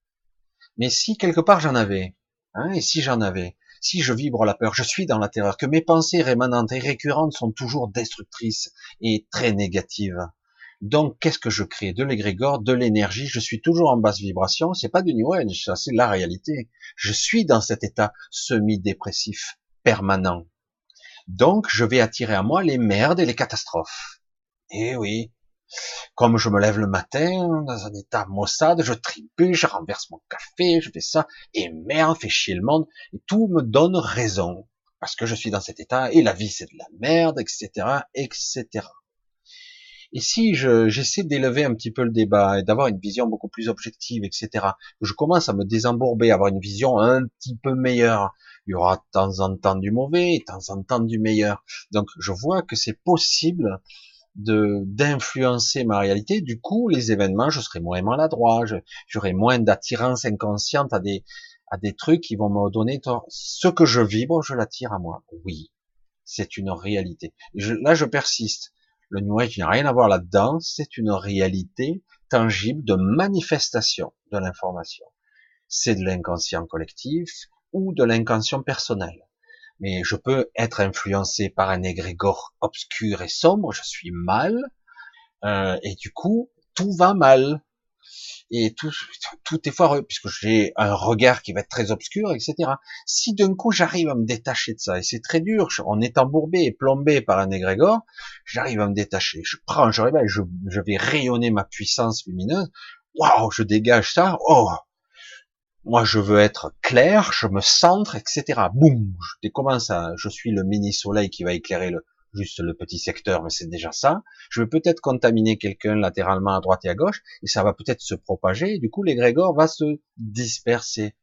S1: Mais si quelque part j'en avais, hein, et si j'en avais, si je vibre la peur, je suis dans la terreur, que mes pensées rémanentes et récurrentes sont toujours destructrices et très négatives, donc, qu'est-ce que je crée? De l'égrégore, de l'énergie. Je suis toujours en basse vibration. C'est pas du New Age, ça, c'est la réalité. Je suis dans cet état semi-dépressif permanent. Donc, je vais attirer à moi les merdes et les catastrophes. Eh oui. Comme je me lève le matin, dans un état maussade, je tripue, je renverse mon café, je fais ça, et merde, fait chier le monde, et tout me donne raison. Parce que je suis dans cet état, et la vie c'est de la merde, etc., etc. Et si j'essaie d'élever un petit peu le débat et d'avoir une vision beaucoup plus objective, etc., je commence à me désembourber, à avoir une vision un petit peu meilleure, il y aura de temps en temps du mauvais de temps en temps du meilleur. Donc je vois que c'est possible de d'influencer ma réalité. Du coup, les événements, je serai moins maladroit, j'aurai moins d'attirance inconsciente à des à des trucs qui vont me donner ce que je vibre, je l'attire à moi. Oui, c'est une réalité. là, je persiste. Le New Age n'a rien à voir là-dedans, c'est une réalité tangible de manifestation de l'information. C'est de l'inconscient collectif ou de l'inconscient personnel. Mais je peux être influencé par un égrégore obscur et sombre, je suis mal, euh, et du coup, tout va mal et tout, tout est foireux puisque j'ai un regard qui va être très obscur, etc. Si d'un coup j'arrive à me détacher de ça, et c'est très dur, on est embourbé et plombé par un égrégore, j'arrive à me détacher, je prends, je réveille, je, je vais rayonner ma puissance lumineuse, waouh, je dégage ça, oh, moi je veux être clair, je me centre, etc. Boum, je commence à, je suis le mini soleil qui va éclairer le, juste le petit secteur, mais c'est déjà ça. Je vais peut-être contaminer quelqu'un latéralement à droite et à gauche, et ça va peut-être se propager, et du coup l'égrégore va se disperser.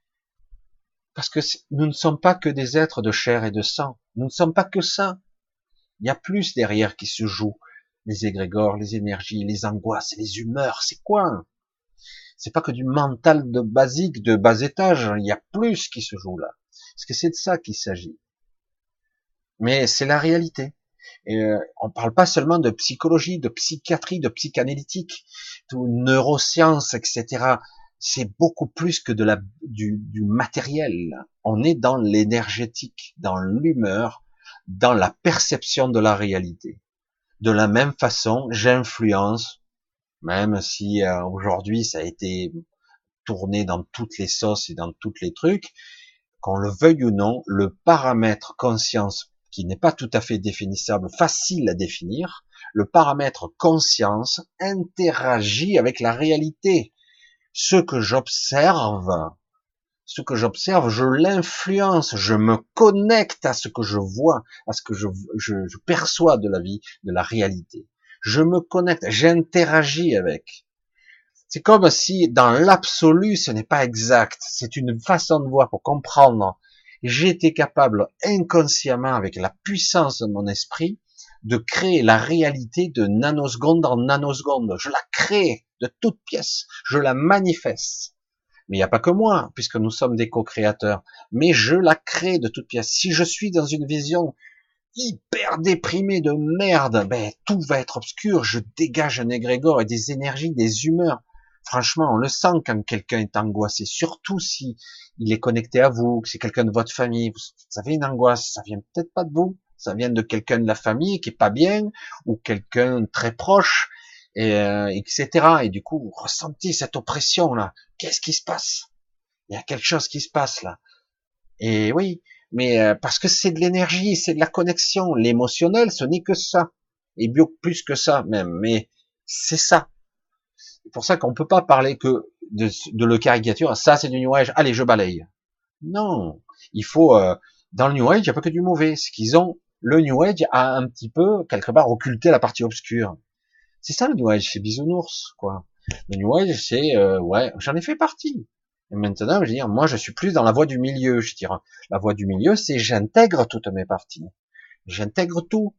S1: Parce que nous ne sommes pas que des êtres de chair et de sang. Nous ne sommes pas que ça. Il y a plus derrière qui se joue. Les égrégores, les énergies, les angoisses, les humeurs, c'est quoi? C'est pas que du mental de basique, de bas étage. Il y a plus qui se joue là. Parce que c'est de ça qu'il s'agit. Mais c'est la réalité. Euh, on parle pas seulement de psychologie, de psychiatrie, de psychanalytique, de neurosciences, etc. C'est beaucoup plus que de la, du, du matériel. On est dans l'énergétique, dans l'humeur, dans la perception de la réalité. De la même façon, j'influence, même si euh, aujourd'hui ça a été tourné dans toutes les sauces et dans tous les trucs, qu'on le veuille ou non, le paramètre conscience qui n'est pas tout à fait définissable, facile à définir, le paramètre conscience interagit avec la réalité. Ce que j'observe, ce que j'observe, je l'influence, je me connecte à ce que je vois, à ce que je, je, perçois de la vie, de la réalité. Je me connecte, j'interagis avec. C'est comme si dans l'absolu, ce n'est pas exact. C'est une façon de voir pour comprendre j'étais capable inconsciemment, avec la puissance de mon esprit, de créer la réalité de nanoseconde en nanoseconde. Je la crée de toute pièce, je la manifeste. Mais il n'y a pas que moi, puisque nous sommes des co-créateurs. Mais je la crée de toute pièce. Si je suis dans une vision hyper déprimée de merde, ben tout va être obscur. Je dégage un égrégore et des énergies, des humeurs. Franchement, on le sent quand quelqu'un est angoissé, surtout si il est connecté à vous, que c'est quelqu'un de votre famille. Vous avez une angoisse, ça vient peut-être pas de vous, ça vient de quelqu'un de la famille qui est pas bien ou quelqu'un très proche, et, euh, etc. Et du coup, vous ressentez cette oppression là. Qu'est-ce qui se passe? Il y a quelque chose qui se passe là. Et oui, mais euh, parce que c'est de l'énergie, c'est de la connexion. L'émotionnel, ce n'est que ça, et bien plus que ça même. Mais c'est ça. C'est pour ça qu'on peut pas parler que de, de le caricature. Ça, c'est du New Age. Allez, je balaye. Non, il faut euh, dans le New Age, il n'y a pas que du mauvais. Ce qu'ils ont, le New Age a un petit peu quelque part occulté la partie obscure. C'est ça le New Age, c'est bisounours, quoi. Le New Age, c'est, euh, ouais, j'en ai fait partie. Et maintenant, je veux dire, moi, je suis plus dans la voie du milieu. Je dirais, la voie du milieu, c'est j'intègre toutes mes parties. J'intègre tout.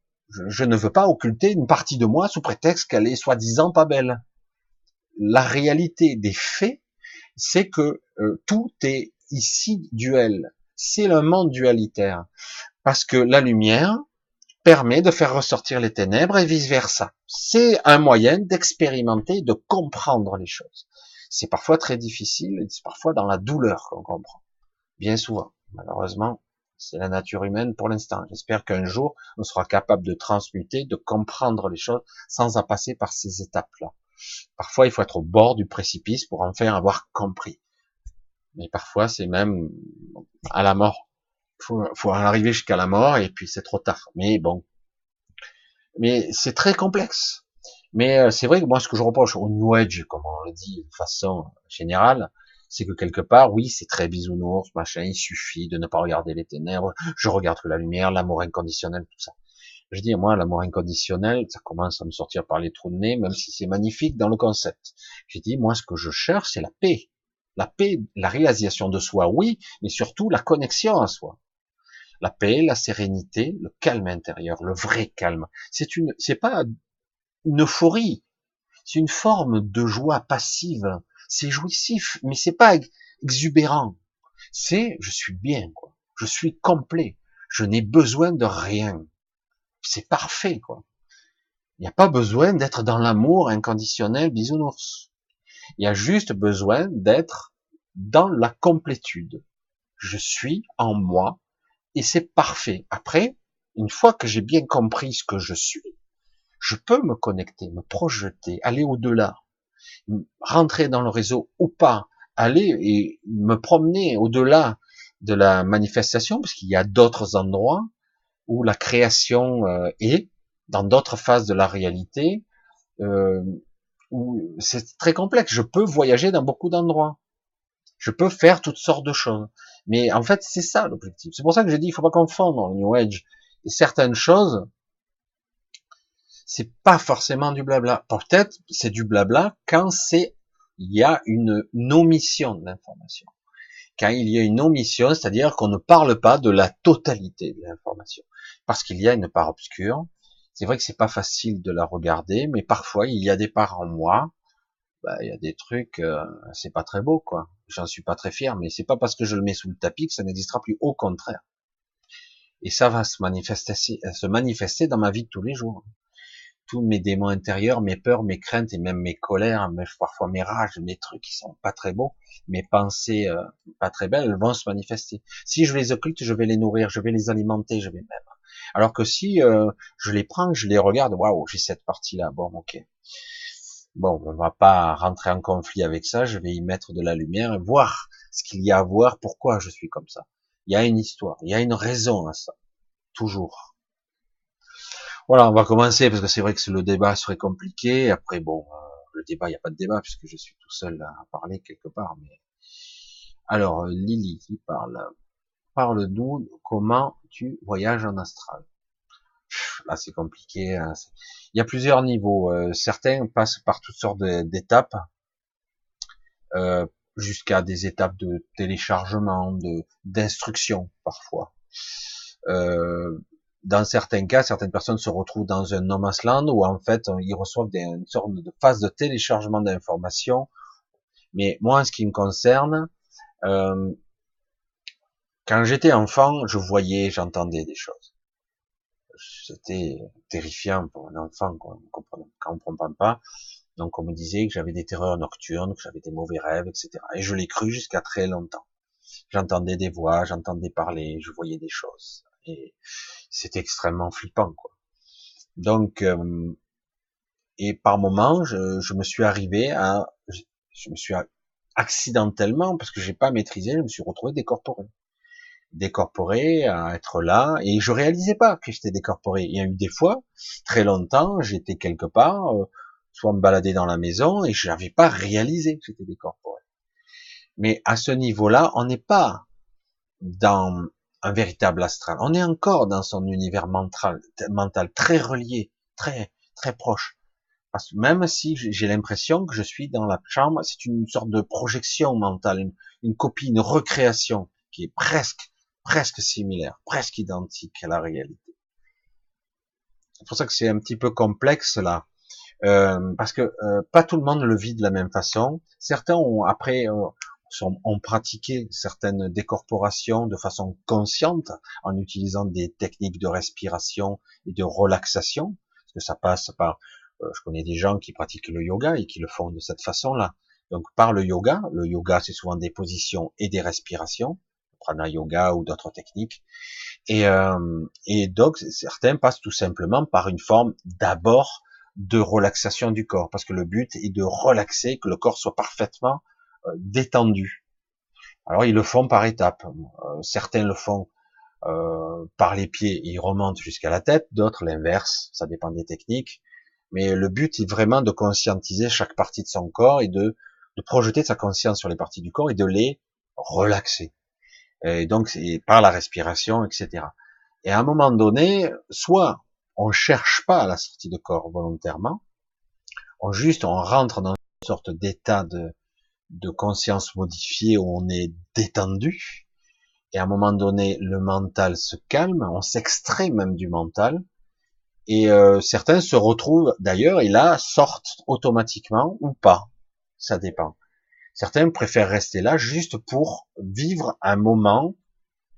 S1: Je, ne veux pas occulter une partie de moi sous prétexte qu'elle est soi-disant pas belle. La réalité des faits, c'est que euh, tout est ici duel. C'est le monde dualitaire. Parce que la lumière permet de faire ressortir les ténèbres et vice versa. C'est un moyen d'expérimenter, de comprendre les choses. C'est parfois très difficile, c'est parfois dans la douleur qu'on comprend. Bien souvent. Malheureusement, c'est la nature humaine pour l'instant. J'espère qu'un jour, on sera capable de transmuter, de comprendre les choses sans en passer par ces étapes-là. Parfois, il faut être au bord du précipice pour enfin avoir compris. Mais parfois, c'est même à la mort. Faut, faut arriver jusqu'à la mort et puis c'est trop tard. Mais bon. Mais c'est très complexe. Mais euh, c'est vrai que moi, ce que je reproche au New Age, comme on le dit de façon générale, c'est que quelque part, oui, c'est très bisounours, machin, il suffit de ne pas regarder les ténèbres, je regarde que la lumière, l'amour inconditionnel, tout ça. Je dis, moi, l'amour inconditionnel, ça commence à me sortir par les trous de nez, même si c'est magnifique dans le concept. J'ai dit, moi, ce que je cherche, c'est la paix. La paix, la réalisation de soi, oui, mais surtout la connexion à soi. La paix, la sérénité, le calme intérieur, le vrai calme. C'est une, c'est pas une euphorie. C'est une forme de joie passive. C'est jouissif, mais c'est pas exubérant. C'est, je suis bien, quoi. Je suis complet. Je n'ai besoin de rien. C'est parfait, quoi. Il n'y a pas besoin d'être dans l'amour inconditionnel bisounours. Il y a juste besoin d'être dans la complétude. Je suis en moi et c'est parfait. Après, une fois que j'ai bien compris ce que je suis, je peux me connecter, me projeter, aller au-delà, rentrer dans le réseau ou pas, aller et me promener au-delà de la manifestation, parce qu'il y a d'autres endroits où la création euh, est, dans d'autres phases de la réalité, euh, où c'est très complexe. Je peux voyager dans beaucoup d'endroits. Je peux faire toutes sortes de choses. Mais en fait, c'est ça l'objectif. C'est pour ça que j'ai dit, il faut pas confondre le New Age et certaines choses c'est pas forcément du blabla. Peut-être c'est du blabla quand c'est il y a une, omission de l'information. Quand il y a une omission, c'est-à-dire qu'on ne parle pas de la totalité de l'information, parce qu'il y a une part obscure. C'est vrai que c'est pas facile de la regarder, mais parfois il y a des parts en moi. Bah, il y a des trucs, euh, c'est pas très beau, quoi. J'en suis pas très fier, mais c'est pas parce que je le mets sous le tapis que ça n'existera plus. Au contraire. Et ça va se manifester, se manifester dans ma vie de tous les jours tous mes démons intérieurs, mes peurs, mes craintes et même mes colères, parfois mes rages, mes trucs qui sont pas très beaux, mes pensées euh, pas très belles, vont se manifester. Si je les occulte, je vais les nourrir, je vais les alimenter, je vais même. Alors que si euh, je les prends, je les regarde, waouh, j'ai cette partie-là, bon, ok. Bon, on va pas rentrer en conflit avec ça, je vais y mettre de la lumière et voir ce qu'il y a à voir, pourquoi je suis comme ça. Il y a une histoire, il y a une raison à ça, toujours. Voilà, on va commencer parce que c'est vrai que le débat serait compliqué. Après, bon, euh, le débat, il n'y a pas de débat puisque je suis tout seul à parler quelque part. Mais alors, Lily qui parle. Parle-nous comment tu voyages en astral. Là, c'est compliqué. Hein. Il y a plusieurs niveaux. Euh, certains passent par toutes sortes d'étapes, euh, jusqu'à des étapes de téléchargement, de d'instruction parfois. Euh, dans certains cas, certaines personnes se retrouvent dans un no man's land où en fait ils reçoivent une sorte de phase de téléchargement d'informations. Mais moi, en ce qui me concerne, euh, quand j'étais enfant, je voyais, j'entendais des choses. C'était terrifiant pour un enfant, quoi. Comprend pas. Donc on me disait que j'avais des terreurs nocturnes, que j'avais des mauvais rêves, etc. Et je l'ai cru jusqu'à très longtemps. J'entendais des voix, j'entendais parler, je voyais des choses. Et c'était extrêmement flippant, quoi. Donc, euh, et par moments, je, je, me suis arrivé à, je, me suis accidentellement, parce que j'ai pas maîtrisé, je me suis retrouvé décorporé, décorporé à être là, et je réalisais pas que j'étais décorporé. Il y a eu des fois, très longtemps, j'étais quelque part, euh, soit me balader dans la maison, et je n'avais pas réalisé que j'étais décorporé. Mais à ce niveau-là, on n'est pas dans un véritable astral. On est encore dans son univers mental, mental très relié, très très proche, Parce que même si j'ai l'impression que je suis dans la chambre, c'est une sorte de projection mentale, une, copie, une recréation qui est presque, presque similaire, presque identique à la réalité. C'est pour ça que c'est un petit peu complexe là, euh, parce que euh, pas tout le monde le vit de la même façon. Certains ont après euh, ont pratiqué certaines décorporations de façon consciente en utilisant des techniques de respiration et de relaxation, parce que ça passe par euh, je connais des gens qui pratiquent le yoga et qui le font de cette façon-là. Donc par le yoga, le yoga c'est souvent des positions et des respirations, prana yoga ou d'autres techniques. Et, euh, et donc certains passent tout simplement par une forme d'abord de relaxation du corps, parce que le but est de relaxer, que le corps soit parfaitement détendu. Alors ils le font par étapes. Euh, certains le font euh, par les pieds, ils remontent jusqu'à la tête, d'autres l'inverse, ça dépend des techniques. Mais le but est vraiment de conscientiser chaque partie de son corps et de, de projeter sa conscience sur les parties du corps et de les relaxer. Et donc, c'est par la respiration, etc. Et à un moment donné, soit on cherche pas la sortie de corps volontairement, on juste on rentre dans une sorte d'état de, de conscience modifiée où on est détendu, et à un moment donné, le mental se calme, on s'extrait même du mental, et euh, certains se retrouvent d'ailleurs et là sortent automatiquement ou pas. Ça dépend. Certains préfèrent rester là juste pour vivre un moment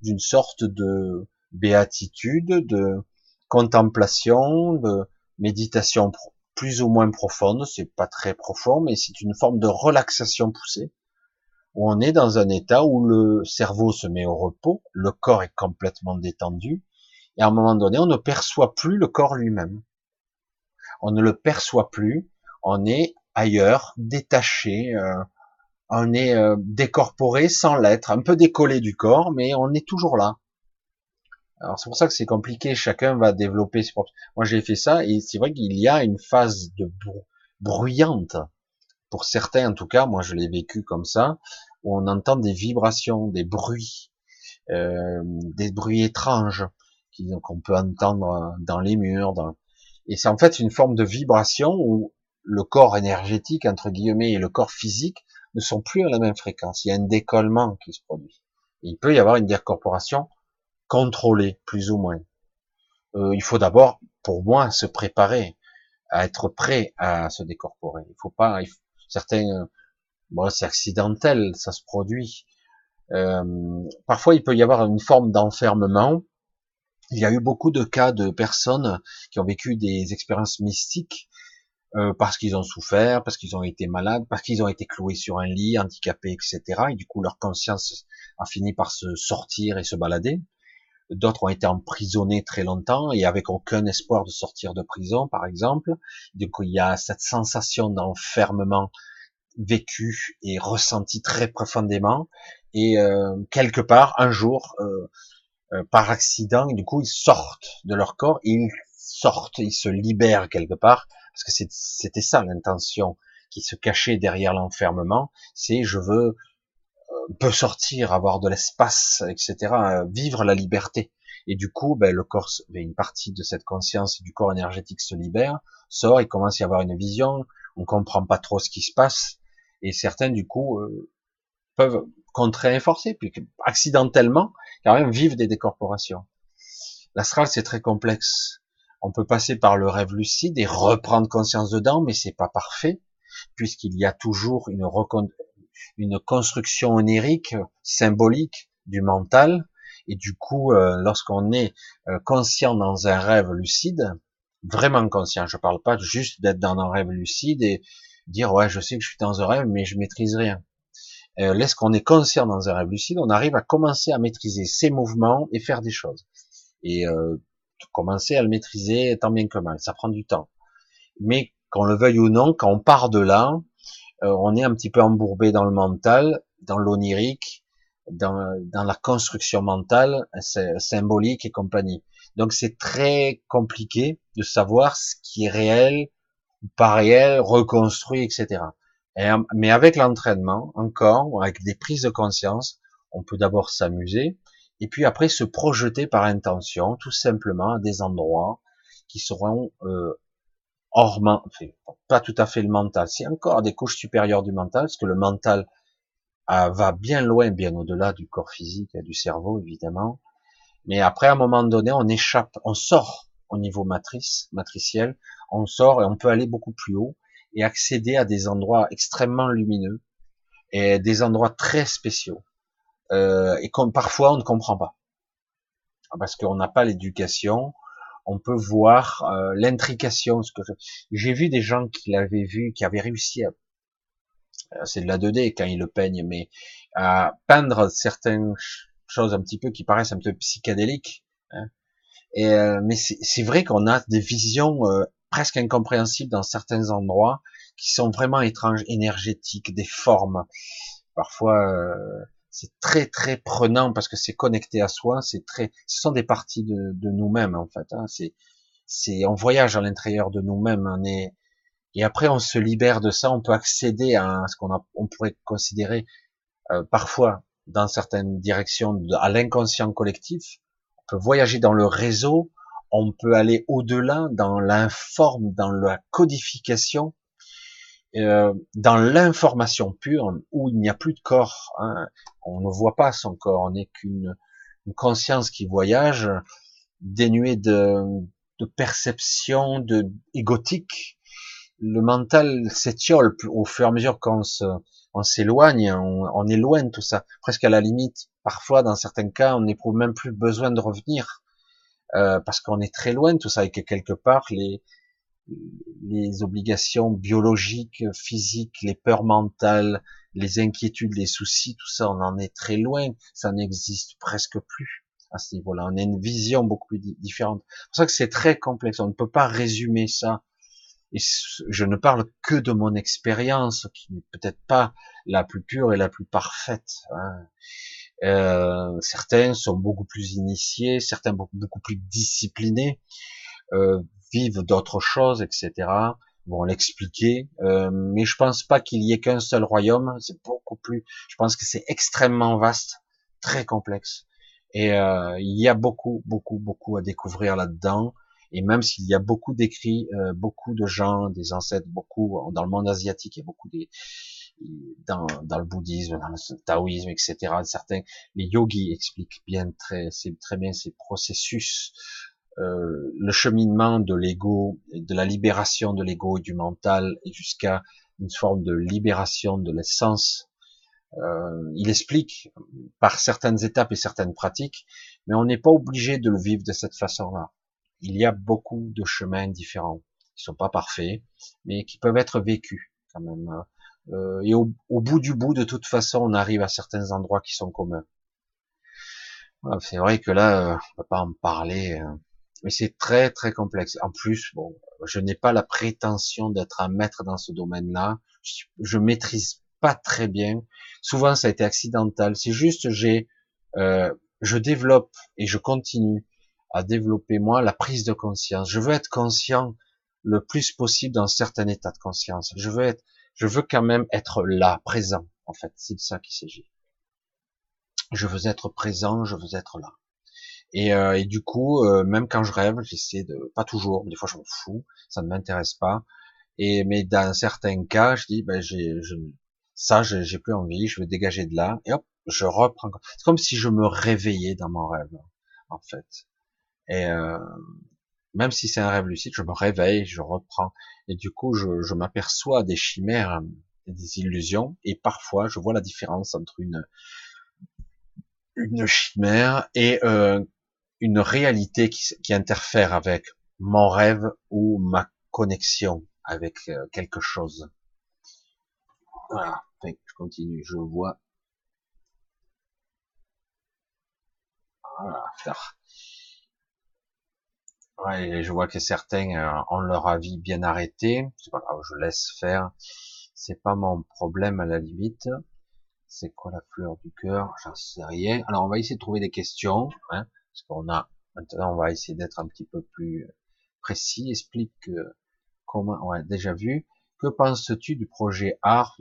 S1: d'une sorte de béatitude, de contemplation, de méditation plus ou moins profonde. C'est pas très profond, mais c'est une forme de relaxation poussée où on est dans un état où le cerveau se met au repos, le corps est complètement détendu, et à un moment donné, on ne perçoit plus le corps lui-même. On ne le perçoit plus. On est ailleurs, détaché. Euh, on est euh, décorporé sans l'être, un peu décollé du corps, mais on est toujours là. Alors c'est pour ça que c'est compliqué. Chacun va développer ses propres. Moi j'ai fait ça et c'est vrai qu'il y a une phase de bruyante pour certains en tout cas. Moi je l'ai vécu comme ça où on entend des vibrations, des bruits, euh, des bruits étranges qu'on peut entendre dans les murs. Et c'est en fait une forme de vibration où le corps énergétique, entre guillemets, et le corps physique ne sont plus à la même fréquence. Il y a un décollement qui se produit. il peut y avoir une décorporation contrôlée, plus ou moins. Euh, il faut d'abord, pour moi, se préparer à être prêt à se décorporer. Il faut pas, certains, bon, c'est accidentel, ça se produit. Euh, parfois, il peut y avoir une forme d'enfermement il y a eu beaucoup de cas de personnes qui ont vécu des expériences mystiques euh, parce qu'ils ont souffert, parce qu'ils ont été malades, parce qu'ils ont été cloués sur un lit, handicapés, etc. Et du coup, leur conscience a fini par se sortir et se balader. D'autres ont été emprisonnés très longtemps et avec aucun espoir de sortir de prison, par exemple. Du coup, il y a cette sensation d'enfermement vécu et ressenti très profondément. Et euh, quelque part, un jour, euh, euh, par accident, du coup ils sortent de leur corps, ils sortent, ils se libèrent quelque part, parce que c'était ça l'intention qui se cachait derrière l'enfermement, c'est je veux peut sortir, avoir de l'espace, etc., euh, vivre la liberté. Et du coup, ben, le corps, ben, une partie de cette conscience du corps énergétique se libère, sort, il commence à y avoir une vision, on comprend pas trop ce qui se passe, et certains du coup peuvent contraint et forcé, puis accidentellement, quand même, vivent des décorporations. L'astral, c'est très complexe. On peut passer par le rêve lucide et reprendre conscience dedans, mais c'est pas parfait, puisqu'il y a toujours une, une construction onirique, symbolique du mental, et du coup, euh, lorsqu'on est euh, conscient dans un rêve lucide, vraiment conscient, je parle pas juste d'être dans un rêve lucide et dire ouais, je sais que je suis dans un rêve, mais je maîtrise rien euh, lorsqu'on est conscient dans un rêve lucide, on arrive à commencer à maîtriser ses mouvements et faire des choses. Et euh, commencer à le maîtriser tant bien que mal, ça prend du temps. Mais qu'on le veuille ou non, quand on part de là, on est un petit peu embourbé dans le mental, dans l'onirique, dans, dans la construction mentale, symbolique et compagnie. Donc c'est très compliqué de savoir ce qui est réel, pas réel, reconstruit, etc mais avec l'entraînement, encore, avec des prises de conscience, on peut d'abord s'amuser, et puis après se projeter par intention, tout simplement à des endroits qui seront euh, hors enfin, pas tout à fait le mental, c'est encore des couches supérieures du mental, parce que le mental euh, va bien loin, bien au-delà du corps physique et du cerveau, évidemment. Mais après, à un moment donné, on échappe, on sort au niveau matrice, matriciel, on sort et on peut aller beaucoup plus haut et accéder à des endroits extrêmement lumineux et des endroits très spéciaux euh, et comme parfois on ne comprend pas parce qu'on n'a pas l'éducation, on peut voir euh, l'intrication. Que j'ai vu des gens qui l'avaient vu, qui avaient réussi à, euh, c'est de la 2D quand ils le peignent, mais à peindre certaines choses un petit peu qui paraissent un peu psychédéliques. Hein. Et euh, mais c'est vrai qu'on a des visions euh, presque incompréhensibles dans certains endroits qui sont vraiment étranges, énergétiques, des formes. Parfois, c'est très très prenant parce que c'est connecté à soi, c'est très, ce sont des parties de, de nous-mêmes en fait. Hein. C'est, c'est, on voyage à l'intérieur de nous-mêmes, on est, et après on se libère de ça, on peut accéder à ce qu'on on pourrait considérer euh, parfois dans certaines directions à l'inconscient collectif. On peut voyager dans le réseau, on peut aller au-delà dans l'informe, dans la codification euh, dans l'information pure, où il n'y a plus de corps, hein, on ne voit pas son corps, on n'est qu'une conscience qui voyage, dénuée de, de perception, de égotique. Le mental s'étiole au fur et à mesure qu'on on s'éloigne, on, on éloigne tout ça, presque à la limite. Parfois, dans certains cas, on n'éprouve même plus besoin de revenir euh, parce qu'on est très loin de tout ça et que quelque part les les obligations biologiques, physiques, les peurs mentales, les inquiétudes, les soucis, tout ça, on en est très loin. Ça n'existe presque plus à ce niveau-là. On a une vision beaucoup plus différente. C'est pour ça que c'est très complexe. On ne peut pas résumer ça. Et je ne parle que de mon expérience, qui n'est peut-être pas la plus pure et la plus parfaite. Hein. Euh, certains sont beaucoup plus initiés, certains beaucoup, beaucoup plus disciplinés. Euh, vivent d'autres choses, etc. Bon, l'expliquer, euh, mais je pense pas qu'il y ait qu'un seul royaume. C'est beaucoup plus. Je pense que c'est extrêmement vaste, très complexe, et euh, il y a beaucoup, beaucoup, beaucoup à découvrir là-dedans. Et même s'il y a beaucoup d'écrits, euh, beaucoup de gens, des ancêtres, beaucoup dans le monde asiatique, il y a beaucoup des dans, dans le bouddhisme, dans le taoïsme, etc. Certains, les yogis expliquent bien très, c'est très bien ces processus euh, le cheminement de l'ego, de la libération de l'ego et du mental, et jusqu'à une forme de libération de l'essence. Euh, il explique par certaines étapes et certaines pratiques, mais on n'est pas obligé de le vivre de cette façon-là. Il y a beaucoup de chemins différents, qui sont pas parfaits, mais qui peuvent être vécus quand même. Euh, et au, bout du bout, de toute façon, on arrive à certains endroits qui sont communs. C'est vrai que là, on peut pas en parler mais c'est très très complexe. En plus, bon, je n'ai pas la prétention d'être un maître dans ce domaine-là. Je, je, maîtrise pas très bien. Souvent, ça a été accidentel. C'est juste, j'ai, euh, je développe et je continue à développer moi la prise de conscience. Je veux être conscient le plus possible dans certain état de conscience. Je veux être, je veux quand même être là, présent. En fait, c'est de ça qu'il s'agit. Je veux être présent, je veux être là. Et, euh, et du coup, euh, même quand je rêve, j'essaie de, pas toujours, des fois je m'en fous, ça ne m'intéresse pas. Et mais dans certains cas, je dis, ben j'ai, je, ça, j'ai plus envie, je veux dégager de là, et hop, je reprends. C'est comme si je me réveillais dans mon rêve, en fait. Et euh, même si c'est un rêve lucide, je me réveille, je reprends, et du coup, je, je m'aperçois des chimères, des illusions, et parfois, je vois la différence entre une une chimère et euh, une réalité qui, interfère avec mon rêve ou ma connexion avec euh, quelque chose. Voilà, je continue, je vois. Voilà, Ouais, je vois que certains euh, ont leur avis bien arrêté. C'est je laisse faire. C'est pas mon problème à la limite. C'est quoi la fleur du cœur? J'en sais rien. Alors on va essayer de trouver des questions. Hein qu'on a maintenant on va essayer d'être un petit peu plus précis. Explique comment on a déjà vu. Que penses-tu du projet art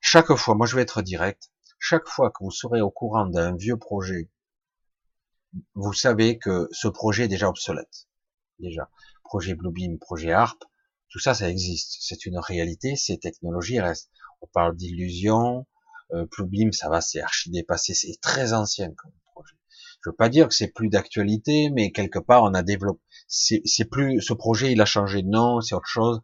S1: Chaque fois, moi je vais être direct. Chaque fois que vous serez au courant d'un vieux projet, vous savez que ce projet est déjà obsolète. déjà. Projet Bluebeam, projet ARP, tout ça, ça existe. C'est une réalité, ces technologies restent. On parle d'illusion, euh, Bluebeam, ça va, c'est archi dépassé, c'est très ancien comme projet. Je veux pas dire que c'est plus d'actualité, mais quelque part, on a développé, c'est plus, ce projet, il a changé de nom, c'est autre chose.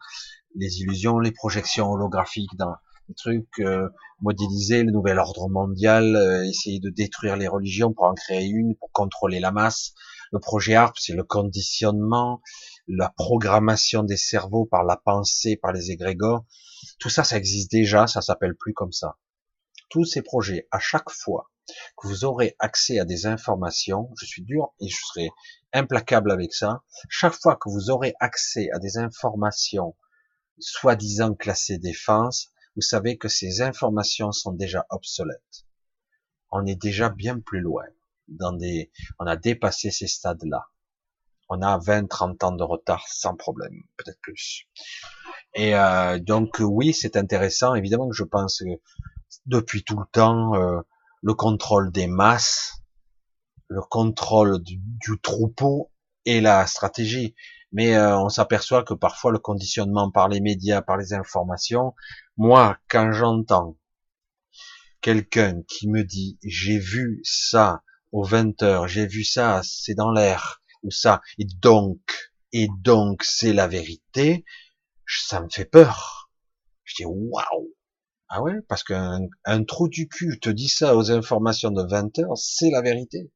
S1: Les illusions, les projections holographiques dans, des trucs euh, modéliser le nouvel ordre mondial, euh, essayer de détruire les religions pour en créer une, pour contrôler la masse. Le projet ARP, c'est le conditionnement, la programmation des cerveaux par la pensée, par les égrégores. Tout ça, ça existe déjà, ça s'appelle plus comme ça. Tous ces projets, à chaque fois que vous aurez accès à des informations, je suis dur et je serai implacable avec ça, chaque fois que vous aurez accès à des informations soi-disant classées défense, vous savez que ces informations sont déjà obsolètes. On est déjà bien plus loin. Dans des, on a dépassé ces stades-là. On a 20, 30 ans de retard sans problème, peut-être plus. Et euh, donc oui, c'est intéressant. Évidemment que je pense que depuis tout le temps, euh, le contrôle des masses, le contrôle du, troupeau et la stratégie mais euh, on s'aperçoit que parfois le conditionnement par les médias, par les informations, moi, quand j'entends quelqu'un qui me dit j'ai vu ça aux 20 heures, j'ai vu ça, c'est dans l'air, ou ça, et donc, et donc c'est la vérité, ça me fait peur. Je dis waouh. Ah ouais, parce qu'un un trou du cul te dit ça aux informations de 20 heures, c'est la vérité.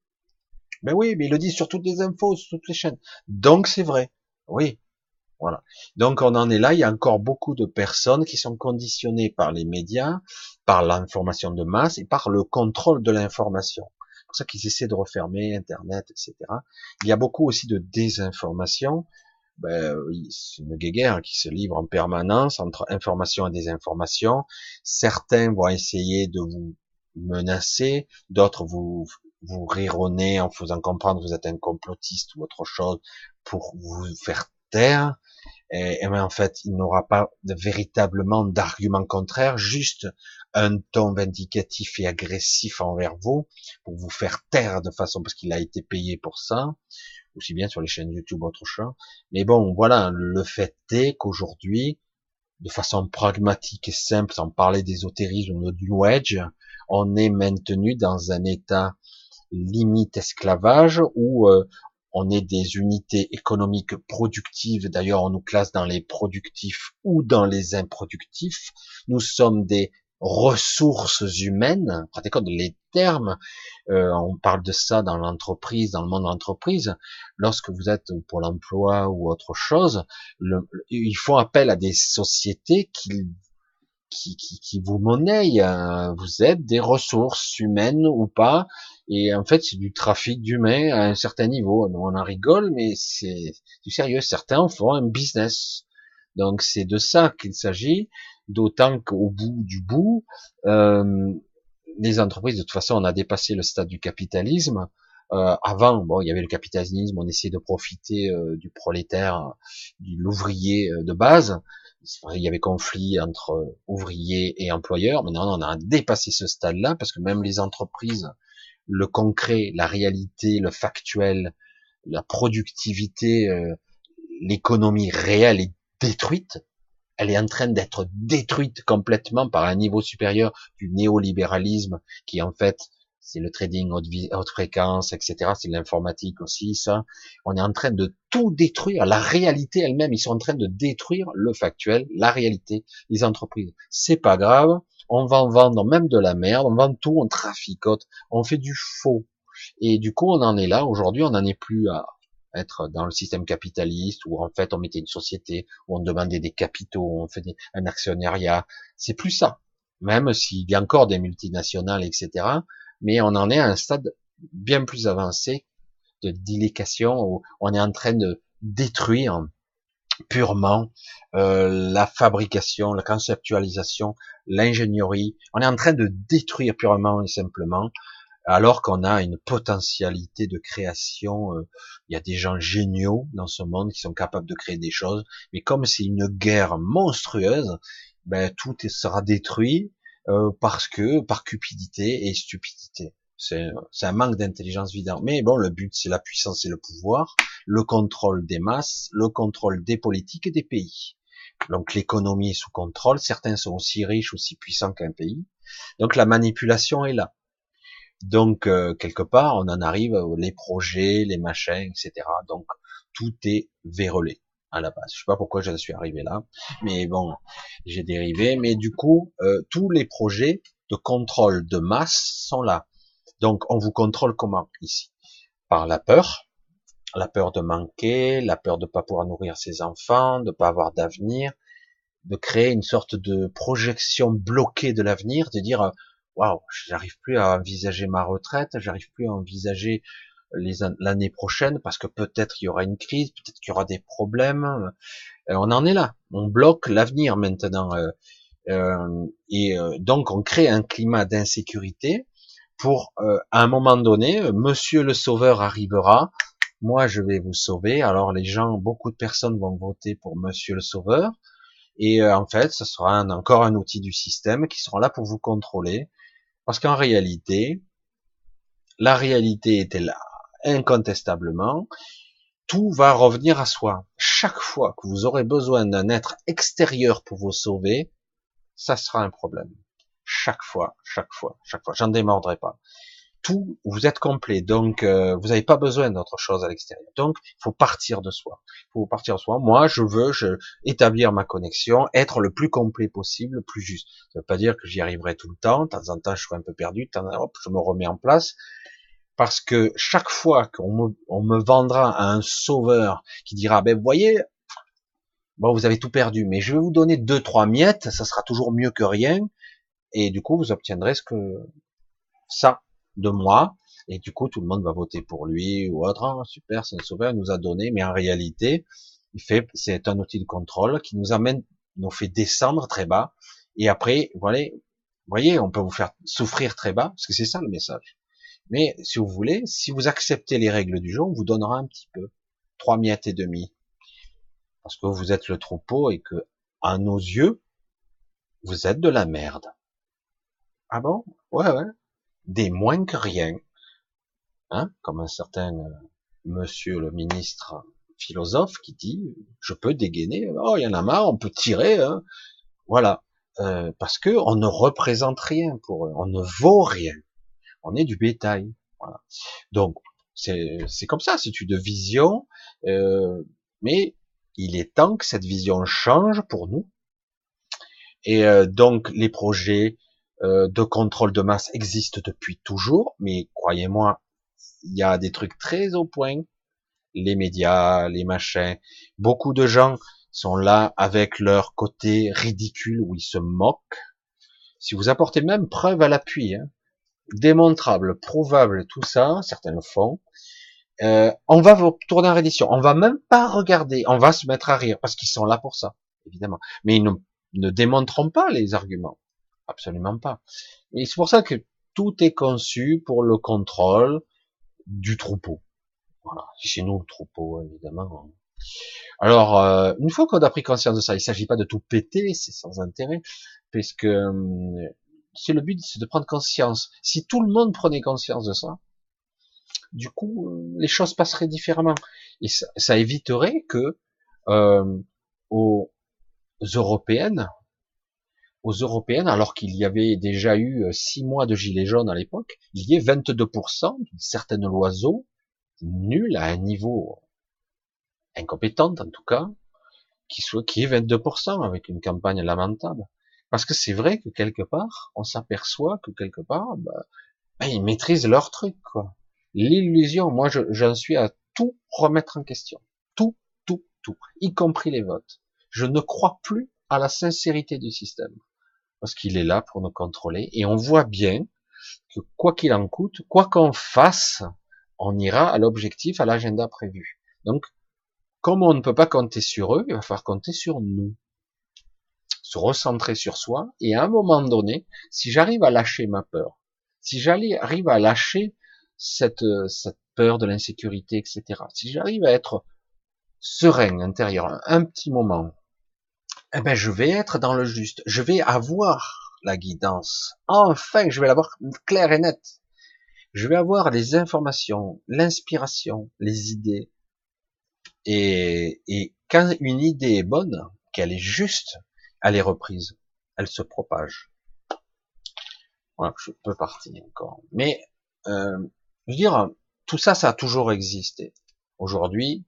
S1: Ben oui, mais il le dit sur toutes les infos, sur toutes les chaînes. Donc c'est vrai. Oui, voilà. Donc on en est là, il y a encore beaucoup de personnes qui sont conditionnées par les médias, par l'information de masse et par le contrôle de l'information. C'est pour ça qu'ils essaient de refermer Internet, etc. Il y a beaucoup aussi de désinformation. Ben, c'est une guerre qui se livre en permanence entre information et désinformation. Certains vont essayer de vous menacer, d'autres vous vous rironner en faisant comprendre que vous êtes un complotiste ou autre chose pour vous faire taire. Et, et en fait, il n'aura pas de, véritablement d'argument contraire, juste un ton vindicatif et agressif envers vous pour vous faire taire de façon parce qu'il a été payé pour ça, aussi bien sur les chaînes YouTube autre chose. Mais bon, voilà, le fait est qu'aujourd'hui, de façon pragmatique et simple, sans parler d'ésotérisme ou de New Age, on est maintenu dans un état limite esclavage où euh, on est des unités économiques productives. D'ailleurs, on nous classe dans les productifs ou dans les improductifs. Nous sommes des ressources humaines. Compte les termes. Euh, on parle de ça dans l'entreprise, dans le monde de l'entreprise. Lorsque vous êtes pour l'emploi ou autre chose, le, ils font appel à des sociétés qui qui, qui, vous monnaient. Hein. Vous êtes des ressources humaines ou pas. Et en fait, c'est du trafic d'humains à un certain niveau. On en rigole, mais c'est du sérieux. Certains font un business. Donc c'est de ça qu'il s'agit. D'autant qu'au bout du bout, euh, les entreprises, de toute façon, on a dépassé le stade du capitalisme. Euh, avant, bon, il y avait le capitalisme, on essayait de profiter euh, du prolétaire, de l'ouvrier euh, de base. Il y avait conflit entre ouvriers et employeurs. Maintenant, on a dépassé ce stade-là parce que même les entreprises le concret, la réalité, le factuel, la productivité, euh, l'économie réelle est détruite. Elle est en train d'être détruite complètement par un niveau supérieur du néolibéralisme qui en fait c'est le trading haute, fréquence, etc. C'est l'informatique aussi, ça. On est en train de tout détruire, la réalité elle-même. Ils sont en train de détruire le factuel, la réalité, les entreprises. C'est pas grave on va en vendre même de la merde, on vend tout, on traficote, on fait du faux. Et du coup, on en est là. Aujourd'hui, on n'en est plus à être dans le système capitaliste où en fait on mettait une société, où on demandait des capitaux, on faisait un actionnariat. C'est plus ça. Même s'il y a encore des multinationales, etc. Mais on en est à un stade bien plus avancé de délication où on est en train de détruire purement euh, la fabrication, la conceptualisation, l'ingénierie. On est en train de détruire purement et simplement, alors qu'on a une potentialité de création. Euh, il y a des gens géniaux dans ce monde qui sont capables de créer des choses, mais comme c'est une guerre monstrueuse, ben tout sera détruit euh, parce que par cupidité et stupidité. C'est un manque d'intelligence évident. Mais bon, le but, c'est la puissance et le pouvoir, le contrôle des masses, le contrôle des politiques et des pays. Donc l'économie est sous contrôle, certains sont aussi riches, aussi puissants qu'un pays. Donc la manipulation est là. Donc euh, quelque part, on en arrive les projets, les machins, etc. Donc tout est vérolé à la base. Je sais pas pourquoi je suis arrivé là, mais bon, j'ai dérivé. Mais du coup, euh, tous les projets de contrôle de masse sont là. Donc on vous contrôle comment ici? Par la peur, la peur de manquer, la peur de pas pouvoir nourrir ses enfants, de pas avoir d'avenir, de créer une sorte de projection bloquée de l'avenir, de dire waouh, j'arrive plus à envisager ma retraite, j'arrive plus à envisager l'année prochaine parce que peut-être il y aura une crise, peut-être qu'il y aura des problèmes. Euh, on en est là, on bloque l'avenir maintenant. Euh, euh, et donc on crée un climat d'insécurité pour, à un moment donné, Monsieur le Sauveur arrivera. Moi, je vais vous sauver. Alors les gens, beaucoup de personnes vont voter pour Monsieur le Sauveur. Et en fait, ce sera encore un outil du système qui sera là pour vous contrôler. Parce qu'en réalité, la réalité était là, incontestablement. Tout va revenir à soi. Chaque fois que vous aurez besoin d'un être extérieur pour vous sauver, ça sera un problème. Chaque fois, chaque fois, chaque fois. J'en démordrai pas. Tout, vous êtes complet, donc euh, vous n'avez pas besoin d'autre chose à l'extérieur. Donc, il faut partir de soi. Il faut partir de soi. Moi, je veux je, établir ma connexion, être le plus complet possible, le plus juste. Ça veut pas dire que j'y arriverai tout le temps. De temps en temps, je serai un peu perdu. Temps en temps, je me remets en place parce que chaque fois qu'on me, on me vendra à un sauveur qui dira, ben voyez, bon vous avez tout perdu, mais je vais vous donner deux trois miettes, ça sera toujours mieux que rien, et du coup vous obtiendrez ce que ça de moi, et du coup tout le monde va voter pour lui ou autre, ah, super, c'est un sauveur, il nous a donné, mais en réalité, il fait, c'est un outil de contrôle qui nous amène, nous fait descendre très bas, et après, voilà, voyez, on peut vous faire souffrir très bas, parce que c'est ça le message. Mais si vous voulez, si vous acceptez les règles du jeu, on vous donnera un petit peu. Trois miettes et demi. Parce que vous êtes le troupeau et que, à nos yeux, vous êtes de la merde. Ah bon? Ouais, ouais. Des moins que rien. Hein? Comme un certain euh, monsieur le ministre philosophe qui dit, je peux dégainer, oh, il y en a marre, on peut tirer, hein. Voilà. Euh, parce que on ne représente rien pour eux, on ne vaut rien on est du bétail. Voilà. Donc c'est comme ça, c'est une vision, euh, mais il est temps que cette vision change pour nous. Et euh, donc les projets de contrôle de masse existent depuis toujours, mais croyez-moi, il y a des trucs très au point. Les médias, les machins, beaucoup de gens sont là avec leur côté ridicule où ils se moquent. Si vous apportez même preuve à l'appui, hein, démontrable, prouvable, tout ça, certains le font, euh, on va vous tourner en reddition. On va même pas regarder, on va se mettre à rire parce qu'ils sont là pour ça, évidemment. Mais ils ne, ne démontreront pas les arguments, absolument pas. Et c'est pour ça que tout est conçu pour le contrôle du troupeau. Voilà, chez nous le troupeau, évidemment. Alors, euh, une fois qu'on a pris conscience de ça, il s'agit pas de tout péter, c'est sans intérêt, puisque hum, c'est le but, c'est de prendre conscience. Si tout le monde prenait conscience de ça, du coup, euh, les choses passeraient différemment. Et ça, éviterait que euh, aux européennes, aux européennes, alors qu'il y avait déjà eu euh, six mois de gilets jaunes à l'époque, il y ait 22% d'une certaine loiseau nulle à un niveau incompétente en tout cas, qui soit qui est 22% avec une campagne lamentable. Parce que c'est vrai que quelque part, on s'aperçoit que quelque part, bah, bah, ils maîtrisent leur truc, quoi. L'illusion, moi, j'en suis à tout remettre en question. Tout, tout, tout. Y compris les votes. Je ne crois plus à la sincérité du système. Parce qu'il est là pour nous contrôler. Et on voit bien que quoi qu'il en coûte, quoi qu'on fasse, on ira à l'objectif, à l'agenda prévu. Donc, comme on ne peut pas compter sur eux, il va falloir compter sur nous se recentrer sur soi, et à un moment donné, si j'arrive à lâcher ma peur, si j'arrive à lâcher cette, peur de l'insécurité, etc., si j'arrive à être serein intérieur un petit moment, eh ben, je vais être dans le juste, je vais avoir la guidance. Enfin, je vais l'avoir claire et nette. Je vais avoir les informations, l'inspiration, les idées. Et, quand une idée est bonne, qu'elle est juste, elle est reprise, elle se propage. Voilà, je peux partir encore. Mais, euh, je veux dire, tout ça, ça a toujours existé. Aujourd'hui,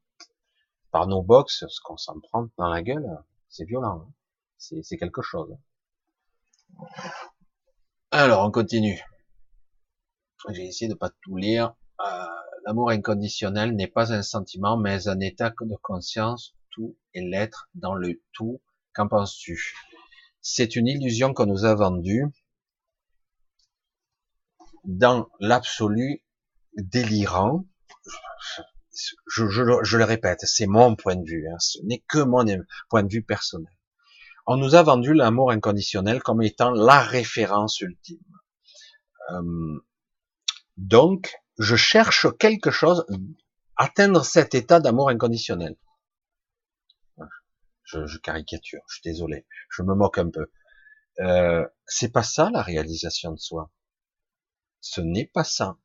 S1: par nos box, ce qu'on s'en prend dans la gueule, c'est violent. Hein. C'est quelque chose. Alors, on continue. J'ai essayé de pas tout lire. Euh, l'amour inconditionnel n'est pas un sentiment, mais un état de conscience. Tout est l'être dans le tout. Qu'en penses-tu? C'est une illusion qu'on nous a vendue dans l'absolu délirant. Je, le répète, c'est mon point de vue. Hein. ce n'est que mon point de vue personnel. On nous a vendu l'amour inconditionnel comme étant la référence ultime. Euh, donc, je cherche quelque chose, atteindre cet état d'amour inconditionnel. Je, caricature, je suis désolé, je me moque un peu. Euh, c'est pas ça la réalisation de soi. Ce n'est pas ça.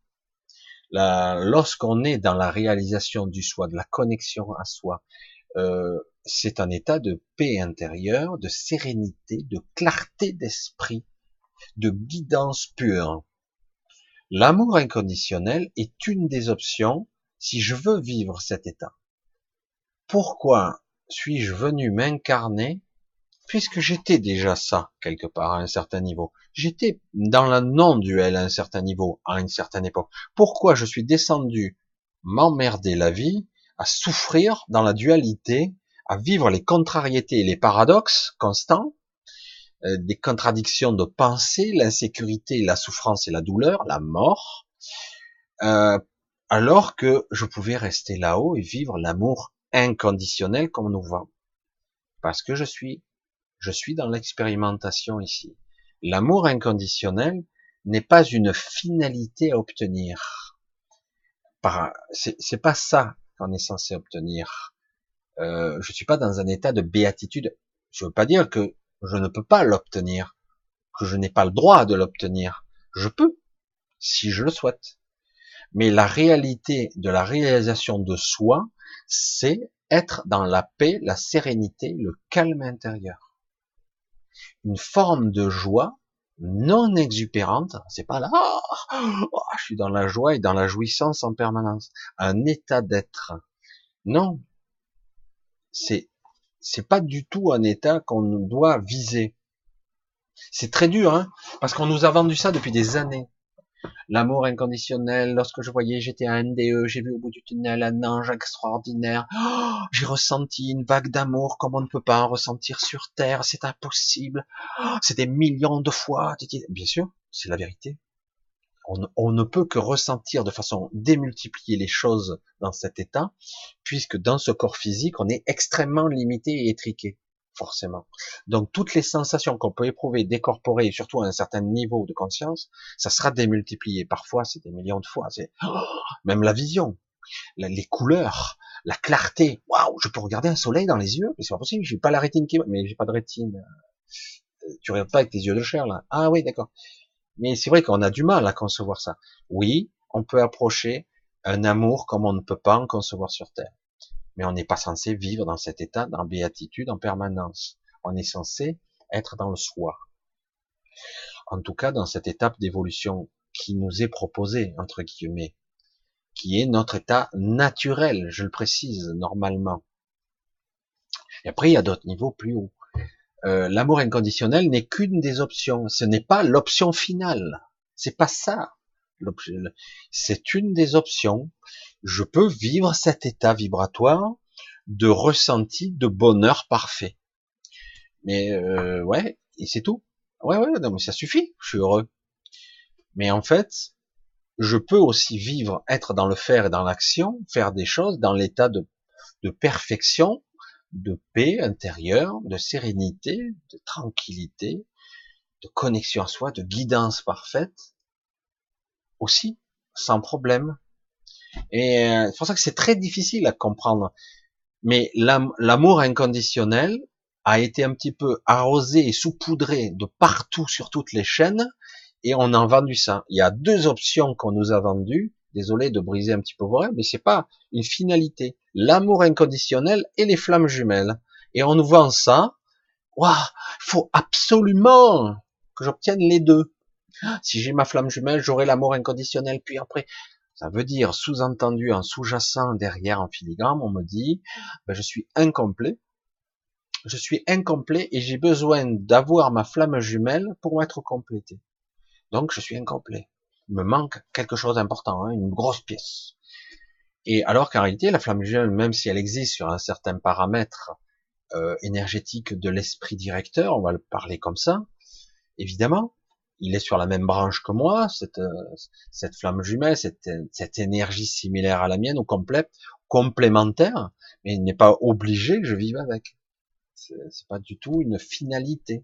S1: Lorsqu'on est dans la réalisation du soi, de la connexion à soi, euh, c'est un état de paix intérieure, de sérénité, de clarté d'esprit, de guidance pure. L'amour inconditionnel est une des options si je veux vivre cet état. Pourquoi suis-je venu m'incarner puisque j'étais déjà ça quelque part à un certain niveau. J'étais dans le non-duel à un certain niveau, à une certaine époque. Pourquoi je suis descendu m'emmerder la vie, à souffrir dans la dualité, à vivre les contrariétés et les paradoxes constants, euh, des contradictions de pensée, l'insécurité, la souffrance et la douleur, la mort, euh, alors que je pouvais rester là-haut et vivre l'amour inconditionnel comme nous voit. Parce que je suis, je suis dans l'expérimentation ici. L'amour inconditionnel n'est pas une finalité à obtenir. C'est pas ça qu'on est censé obtenir. Euh, je suis pas dans un état de béatitude. Je veux pas dire que je ne peux pas l'obtenir, que je n'ai pas le droit de l'obtenir. Je peux, si je le souhaite. Mais la réalité de la réalisation de soi, c'est être dans la paix, la sérénité, le calme intérieur. Une forme de joie non exupérante, c'est pas là, oh, je suis dans la joie et dans la jouissance en permanence. Un état d'être. Non, c'est c'est pas du tout un état qu'on doit viser. C'est très dur, hein, parce qu'on nous a vendu ça depuis des années. L'amour inconditionnel, lorsque je voyais, j'étais à NDE, j'ai vu au bout du tunnel un ange extraordinaire. Oh, j'ai ressenti une vague d'amour comme on ne peut pas en ressentir sur Terre, c'est impossible. Oh, c'est des millions de fois. Bien sûr, c'est la vérité on, ne peut que ressentir de façon démultipliée les choses dans cet état, puisque dans ce corps physique, on est extrêmement limité et étriqué, forcément. Donc toutes les sensations qu'on peut éprouver, décorporer, surtout à un certain niveau de conscience, ça sera démultiplié. Parfois, c'est des millions de fois. C'est même la vision, les couleurs, la clarté. Waouh, je peux regarder un soleil dans les yeux, mais c'est pas possible. J'ai pas la rétine qui, mais j'ai pas de rétine. Tu regardes pas avec tes yeux de chair là. Ah oui, d'accord. Mais c'est vrai qu'on a du mal à concevoir ça. Oui, on peut approcher un amour comme on ne peut pas en concevoir sur Terre. Mais on n'est pas censé vivre dans cet état, dans béatitude en permanence. On est censé être dans le soi. En tout cas, dans cette étape d'évolution qui nous est proposée, entre guillemets, qui est notre état naturel, je le précise, normalement. Et après, il y a d'autres niveaux plus hauts. Euh, l'amour inconditionnel n'est qu'une des options. Ce n'est pas l'option finale. C'est pas ça. C'est une des options. Je peux vivre cet état vibratoire de ressenti de bonheur parfait. Mais euh, ouais, et c'est tout. Ouais, ouais, non, mais ça suffit. Je suis heureux. Mais en fait, je peux aussi vivre, être dans le faire et dans l'action, faire des choses dans l'état de, de perfection de paix intérieure, de sérénité, de tranquillité, de connexion à soi, de guidance parfaite, aussi, sans problème. Et euh, c'est pour ça que c'est très difficile à comprendre. Mais l'amour inconditionnel a été un petit peu arrosé et saupoudré de partout sur toutes les chaînes, et on a vendu ça. Il y a deux options qu'on nous a vendues. Désolé de briser un petit peu vos rêves, mais c'est pas une finalité. L'amour inconditionnel et les flammes jumelles. Et on nous vend ça. Waouh, faut absolument que j'obtienne les deux. Si j'ai ma flamme jumelle, j'aurai l'amour inconditionnel. Puis après, ça veut dire sous-entendu, en sous-jacent derrière en filigrane, on me dit, ben, je suis incomplet. Je suis incomplet et j'ai besoin d'avoir ma flamme jumelle pour être complété. Donc je suis incomplet. Il me manque quelque chose d'important, hein, une grosse pièce. Et alors qu'en réalité, la flamme jumelle, même si elle existe sur un certain paramètre euh, énergétique de l'esprit directeur, on va le parler comme ça, évidemment, il est sur la même branche que moi, cette, euh, cette flamme jumelle, cette, cette énergie similaire à la mienne, ou complète, complémentaire, mais il n'est pas obligé que je vive avec. C'est pas du tout une finalité.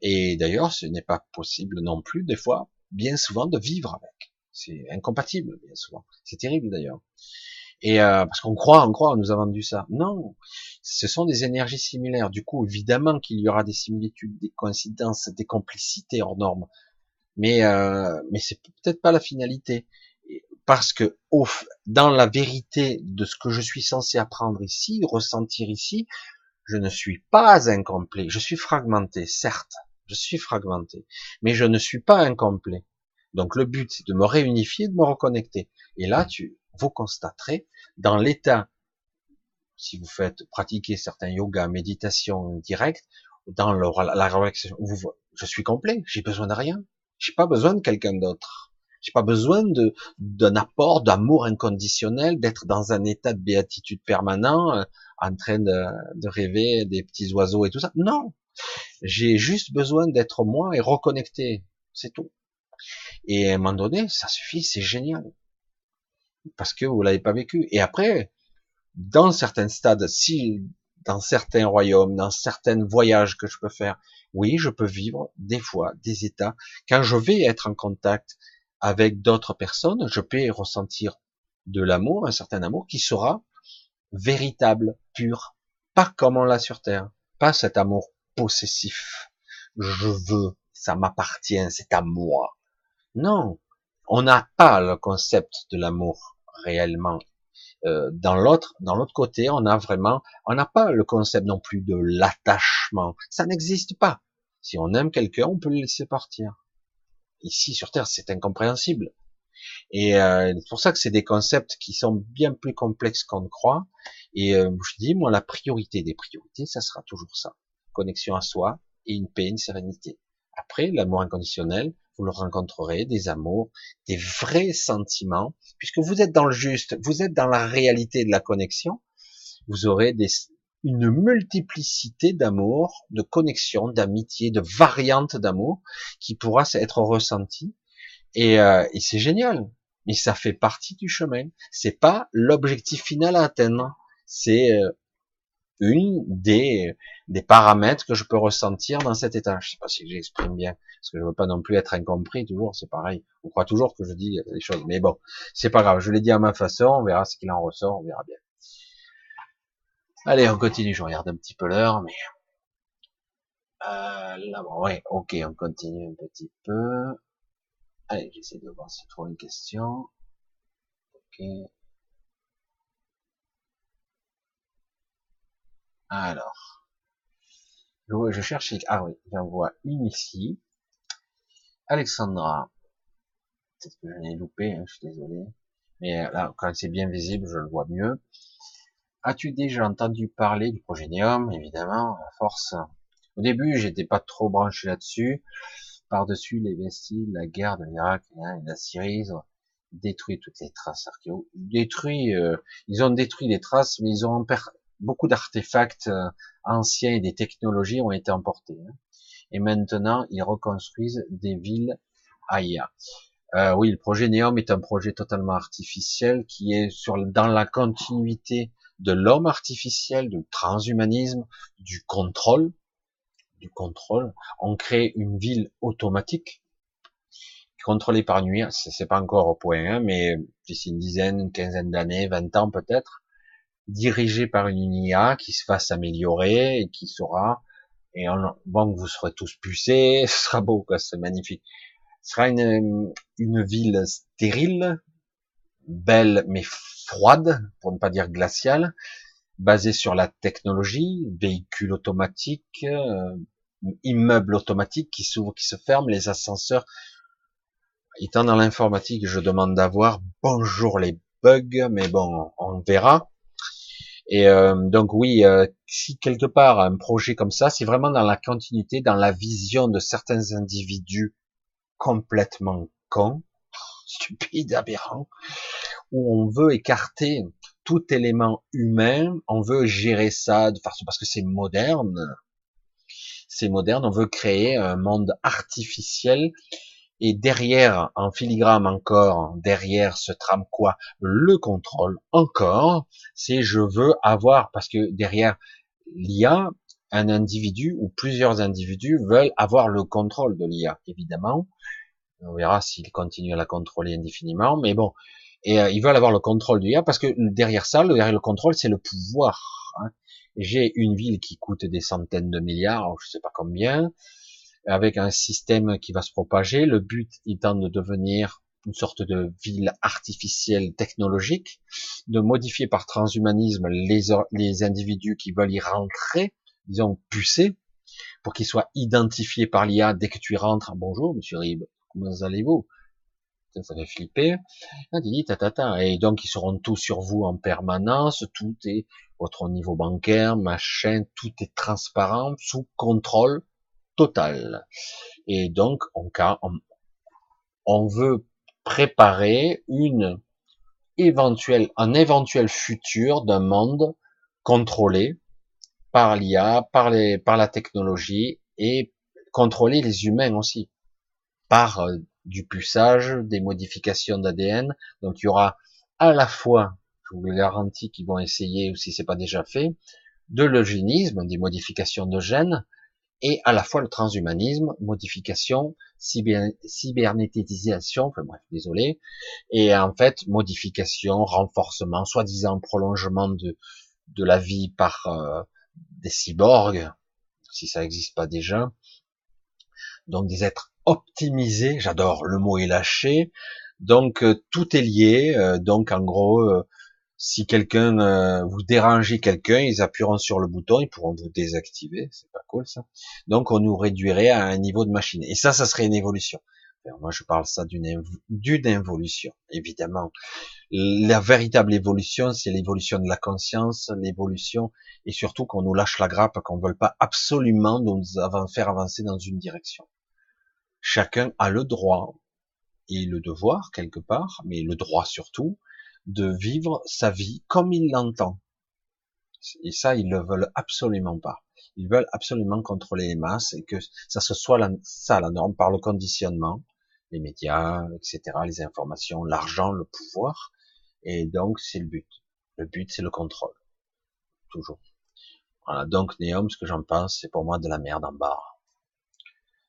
S1: Et d'ailleurs, ce n'est pas possible non plus, des fois, bien souvent, de vivre avec. C'est incompatible, bien souvent. C'est terrible d'ailleurs. Et euh, parce qu'on croit, on croit, on nous a vendu ça. Non, ce sont des énergies similaires. Du coup, évidemment qu'il y aura des similitudes, des coïncidences, des complicités hors normes. Mais euh, mais c'est peut-être pas la finalité. Parce que au, dans la vérité de ce que je suis censé apprendre ici, ressentir ici, je ne suis pas incomplet, je suis fragmenté, certes, je suis fragmenté, mais je ne suis pas incomplet. Donc le but, c'est de me réunifier, de me reconnecter. Et là, tu, vous constaterez, dans l'état, si vous faites pratiquer certains yoga, méditation directe, dans la réaction, je suis complet, j'ai besoin de rien, j'ai pas besoin de quelqu'un d'autre. J'ai pas besoin de d'un apport d'amour inconditionnel, d'être dans un état de béatitude permanent, euh, en train de, de rêver des petits oiseaux et tout ça. Non, j'ai juste besoin d'être moi et reconnecté, c'est tout. Et à un moment donné, ça suffit, c'est génial, parce que vous l'avez pas vécu. Et après, dans certains stades, si dans certains royaumes, dans certains voyages que je peux faire, oui, je peux vivre des fois des états. Quand je vais être en contact avec d'autres personnes, je peux ressentir de l'amour, un certain amour qui sera véritable, pur, pas comme on l'a sur Terre, pas cet amour possessif. Je veux, ça m'appartient, c'est à moi. Non, on n'a pas le concept de l'amour réellement. Euh, dans l'autre, dans l'autre côté, on a vraiment, on n'a pas le concept non plus de l'attachement. Ça n'existe pas. Si on aime quelqu'un, on peut le laisser partir. Ici sur Terre, c'est incompréhensible. Et euh, c'est pour ça que c'est des concepts qui sont bien plus complexes qu'on ne croit. Et euh, je dis, moi, la priorité des priorités, ça sera toujours ça. Connexion à soi et une paix, une sérénité. Après, l'amour inconditionnel, vous le rencontrerez, des amours, des vrais sentiments, puisque vous êtes dans le juste, vous êtes dans la réalité de la connexion, vous aurez des, une multiplicité d'amour, de connexion, d'amitié, de variantes d'amour qui pourra être ressentie et, euh, et c'est génial. Mais ça fait partie du chemin. C'est pas l'objectif final à atteindre. C'est euh, une des, des paramètres que je peux ressentir dans cet état. Je sais pas si j'exprime bien, parce que je veux pas non plus être incompris toujours, c'est pareil. On croit toujours que je dis des choses, mais bon, c'est pas grave, je l'ai dit à ma façon, on verra ce qu'il en ressort, on verra bien. Allez, on continue, je regarde un petit peu l'heure, mais... Euh, là, bon, ouais, ok, on continue un petit peu. Allez, j'essaie de voir si je trouve une question. Ok. Alors. Je cherche, ah oui, j'en vois une ici. Alexandra. Peut-être que je l'ai loupé, hein, je suis désolé. Mais là, quand c'est bien visible, je le vois mieux. As-tu déjà entendu parler du projet Neom, évidemment, à force. Au début, j'étais pas trop branché là-dessus par-dessus les vestiges, la guerre de l'Irak et la Syrie, ont détruit toutes les traces archéologiques. Détruit, euh, ils ont détruit les traces, mais ils ont beaucoup d'artefacts euh, anciens et des technologies ont été emportés. Hein. Et maintenant, ils reconstruisent des villes ailleurs. Euh, oui, le projet Neom est un projet totalement artificiel qui est sur dans la continuité de l'homme artificiel, du transhumanisme, du contrôle, du contrôle. On crée une ville automatique contrôlée par nuit. C'est pas encore au point, hein, mais d'ici une dizaine, une quinzaine d'années, 20 ans peut-être, dirigée par une IA qui se va s'améliorer et qui sera et on, bon, vous serez tous pucés, ce sera beau, quoi, c'est magnifique. Ce sera une, une ville stérile, belle mais froide, pour ne pas dire glaciale, basée sur la technologie, véhicules automatiques, euh, immeubles automatiques qui s'ouvrent, qui se ferment, les ascenseurs. Étant dans l'informatique, je demande d'avoir bonjour les bugs, mais bon, on verra. Et euh, donc oui, euh, si quelque part un projet comme ça, c'est vraiment dans la continuité, dans la vision de certains individus complètement cons, stupides, aberrants, où on veut écarter tout élément humain, on veut gérer ça de façon parce que c'est moderne, c'est moderne, on veut créer un monde artificiel et derrière, en filigrane encore, derrière ce trame quoi Le contrôle encore, c'est je veux avoir, parce que derrière l'IA, un individu ou plusieurs individus veulent avoir le contrôle de l'IA, évidemment. On verra s'ils continuent à la contrôler indéfiniment, mais bon. Et euh, ils veulent avoir le contrôle de l'IA parce que derrière ça, derrière le contrôle, c'est le pouvoir. Hein. J'ai une ville qui coûte des centaines de milliards, je sais pas combien avec un système qui va se propager. Le but étant de devenir une sorte de ville artificielle technologique, de modifier par transhumanisme les, individus qui veulent y rentrer, disons pucer, pour qu'ils soient identifiés par l'IA dès que tu y rentres. Bonjour, monsieur Rib, comment allez-vous? Ça fait flipper. Et donc ils seront tous sur vous en permanence, tout est votre niveau bancaire, machin, tout est transparent, sous contrôle Et donc, on, veut préparer une éventuelle, un éventuel futur d'un monde contrôlé par l'IA, par par la technologie et contrôler les humains aussi par euh, du puçage, des modifications d'ADN. Donc il y aura à la fois, je vous le garantis qu'ils vont essayer, ou si c'est pas déjà fait, de l'eugénisme, des modifications de gènes, et à la fois le transhumanisme, modification, cyber, cybernétisation, enfin bref, désolé, et en fait modification, renforcement, soi-disant prolongement de, de la vie par euh, des cyborgs, si ça n'existe pas déjà, donc des êtres optimisés, j'adore le mot est lâché, donc euh, tout est lié, euh, donc en gros si quelqu'un euh, vous dérangez quelqu'un, ils appuieront sur le bouton, ils pourront vous désactiver, c'est pas cool ça. Donc on nous réduirait à un niveau de machine. Et ça, ça serait une évolution. moi, je parle ça d'une d'une évolution, évidemment. La véritable évolution, c'est l'évolution de la conscience, l'évolution, et surtout qu'on nous lâche la grappe, qu'on ne veut pas absolument nous faire avancer dans une direction. Chacun a le droit et le devoir quelque part, mais le droit surtout, de vivre sa vie comme il l'entend. Et ça, ils le veulent absolument pas. Ils veulent absolument contrôler les masses et que ça se soit la, ça la norme par le conditionnement, les médias, etc., les informations, l'argent, le pouvoir. Et donc, c'est le but. Le but, c'est le contrôle. Toujours. Voilà. Donc, Néom, ce que j'en pense, c'est pour moi de la merde en bas.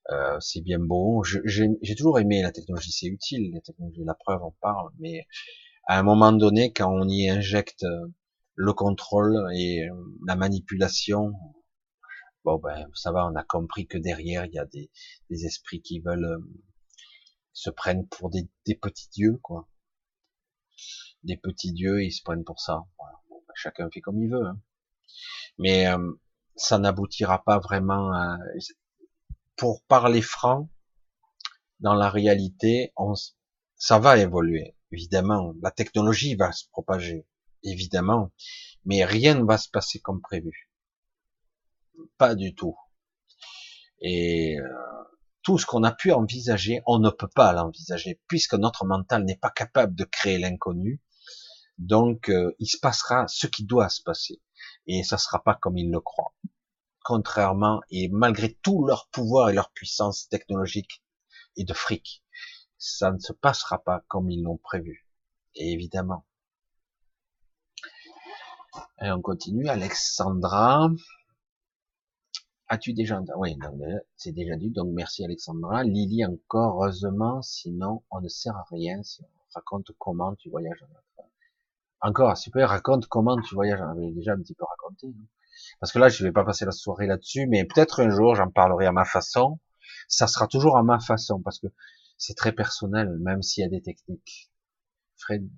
S1: Euh, c'est bien beau. J'ai toujours aimé la technologie, c'est utile. La technologie, la preuve, on parle, mais à un moment donné, quand on y injecte euh, le contrôle et euh, la manipulation, bon ben ça va, on a compris que derrière il y a des, esprits qui veulent euh, se prennent pour des, petits dieux quoi, des petits dieux, ils se prennent pour ça. Ben, chacun fait comme il veut, hein. mais ça n'aboutira pas vraiment. Pour parler franc, dans la réalité, on, ça va évoluer évidemment, la technologie va se propager, évidemment, mais rien ne va se passer comme prévu. Pas du tout. Et euh, tout ce qu'on a pu envisager, on ne peut pas l'envisager, puisque notre mental n'est pas capable de créer l'inconnu. Donc, euh, il se passera ce qui doit se passer. Et ça sera pas comme il le croit. Contrairement, et malgré tout leur pouvoir et leur puissance technologique et de fric, ça ne se passera pas comme ils l'ont prévu. Évidemment. Et on continue. Alexandra. As-tu déjà Oui, c'est déjà dit. Donc merci Alexandra. Lily encore, heureusement, sinon on ne sert à rien si on raconte comment tu voyages en Encore, super, raconte comment tu voyages. J'avais déjà un petit peu raconté. Parce que là, je vais pas passer la soirée là-dessus, mais peut-être un jour, j'en parlerai à ma façon. Ça sera toujours à ma façon, parce que C'est très personnel, même s'il y a des techniques. Fred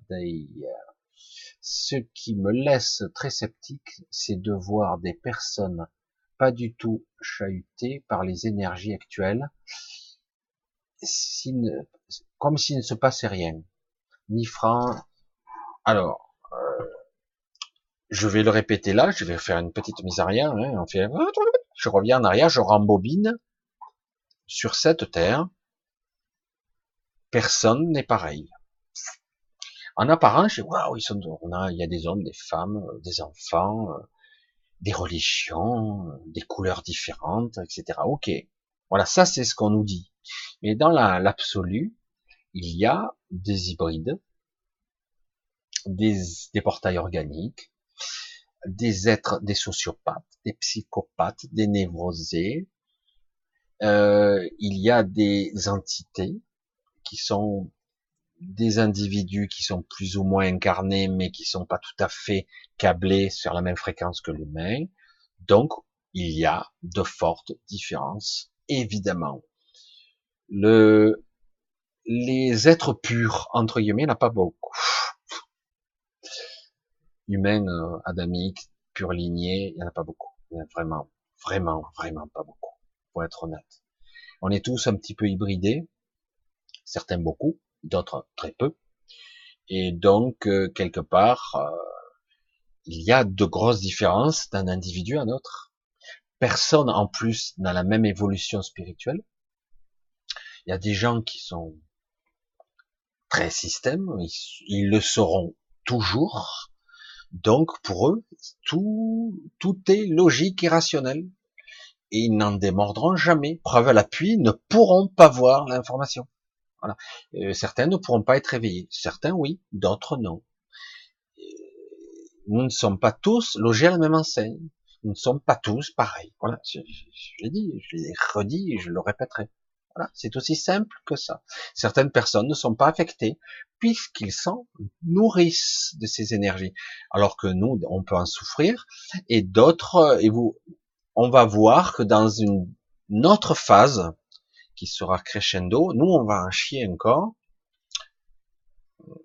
S1: Ce qui me laisse très sceptique, c'est de voir des personnes pas du tout chahutées par les énergies actuelles, comme s'il ne se passait rien. Ni franc. Alors, euh, je vais le répéter là, je vais faire une petite mise arrière. Hein, on fait, je reviens en arrière, je rembobine sur cette terre. Personne n'est pareil. En apparence, waouh, il y a des hommes, des femmes, euh, des enfants, euh, des religions, euh, des couleurs différentes, etc. Ok, voilà, ça c'est ce qu'on nous dit. Mais dans l'absolu, il y a des hybrides, des, portails organiques, des êtres, des sociopathes, des psychopathes, des névrosés. Il y a des entités qui sont des individus qui sont plus ou moins incarnés, mais qui sont pas tout à fait câblés sur la même fréquence que l'humain. Donc, il y a de fortes différences, évidemment. Le, les êtres purs, entre guillemets, il n'y en a pas beaucoup. Humains, euh, adamiques, pur ligné, il n'y en a pas beaucoup. Il y en a vraiment, vraiment, vraiment pas beaucoup, pour être honnête. On est tous un petit peu hybridés, certains beaucoup, d'autres très peu. Et donc, euh, quelque part, euh, il y a de grosses différences d'un individu à un autre. Personne en plus n'a la même évolution spirituelle. Il y a des gens qui sont très système, ils, le seront toujours. Donc pour eux, tout, tout est logique et rationnel. Et ils n'en démordront jamais. Preuve à l'appui, ne pourront pas voir l'information. Voilà. Euh, certains ne pourront pas être éveillés. Certains oui, d'autres non. Nous ne sommes pas tous logés à la même enseigne. Nous ne sommes pas tous pareils. Voilà, je, je l'ai dit, je l'ai redit et je le répéterai. Voilà, c'est aussi simple que ça. Certaines personnes ne sont pas affectées puisqu'ils s'en nourrissent de ces énergies, alors que nous, on peut en souffrir. Et d'autres, et vous, on va voir que dans une, autre phase qui sera crescendo, nous, on va en chier encore.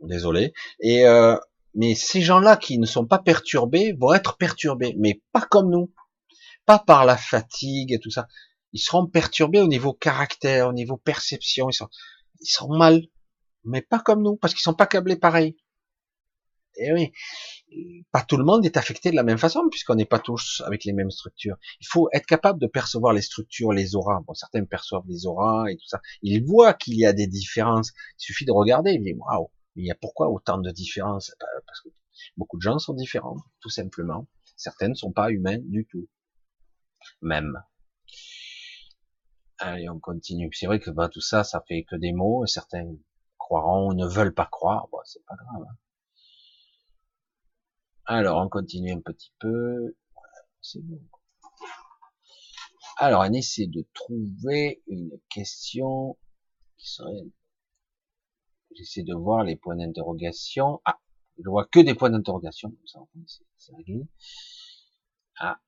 S1: Désolé. Et euh, mais ces gens-là qui ne sont pas perturbés vont être perturbés, mais pas comme nous, pas par la fatigue et tout ça ils seront perturbés au niveau caractère, au niveau perception, ils, sont, ils seront mal, mais pas comme nous, parce qu'ils sont pas câblés pareil. Eh oui, pas tout le monde est affecté de la même façon, puisqu'on n'est pas tous avec les mêmes structures. Il faut être capable de percevoir les structures, les auras. Bon, certains perçoivent les auras et tout ça. Ils voient qu'il y a des différences. Il suffit de regarder. Ils disent, waouh, il y a pourquoi autant de différences? Bah, Parce que beaucoup de gens sont différents, tout simplement. Certains ne sont pas humains du tout. Même. Allez, on continue. C'est vrai que bah, tout ça, ça fait que des mots. Certains croiront ou ne veulent pas croire. Bon, c'est pas grave. Hein. Alors, on continue un petit peu. c'est bon. Alors, on essaie de trouver une question qui serait. J'essaie de voir les points d'interrogation. Ah, je vois que des points d'interrogation. Ça. Ah,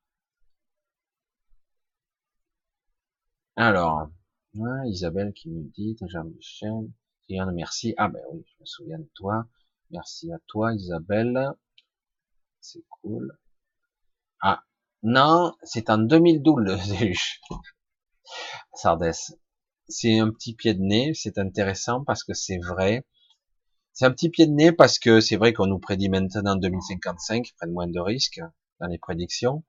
S1: Alors, Isabelle qui me dit, Jean-Michel, merci. Ah ben oui, je me souviens de toi. Merci à toi, Isabelle. C'est cool. Ah, non, c'est en 2012 le Zéluche. Sardès. C'est un petit pied de nez, c'est intéressant parce que c'est vrai. C'est un petit pied de nez parce que c'est vrai qu'on nous prédit maintenant 2055, prennent moins de risques dans les prédictions.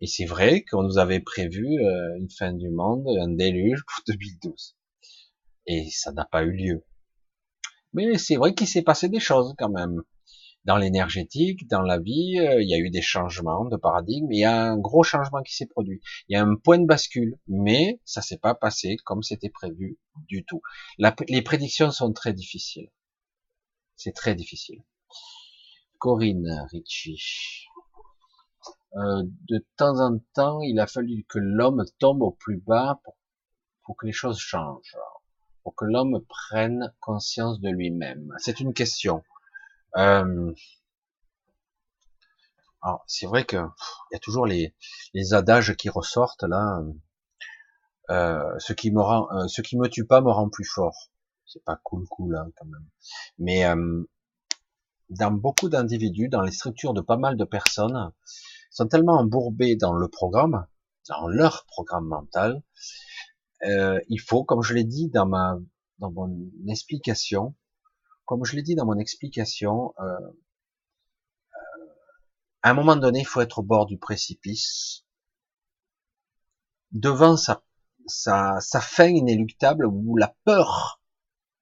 S1: Et c'est vrai qu'on nous avait prévu euh, une fin du monde, un déluge pour 2012. Et ça n'a pas eu lieu. Mais c'est vrai qu'il s'est passé des choses quand même. Dans l'énergétique, dans la vie, euh, il y a eu des changements de paradigme. Il y a un gros changement qui s'est produit. Il y a un point de bascule, mais ça s'est pas passé comme c'était prévu du tout. les prédictions sont très difficiles. C'est très difficile. Corinne Ricci. Euh, de temps en temps, il a fallu que l'homme tombe au plus bas pour, que les choses changent, pour que l'homme prenne conscience de lui-même. C'est une question. Euh, c'est vrai que il y a toujours les, les adages qui ressortent là. Euh, ce qui me rend, ce qui me tue pas me rend plus fort. C'est pas cool cool hein, quand même. Mais euh, dans beaucoup d'individus, dans les structures de pas mal de personnes, sont tellement embourbés dans le programme, dans leur programme mental. Euh, il faut, comme je l'ai dit dans ma dans mon explication, comme je l'ai dit dans mon explication, euh, euh, à un moment donné, il faut être au bord du précipice, devant sa, sa, sa fin inéluctable ou la peur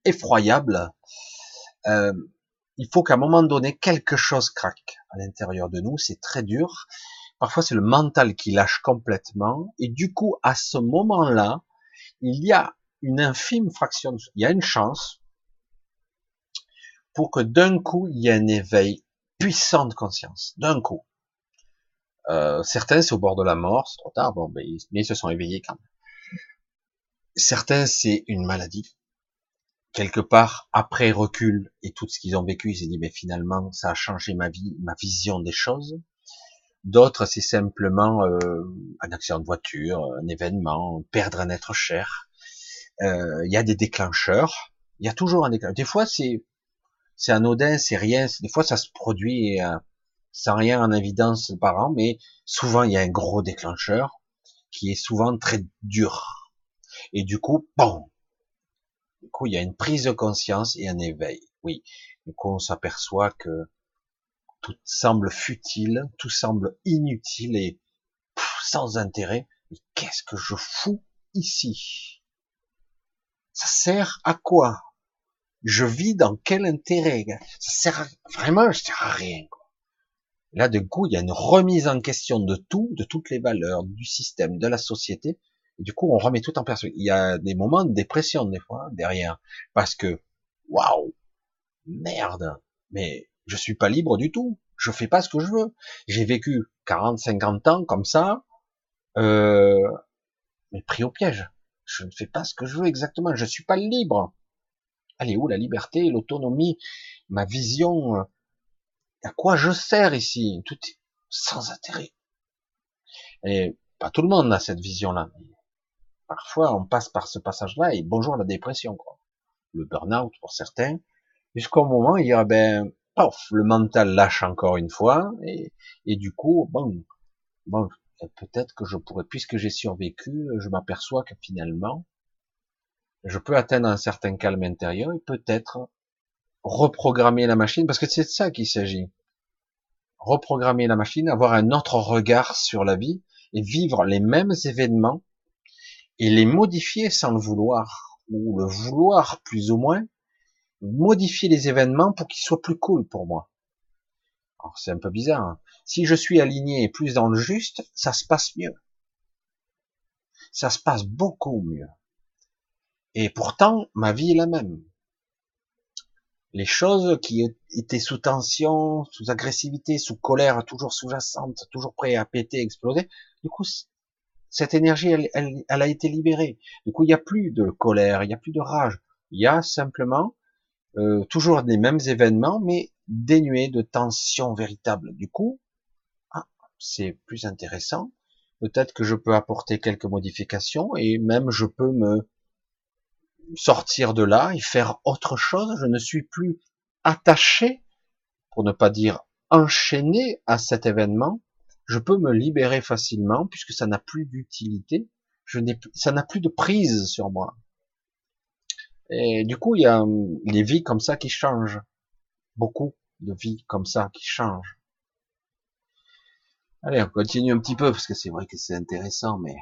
S1: effroyable. Euh, il faut qu'à un moment donné, quelque chose craque à l'intérieur de nous. C'est très dur. Parfois, c'est le mental qui lâche complètement. Et du coup, à ce moment-là, il y a une infime fraction, il y a une chance pour que d'un coup, il y ait un éveil puissant de conscience. D'un coup. Euh, certains, c'est au bord de la mort, c'est trop tard, bon, ben, mais ils se sont éveillés quand même. Certains, c'est une maladie. Quelque part, après recul et tout ce qu'ils ont vécu, ils se disent, mais finalement, ça a changé ma vie, ma vision des choses. D'autres, c'est simplement euh, un accident de voiture, un événement, perdre un être cher. Euh, il y a des déclencheurs. Il y a toujours un déclencheur. Des fois, c'est c'est anodin, c'est rien. Des fois, ça se produit euh, sans rien en évidence par an, mais souvent il y a un gros déclencheur qui est souvent très dur. Et du coup, bon, du coup il y a une prise de conscience et un éveil. Oui, du coup on s'aperçoit que tout semble futile, tout semble inutile et sans intérêt. Mais qu'est-ce que je fous ici? Ça sert à quoi? Je vis dans quel intérêt Ça sert vraiment, ça sert à rien. Quoi. Là, de coup, il y a une remise en question de tout, de toutes les valeurs, du système, de la société. Et du coup, on remet tout en perspective. Il y a des moments de dépression, des fois, derrière. Parce que, waouh, merde, mais je suis pas libre du tout. Je fais pas ce que je veux. J'ai vécu 40, 50 ans comme ça, euh, mais pris au piège. Je ne fais pas ce que je veux exactement. Je suis pas libre. Allez, où la liberté, l'autonomie, ma vision, à quoi je sers ici? Tout est sans intérêt. Et pas tout le monde a cette vision-là. Parfois, on passe par ce passage-là et bonjour la dépression, quoi. Le burn-out pour certains. Jusqu'au moment, il y a ben, paf, le mental lâche encore une fois et, et du coup, bon, bon, peut-être que je pourrais, puisque j'ai survécu, je m'aperçois que finalement, je peux atteindre un certain calme intérieur et peut-être reprogrammer la machine, parce que c'est de ça qu'il s'agit. Reprogrammer la machine, avoir un autre regard sur la vie et vivre les mêmes événements et les modifier sans le vouloir, ou le vouloir plus ou moins, modifier les événements pour qu'ils soient plus cool pour moi. Alors c'est un peu bizarre. Hein. Si je suis aligné et plus dans le juste, ça se passe mieux. Ça se passe beaucoup mieux. Et pourtant, ma vie est la même les choses qui étaient sous tension, sous agressivité, sous colère, toujours sous-jacente, toujours prêt à péter, exploser, du coup, cette énergie, elle, elle, a été libérée. Du coup, il n'y a plus de colère, il n'y a plus de rage. Il y a simplement euh, toujours les mêmes événements, mais dénués de tension véritable. Du coup, ah, c'est plus intéressant. Peut-être que je peux apporter quelques modifications et même je peux me sortir de là et faire autre chose. Je ne suis plus attaché, pour ne pas dire enchaîné à cet événement. Je peux me libérer facilement puisque ça n'a plus d'utilité. Je n'ai ça n'a plus de prise sur moi. Et du coup, il y a hum, les vies comme ça qui changent. Beaucoup de vies comme ça qui changent. Allez, on continue un petit peu parce que c'est vrai que c'est intéressant, mais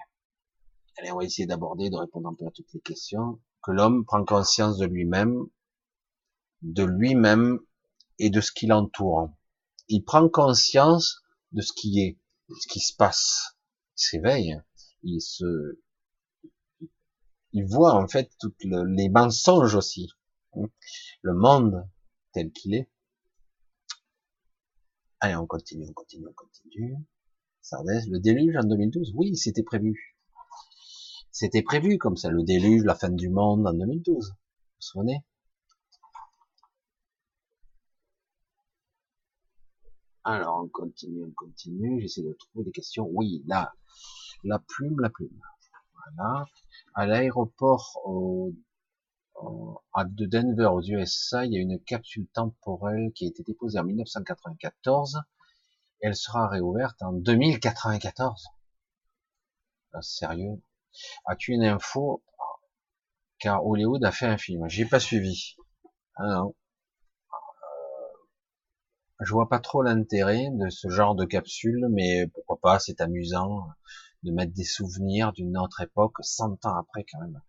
S1: allez, on va essayer d'aborder, de répondre un peu à toutes les questions que l'homme prend conscience de lui-même, de lui-même et de ce qui l'entoure. Il prend conscience de ce qui est, de ce qui se passe. Il s'éveille. Il se, il voit en fait tous les mensonges aussi. Le monde tel qu'il est. Allez, on continue, on continue, on continue. Sardès, le déluge en 2012. Oui, c'était prévu. C'était prévu comme ça, le déluge, la fin du monde en 2012. Vous vous souvenez? Alors, on continue, on continue. J'essaie de trouver des questions. Oui, là, la plume, la plume. Voilà. À l'aéroport, au, à de Denver aux USA, il y a une capsule temporelle qui a été déposée en 1994. Et elle sera réouverte en 2094. Ah, sérieux? As-tu une info? Car Hollywood a fait un film. J'ai pas suivi. Ah non. Euh, je vois pas trop l'intérêt de ce genre de capsule, mais pourquoi pas, c'est amusant de mettre des souvenirs d'une autre époque, 100 ans après quand même.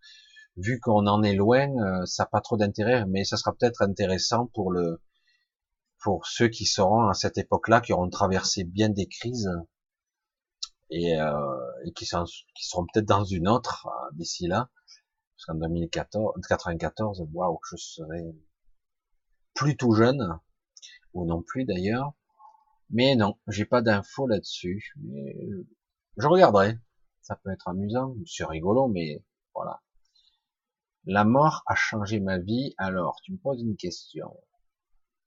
S1: Vu qu'on en est loin, euh, ça n'a pas trop d'intérêt, mais ça sera peut-être intéressant pour le pour ceux qui seront à cette époque-là, qui auront traversé bien des crises et, euh, et qui, sont, qui seront peut-être dans une autre euh, d'ici là. Parce qu'en 2014, 94, waouh, je serai plus tout jeune, ou non plus d'ailleurs. Mais non, j'ai pas d'infos là-dessus. Mais je regarderai. Ça peut être amusant, c'est rigolo, mais voilà. La mort a changé ma vie. Alors, tu me poses une question.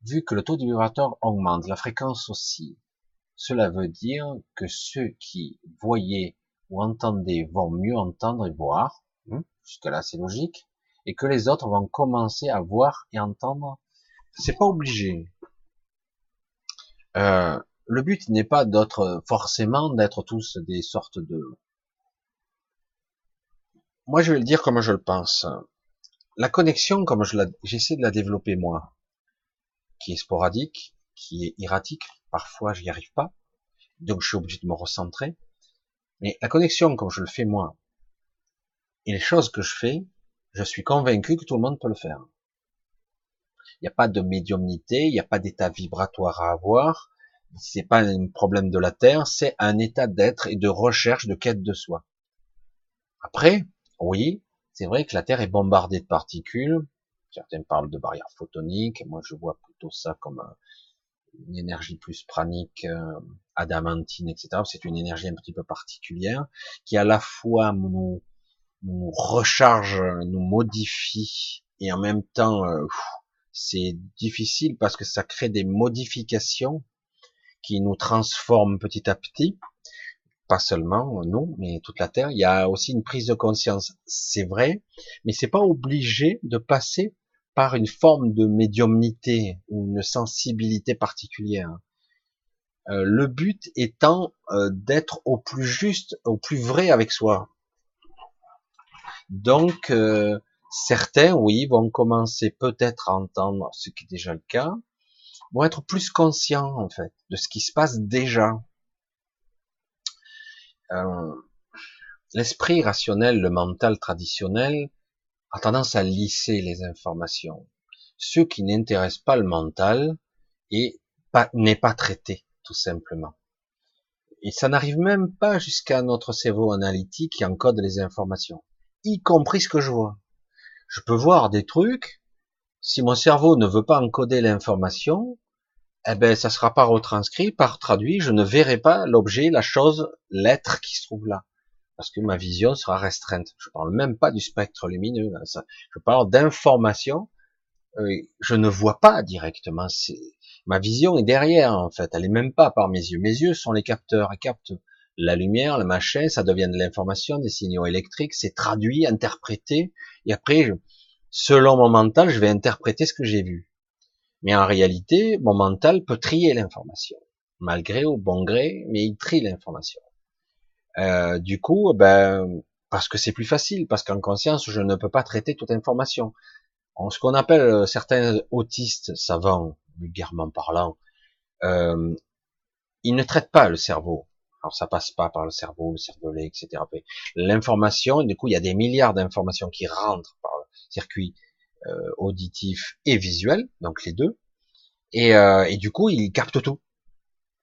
S1: Vu que le taux du vibrateur augmente, la fréquence aussi, cela veut dire que ceux qui voyaient ou entendaient vont mieux entendre et voir. Hein, jusque là, c'est logique. Et que les autres vont commencer à voir et entendre. C'est pas obligé. Euh, le but n'est pas d'être forcément d'être tous des sortes de. Moi, je vais le dire comme je le pense. La connexion, comme je j'essaie de la développer moi, qui est sporadique, qui est erratique, parfois j'y arrive pas, donc je suis obligé de me recentrer. Mais la connexion, comme je le fais moi, et les choses que je fais, je suis convaincu que tout le monde peut le faire. Il n'y a pas de médiumnité, il n'y a pas d'état vibratoire à avoir, c'est pas un problème de la Terre, c'est un état d'être et de recherche, de quête de soi. Après, oui, c'est vrai que la Terre est bombardée de particules. Certains parlent de barrières photoniques. Moi, je vois plutôt ça comme une énergie plus pranique, euh, adamantine, etc. C'est une énergie un petit peu particulière qui à la fois nous, nous recharge, nous modifie et en même temps, euh, c'est difficile parce que ça crée des modifications qui nous transforment petit à petit. Pas seulement nous, mais toute la Terre. Il y a aussi une prise de conscience, c'est vrai, mais c'est pas obligé de passer par une forme de médiumnité ou une sensibilité particulière. Euh, le but étant euh, d'être au plus juste, au plus vrai avec soi. Donc, euh, certains, oui, vont commencer peut-être à entendre, ce qui est déjà le cas, vont être plus conscients en fait de ce qui se passe déjà. L'esprit rationnel, le mental traditionnel, a tendance à lisser les informations. Ce qui n'intéresse pas le mental et n'est pas traité, tout simplement. Et ça n'arrive même pas jusqu'à notre cerveau analytique qui encode les informations, y compris ce que je vois. Je peux voir des trucs, si mon cerveau ne veut pas encoder l'information, eh ben, ça sera pas retranscrit, pas traduit, je ne verrai pas l'objet, la chose, l'être qui se trouve là parce que ma vision sera restreinte. Je parle même pas du spectre lumineux, je parle d'information. Euh, je ne vois pas directement. Ma vision est derrière, en fait. Elle est même pas par mes yeux. Mes yeux sont les capteurs. Ils captent la lumière, le machin, ça devient de l'information, des signaux électriques, c'est traduit, interprété, et après, selon mon mental, je vais interpréter ce que j'ai vu. Mais en réalité, mon mental peut trier l'information, malgré au bon gré, mais il trie l'information. Euh, du coup, ben, parce que c'est plus facile, parce qu'en conscience, je ne peux pas traiter toute information. Ce qu'on appelle euh, certains autistes savants, vulgairement parlant, euh, ils ne traitent pas le cerveau. Alors ça passe pas par le cerveau, le cervelet, etc. L'information, du coup, il y a des milliards d'informations qui rentrent par le circuit auditif et visuel, donc les deux. Et, euh, et du coup, ils captent tout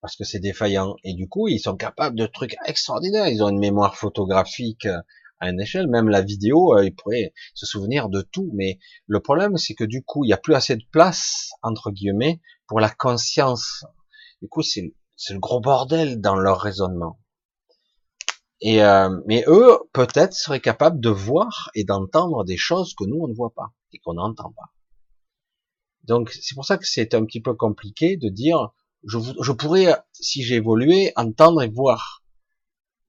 S1: parce que c'est défaillant. Et du coup, ils sont capables de trucs extraordinaires. Ils ont une mémoire photographique euh, à une échelle, même la vidéo, euh, ils pourraient se souvenir de tout. Mais le problème, c'est que du coup, il n'y a plus assez de place, entre guillemets, pour la conscience. Du coup, c'est le gros bordel dans leur raisonnement. Et euh, mais eux, peut-être, seraient capables de voir et d'entendre des choses que nous, on ne voit pas et qu'on n'entend pas. Donc, c'est pour ça que c'est un petit peu compliqué de dire je, pourrais, si j'ai évolué, entendre et voir.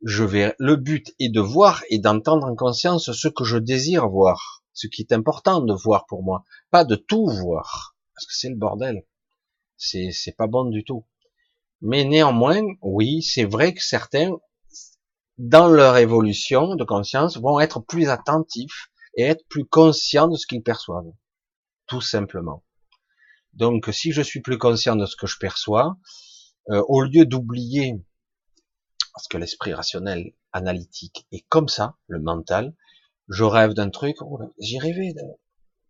S1: Je vais, le but est de voir et d'entendre en conscience ce que je désire voir. ce qui est important de voir pour moi, pas de tout voir, parce que c'est le bordel. C'est, c'est pas bon du tout. Mais néanmoins, oui, c'est vrai que certains, dans leur évolution de conscience, vont être plus attentifs et être plus conscients de ce qu'ils perçoivent. Tout simplement. Donc, si je suis plus conscient de ce que je perçois, euh, au lieu d'oublier, parce que l'esprit rationnel, analytique est comme ça, le mental, je rêve d'un truc, oh, j'ai rêvé,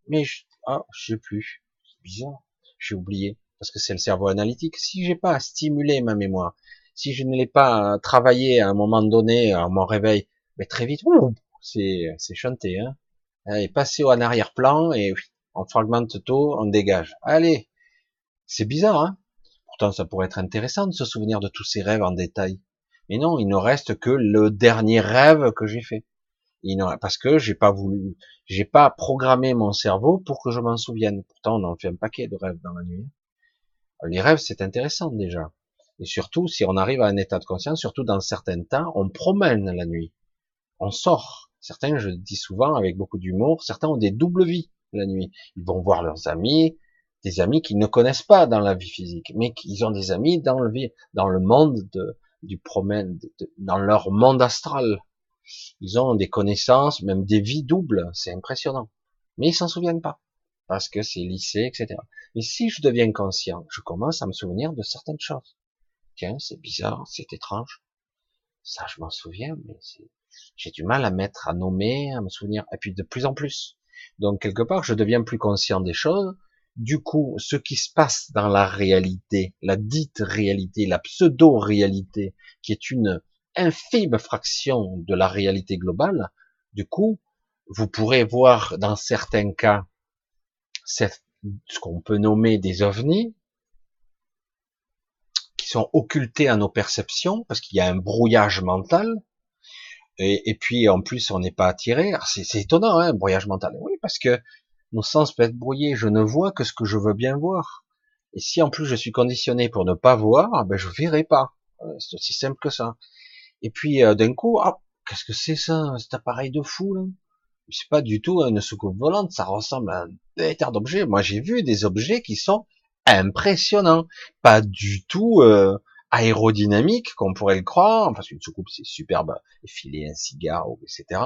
S1: mais je, ah, je sais plus, c'est bizarre, j'ai oublié, parce que c'est le cerveau analytique. Si j'ai pas stimulé ma mémoire, si je ne l'ai pas travaillé à un moment donné, à mon réveil, mais très vite, c'est c'est chanté, hein, et passer en arrière-plan et on fragmente tout, on dégage. Allez, c'est bizarre, hein Pourtant, ça pourrait être intéressant de se souvenir de tous ces rêves en détail. Mais non, il ne reste que le dernier rêve que j'ai fait. parce que j'ai pas voulu, j'ai pas programmé mon cerveau pour que je m'en souvienne. Pourtant, on en fait un paquet de rêves dans la nuit. Les rêves, c'est intéressant déjà. Et surtout, si on arrive à un état de conscience, surtout dans certains temps, on promène la nuit. On sort. Certains, je dis souvent avec beaucoup d'humour, certains ont des doubles vies la nuit. Ils vont voir leurs amis, des amis qu'ils ne connaissent pas dans la vie physique, mais qu'ils ont des amis dans le monde de, du promène, dans leur monde astral. Ils ont des connaissances, même des vies doubles, c'est impressionnant. Mais ils s'en souviennent pas, parce que c'est lycée, etc. Mais si je deviens conscient, je commence à me souvenir de certaines choses. Tiens, c'est bizarre, c'est étrange. Ça, je m'en souviens, mais j'ai du mal à mettre, à nommer, à me souvenir, et puis de plus en plus. Donc quelque part, je deviens plus conscient des choses. Du coup, ce qui se passe dans la réalité, la dite réalité, la pseudo-réalité, qui est une infime fraction de la réalité globale, du coup, vous pourrez voir dans certains cas ce qu'on peut nommer des ovnis, qui sont occultés à nos perceptions, parce qu'il y a un brouillage mental, et, puis en plus on n'est pas attiré. C'est étonnant, hein, brouillage mental. Oui, parce que nos sens peuvent être brouillés. Je ne vois que ce que je veux bien voir. Et si en plus je suis conditionné pour ne pas voir, ben je verrai pas. C'est aussi simple que ça. Et puis euh, d'un coup, ah, qu'est-ce que c'est ça, cet appareil de fou là? C'est pas du tout une soucoupe volante, ça ressemble à un tas d'objets. Moi j'ai vu des objets qui sont impressionnants, pas du tout euh, aérodynamique, qu'on pourrait le croire, parce qu'une soucoupe c'est superbe, filer un cigare, etc.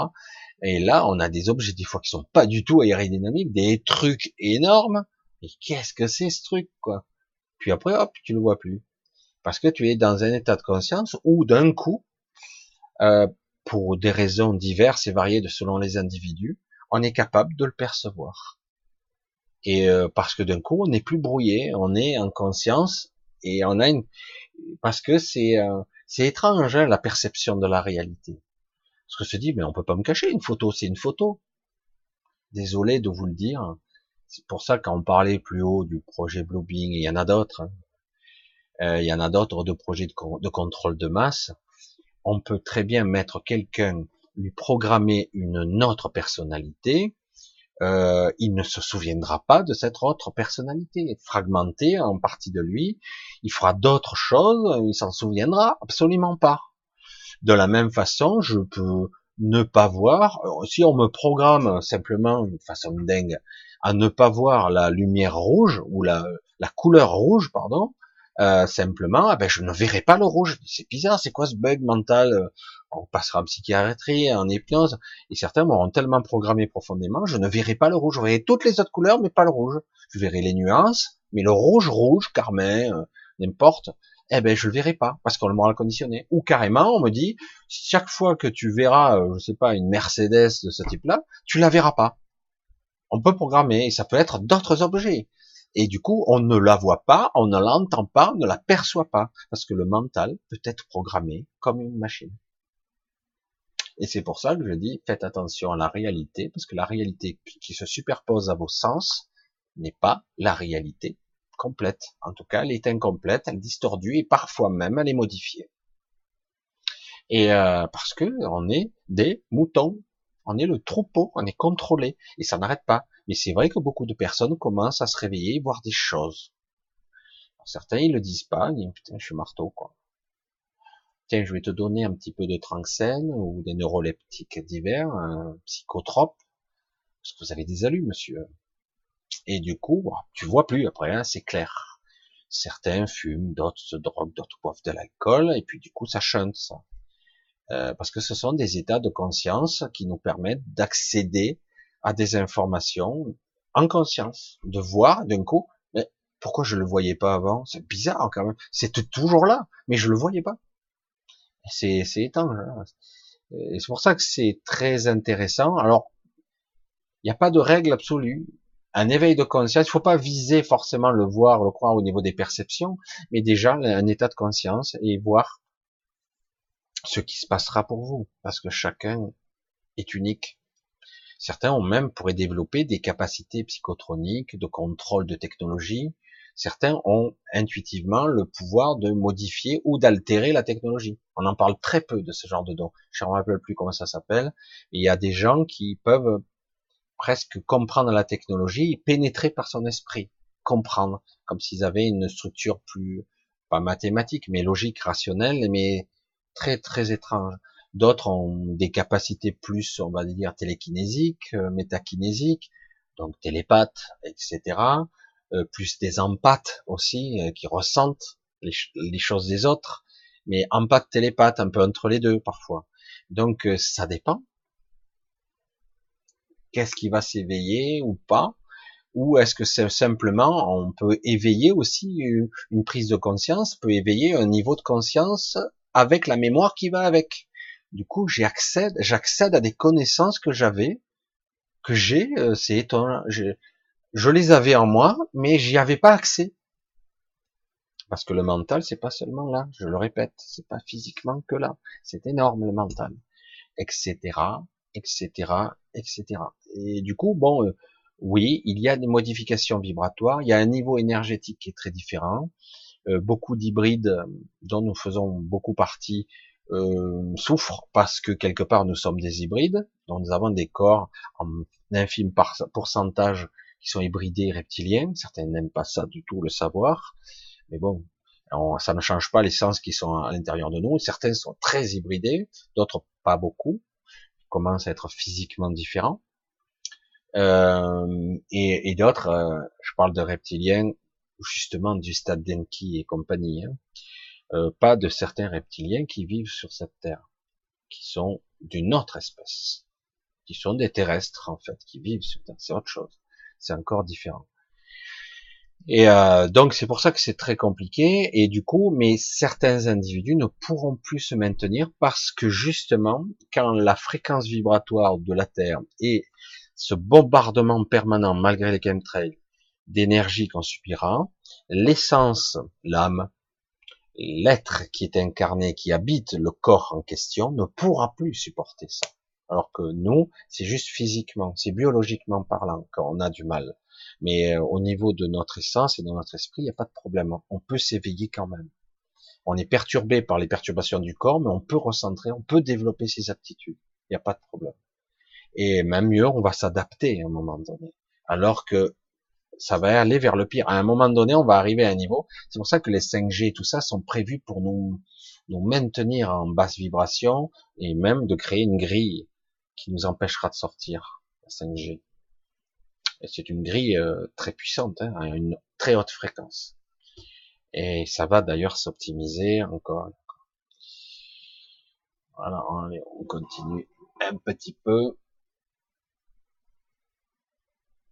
S1: Et là, on a des objets des fois qui sont pas du tout aérodynamiques, des trucs énormes. Et qu'est-ce que c'est ce truc, quoi? Puis après, hop, tu le vois plus, parce que tu es dans un état de conscience où d'un coup, euh, pour des raisons diverses et variées de selon les individus, on est capable de le percevoir. Et euh, parce que d'un coup, on n'est plus brouillé, on est en conscience et on a une, parce que c'est euh, c'est étrange hein, la perception de la réalité. Parce que se dit mais on peut pas me cacher une photo, c'est une photo. Désolé de vous le dire. C'est pour ça quand on parlait plus haut du projet Bluebeam, il y en a d'autres. Hein. Euh, il y en a d'autres de projets de, de, contrôle de masse. On peut très bien mettre quelqu'un, lui programmer une autre personnalité, euh, il ne se souviendra pas de cette autre personnalité, fragmentée en partie de lui. Il fera d'autres choses, il s'en souviendra absolument pas. De la même façon, je peux ne pas voir, si on me programme simplement de façon dingue à ne pas voir la lumière rouge ou la, la couleur rouge, pardon, euh, simplement, eh je ne verrai pas le rouge. C'est bizarre, c'est quoi ce bug mental On passera en psychiatrie, en hypnose, et certains m'auront tellement programmé profondément, je ne verrai pas le rouge. Je verrai toutes les autres couleurs, mais pas le rouge. Je verrai les nuances, mais le rouge, rouge, carmin, euh, n'importe, eh ben je le verrai pas parce qu'on le m'aura conditionné. Ou carrément, on me dit chaque fois que tu verras, euh, je sais pas, une Mercedes de ce type-là, tu la verras pas. On peut programmer, et ça peut être d'autres objets. Et du coup, on ne la voit pas, on ne l'entend pas, on ne la perçoit pas, parce que le mental peut être programmé comme une machine. Et c'est pour ça que je dis, faites attention à la réalité, parce que la réalité qui se superpose à vos sens n'est pas la réalité complète. En tout cas, elle est incomplète, elle est distordue, et parfois même elle est modifiée. Et euh, parce que on est des moutons, on est le troupeau, on est contrôlé, et ça n'arrête pas. Mais c'est vrai que beaucoup de personnes commencent à se réveiller, voir des choses. certains, ils le disent pas, ils disent, putain, je suis marteau, quoi. Tiens, je vais te donner un petit peu de tranxène ou des neuroleptiques divers, un psychotrope. parce que vous avez des alus, monsieur. Et du coup, tu vois plus après, hein, c'est clair. Certains fument, d'autres se droguent, d'autres boivent de l'alcool, et puis du coup, ça chante. Euh, parce que ce sont des états de conscience qui nous permettent d'accéder à des informations en conscience, de voir d'un coup, mais pourquoi je le voyais pas avant? C'est bizarre quand même. C'était toujours là, mais je le voyais pas. C'est étrange. Hein. Et c'est pour ça que c'est très intéressant. Alors, il n'y a pas de règle absolue. Un éveil de conscience, il faut pas viser forcément le voir, le croire au niveau des perceptions, mais déjà un état de conscience et voir ce qui se passera pour vous, parce que chacun est unique. Certains ont même pourraient développer des capacités psychotroniques, de contrôle de technologie. Certains ont intuitivement le pouvoir de modifier ou d'altérer la technologie. On en parle très peu de ce genre de dons. Je ne me rappelle plus comment ça s'appelle. Il y a des gens qui peuvent presque comprendre la technologie et pénétrer par son esprit, comprendre, comme s'ils avaient une structure plus, pas mathématique, mais logique, rationnelle, mais très très étrange. D'autres ont des capacités plus, on va dire, télékinésiques, euh, métakinésiques, donc télépathes, etc. Euh, plus des empathes aussi, euh, qui ressentent les, choses des autres, mais empathes, télépathes, un peu entre les deux parfois. Donc ça dépend. Qu'est-ce qui va s'éveiller ou pas? Ou est-ce que c'est simplement on peut éveiller aussi une prise de conscience, peut éveiller un niveau de conscience avec la mémoire qui va avec? Du coup, j'accède, j'accède à des connaissances que j'avais, que j'ai, euh, c'est étonnant. Je, je les avais en moi, mais j'y avais pas accès. Parce que le mental, c'est pas seulement là, je le répète, c'est pas physiquement que là. C'est énorme le mental, etc., etc., etc. Et du coup, bon, euh, oui, il y a des modifications vibratoires, il y a un niveau énergétique qui est très différent. Euh, beaucoup d'hybrides dont nous faisons beaucoup partie euh, souffrent parce que quelque part nous sommes des hybrides, donc nous avons des corps en infime pourcentage qui sont hybridés reptiliens. Certains n'aiment pas ça du tout, le savoir, mais bon, ça ne change pas les sens qui sont à l'intérieur de nous. Certains sont très hybridés, d'autres pas beaucoup, commencent à être physiquement différents. Euh, et, et d'autres, euh, je parle de reptiliens, justement du stade d'Enki et compagnie, hein, euh, pas de certains reptiliens qui vivent sur cette terre, qui sont d'une autre espèce, qui sont des terrestres en fait, qui vivent sur terre. C'est autre chose, c'est encore différent. Et euh, donc c'est pour ça que c'est très compliqué. Et du coup, mais certains individus ne pourront plus se maintenir parce que justement, quand la fréquence vibratoire de la Terre et ce bombardement permanent malgré les chemtrails d'énergie qu'on subira, l'essence, l'âme, l'être qui est incarné, qui habite le corps en question, ne pourra plus supporter ça. Alors que nous, c'est juste physiquement, c'est biologiquement parlant qu'on a du mal. Mais euh, au niveau de notre essence et de notre esprit, il n'y a pas de problème. On peut s'éveiller quand même. On est perturbé par les perturbations du corps, mais on peut recentrer, on peut développer ses aptitudes. Il n'y a pas de problème. Et même mieux, on va s'adapter à un moment donné. Alors que ça va aller vers le pire. À un moment donné, on va arriver à un niveau. C'est pour ça que les 5G et tout ça sont prévus pour nous, nous maintenir en basse vibration et même de créer une grille qui nous empêchera de sortir. La 5G. Et c'est une grille euh, très puissante, hein, à une très haute fréquence. Et ça va d'ailleurs s'optimiser encore. Voilà, on continue un petit peu.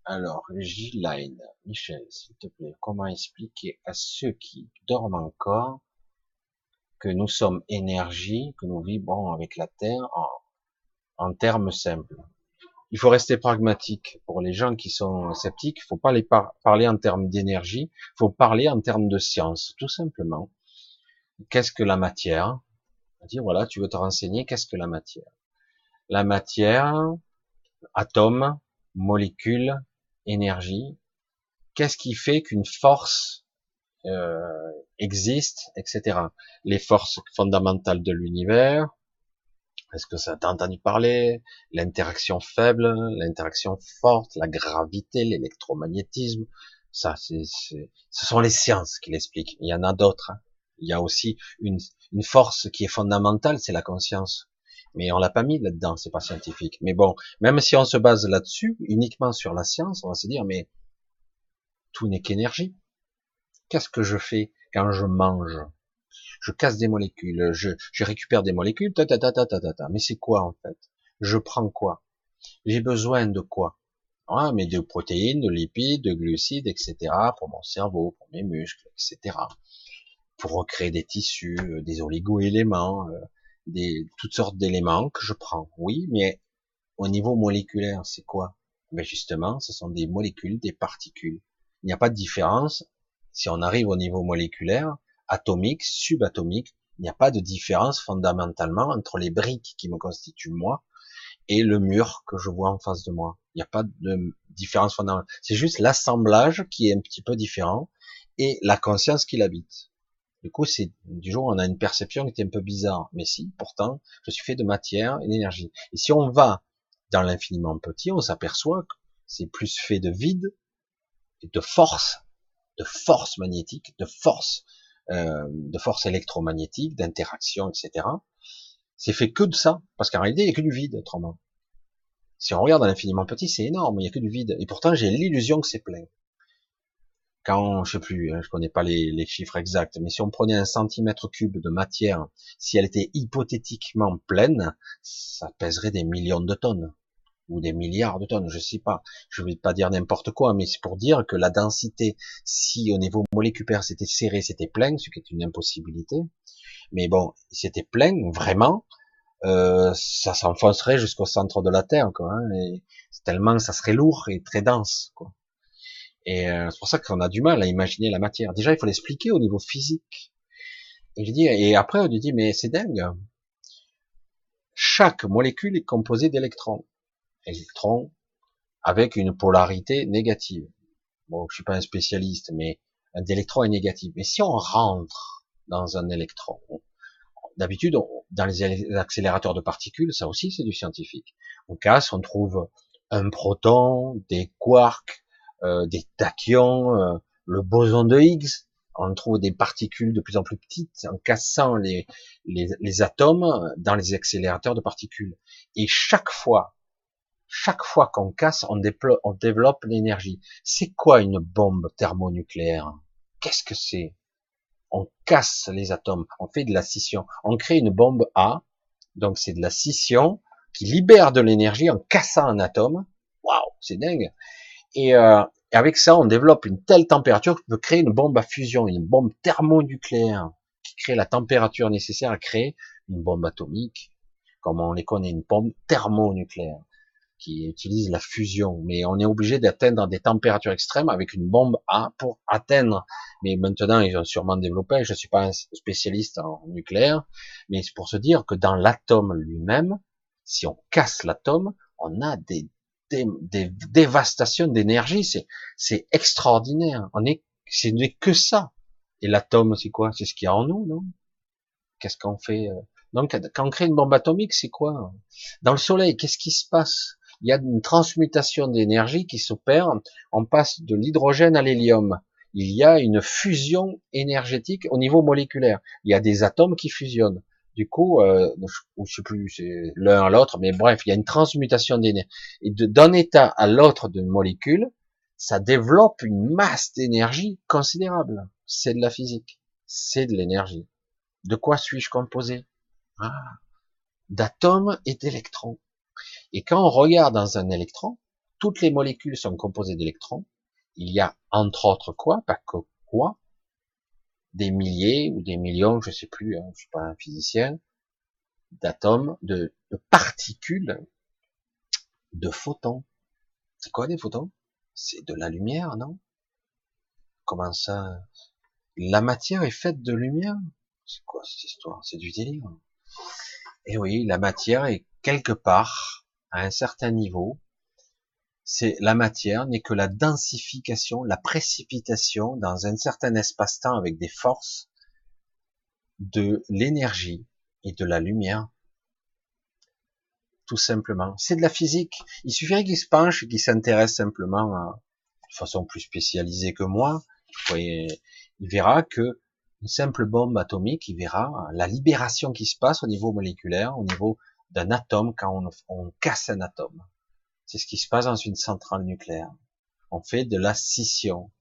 S1: Alors, G-Line, Michel, s'il te plaît, comment expliquer à ceux qui dorment encore que nous sommes énergie, que nous vibrons avec la Terre en, termes simples? Il faut rester pragmatique. Pour les gens qui sont sceptiques, il faut pas les parler en termes d'énergie, il faut parler en termes de science, tout simplement. Qu'est-ce que la matière? Dire voilà, tu veux te renseigner, qu'est-ce que la matière? La matière, atome, molécule, énergie, qu'est-ce qui fait qu'une force euh, existe, etc. Les forces fondamentales de l'univers, est-ce que ça t'a entendu parler L'interaction faible, l'interaction forte, la gravité, l'électromagnétisme, ça, c'est, ce sont les sciences qui l'expliquent. Il y en a d'autres. Hein. Il y a aussi une, une force qui est fondamentale, c'est la conscience. Mais on l'a pas mis là-dedans, c'est pas scientifique. Mais bon, même si on se base là-dessus, uniquement sur la science, on va se dire, mais tout n'est qu'énergie. Qu'est-ce que je fais quand je mange? Je casse des molécules, je, je récupère des molécules, ta ta ta ta ta ta. Mais c'est quoi en fait? Je prends quoi? J'ai besoin de quoi? Ah, mais de protéines, de lipides, de glucides, etc. pour mon cerveau, pour mes muscles, etc. Pour recréer des tissus, euh, des oligo-éléments, euh, des toutes sortes d'éléments que je prends. Oui, mais au niveau moléculaire, c'est quoi? Ben justement, ce sont des molécules, des particules. Il n'y a pas de différence. Si on arrive au niveau moléculaire, atomique, subatomique, il n'y a pas de différence fondamentalement entre les briques qui me constituent moi et le mur que je vois en face de moi. Il n'y a pas de différence fondamentale. C'est juste l'assemblage qui est un petit peu différent et la conscience qui l'habite. Du coup, c'est du jour on a une perception qui était un peu bizarre. Mais si, pourtant, je suis fait de matière et d'énergie. Et si on va dans l'infiniment petit, on s'aperçoit que c'est plus fait de vide de force, de force magnétique, de force, euh, de force électromagnétique, d'interaction, etc. C'est fait que de ça, parce qu'en réalité, il n'y a que du vide, autrement. Si on regarde à l'infiniment petit, c'est énorme, il n'y a que du vide. Et pourtant, j'ai l'illusion que c'est plein. Quand, je sais plus, hein, je connais pas les, chiffres exacts, mais si on prenait un centimètre cube de matière, si elle était hypothétiquement pleine, ça pèserait des millions de tonnes ou des milliards de tonnes, je sais pas. Je vais pas dire n'importe quoi, mais c'est pour dire que la densité, si au niveau moléculaire c'était serré, c'était plein, ce qui est une impossibilité, mais bon, c'était plein, vraiment, euh, ça s'enfoncerait jusqu'au centre de la Terre, quoi. Hein, tellement ça serait lourd et très dense, quoi. Et euh, c'est pour ça qu'on a du mal à imaginer la matière. Déjà, il faut l'expliquer au niveau physique. Et je dis, et après on lui dit, mais c'est dingue. Chaque molécule est composée d'électrons. Électrons avec une polarité négative. Bon, je suis pas un spécialiste, mais un électron est négatif. Mais si on rentre dans un électron. D'habitude, dans les accélérateurs de particules, ça aussi c'est du scientifique. On casse, on trouve un proton, des quarks, euh, des tachyons, euh, le boson de Higgs. On trouve des particules de plus en plus petites en cassant les, les, les atomes dans les accélérateurs de particules. Et chaque fois, chaque fois qu'on casse, on, on développe l'énergie. C'est quoi une bombe thermonucléaire? Qu'est-ce que c'est? On casse les atomes, on fait de la scission, on crée une bombe A, donc c'est de la scission qui libère de l'énergie en cassant un atome. Waouh, c'est dingue. Et, euh, avec ça, on développe une telle température qu'on peut créer une bombe à fusion, une bombe thermonucléaire qui crée la température nécessaire à créer une bombe atomique, comme on les connaît, une bombe thermonucléaire qui utilise la fusion, mais on est obligé d'atteindre des températures extrêmes avec une bombe A pour atteindre. Mais maintenant, ils ont sûrement développé, je ne suis pas un spécialiste en nucléaire, mais c'est pour se dire que dans l'atome lui-même, si on casse l'atome, on a des, des, dévastations d'énergie, c'est, c'est extraordinaire. On est, ce n'est que ça. Et l'atome, c'est quoi? C'est ce qu'il y a en nous, non? Qu'est-ce qu'on fait? Euh? Donc, quand on crée une bombe atomique, c'est quoi? Dans le Soleil, qu'est-ce qui se passe? Il y a une transmutation d'énergie qui s'opère. On passe de l'hydrogène à l'hélium. Il y a une fusion énergétique au niveau moléculaire. Il y a des atomes qui fusionnent. Du coup, euh, je sais plus, c'est l'un à l'autre, mais bref, il y a une transmutation d'énergie. Et d'un état à l'autre d'une molécule, ça développe une masse d'énergie considérable. C'est de la physique. C'est de l'énergie. De quoi suis-je composé? Ah, D'atomes et d'électrons. Et quand on regarde dans un électron, toutes les molécules sont composées d'électrons. Il y a entre autres quoi, pas que quoi, des milliers ou des millions, je sais plus, hein, je suis pas un physicien, d'atomes, de, de, particules, de photons. C'est quoi des photons? C'est de la lumière, non? Comment ça? La matière est faite de lumière? C'est quoi cette histoire? C'est du délire. Eh oui, la matière est quelque part à un certain niveau, c'est la matière n'est que la densification, la précipitation dans un certain espace-temps avec des forces de l'énergie et de la lumière. Tout simplement. C'est de la physique. Il suffirait qu'il se penche, qu'il s'intéresse simplement à, de façon plus spécialisée que moi. il verra que une simple bombe atomique, il verra la libération qui se passe au niveau moléculaire, au niveau d'un atome quand on, casse un atome. C'est ce qui se passe dans une centrale nucléaire. On fait de la scission.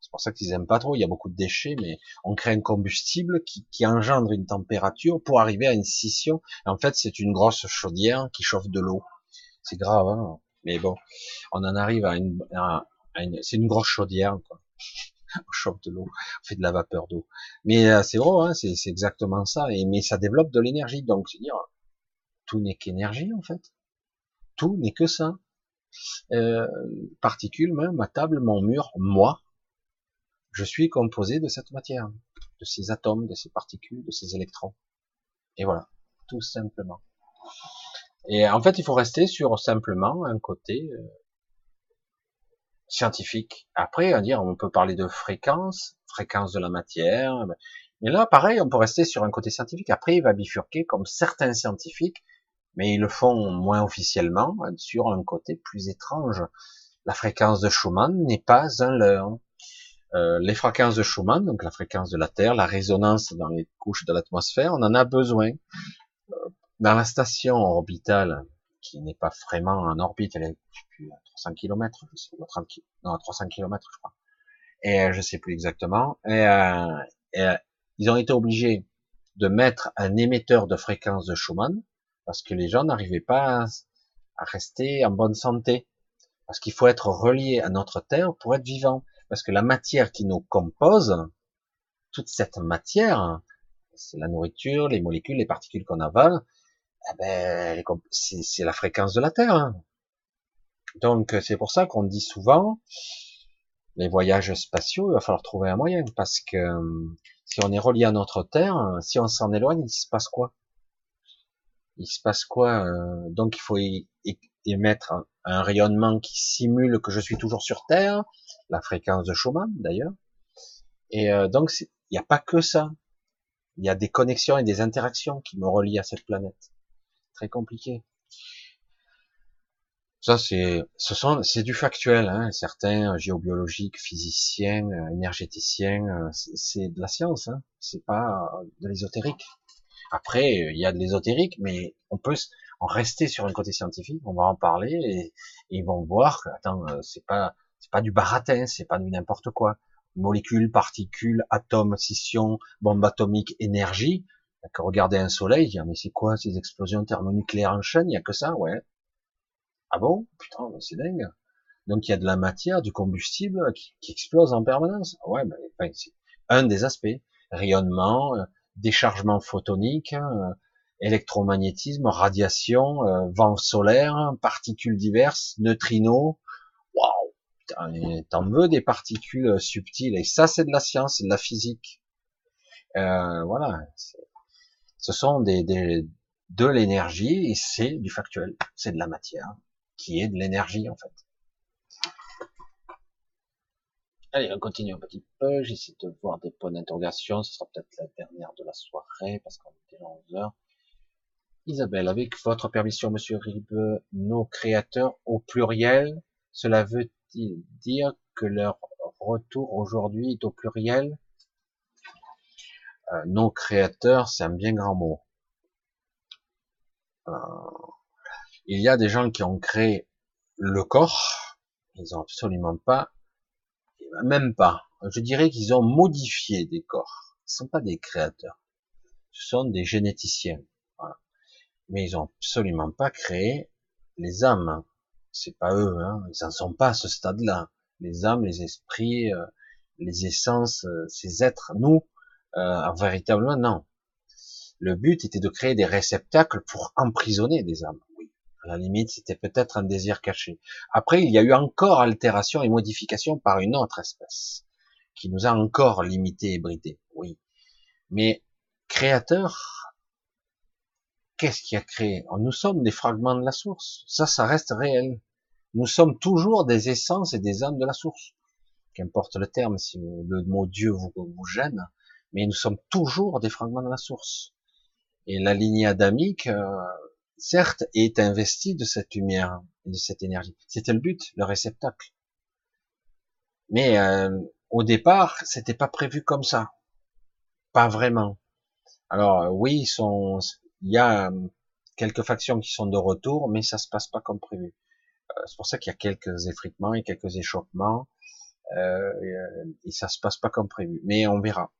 S1: C'est pour ça qu'ils aiment pas trop. Il y a beaucoup de déchets, mais on crée un combustible qui, engendre une température pour arriver à une scission. en fait, c'est une grosse chaudière qui chauffe de l'eau. C'est grave, hein mais bon, on en arrive à une, c'est une grosse chaudière, quoi. on chauffe de l'eau, on fait de la vapeur d'eau. Mais euh, c'est vrai, hein, c'est exactement ça. Et mais ça développe de l'énergie, donc c'est dire tout n'est qu'énergie en fait. Tout n'est que ça. Euh, particules, ma table, mon mur, moi, je suis composé de cette matière, de ces atomes, de ces particules, de ces électrons. Et voilà, tout simplement. Et en fait, il faut rester sur simplement un côté euh, scientifique. Après, dire, on peut parler de fréquence, fréquence de la matière. Mais là, pareil, on peut rester sur un côté scientifique. Après, il va bifurquer comme certains scientifiques, mais ils le font moins officiellement, sur un côté plus étrange. La fréquence de Schumann n'est pas un leurre. Euh, les fréquences de Schumann, donc la fréquence de la Terre, la résonance dans les couches de l'atmosphère, on en a besoin. Dans la station orbitale, qui n'est pas vraiment en orbite, elle est à 300 km, je sais, 30, non, à 300 km, je crois. Et euh, je sais plus exactement. Et, euh, euh, ils ont été obligés de mettre un émetteur de fréquence de Schumann parce que les gens n'arrivaient pas à rester en bonne santé. Parce qu'il faut être relié à notre Terre pour être vivant. Parce que la matière qui nous compose, toute cette matière, c'est la nourriture, les molécules, les particules qu'on avale, eh ben, c'est la fréquence de la Terre. Donc c'est pour ça qu'on dit souvent, les voyages spatiaux, il va falloir trouver un moyen, parce que si on est relié à notre Terre, si on s'en éloigne, il se passe quoi? Il se passe quoi euh, Donc il faut émettre un, rayonnement qui simule que je suis toujours sur Terre, la fréquence de Schumann d'ailleurs. Et euh, donc il n'y a pas que ça. Il y a des connexions et des interactions qui me relient à cette planète très compliqué. Ça, c'est, ce sont, c'est du factuel. Hein. Certains géobiologiques, physiciens, euh, énergéticiens, euh, c'est de la science. Hein. C'est pas de l'ésotérique. Après, il y a de l'ésotérique, mais on peut en rester sur un côté scientifique. On va en parler et, ils vont voir que, attends, euh, c'est pas, c'est pas du baratin, c'est pas du n'importe quoi. Molécules, particules, atomes, scission, bombe atomique, énergie. Quand regarder un soleil, dire, mais c'est quoi ces explosions thermonucléaires en chaîne? Il y a que ça, ouais. Ah bon? Putain, c'est dingue. Donc il y a de la matière, du combustible qui, explose en permanence. Ouais, ben, c'est un des aspects. Rayonnement, euh, déchargement photonique, euh, électromagnétisme, radiation, euh, vent solaire, particules diverses, neutrinos. Waouh T'en veux des particules subtiles. Et ça, c'est de la science, c'est de la physique. Euh, voilà ce sont des, de l'énergie et c'est du factuel, c'est de la matière qui est de l'énergie en fait. Allez, on continue un petit peu, j'essaie de voir des points d'interrogation, ce sera peut-être la dernière de la soirée parce qu'on est déjà 11 heures. Isabelle, avec votre permission, monsieur Ribe, nos créateurs au pluriel, cela veut-il dire que leur retour aujourd'hui est au pluriel? Euh, non créateur, c'est un bien grand mot. Euh, il y a des gens qui ont créé le corps, ils ont absolument pas, même pas. Je dirais qu'ils ont modifié des corps. Ce sont pas des créateurs. Ce sont des généticiens. Mais ils ont absolument pas créé les âmes. C'est pas eux, hein. Ils en sont pas à ce stade-là. Les âmes, les esprits, euh, les essences, ces êtres, nous, euh, véritablement, non. Le but était de créer des réceptacles pour emprisonner des âmes. La limite, c'était peut-être un désir caché. Après, il y a eu encore altération et modification par une autre espèce qui nous a encore limité et bridé. Oui. Mais créateur, qu'est-ce qui a créé? Nous sommes des fragments de la source. Ça, ça reste réel. Nous sommes toujours des essences et des âmes de la source. Qu'importe le terme, si le mot Dieu vous, vous gêne, mais nous sommes toujours des fragments de la source. Et la lignée adamique, euh, certes, est investie de cette lumière et de cette énergie. C'était le but, le réceptacle. Mais euh, au départ, c'était pas prévu comme ça, pas vraiment. Alors oui, sont, il y a quelques factions qui sont de retour, mais ça se passe pas comme prévu. Euh, c'est pour ça qu'il y a quelques effritements et quelques échauffements, euh, et, ça se passe pas comme prévu. Mais on verra.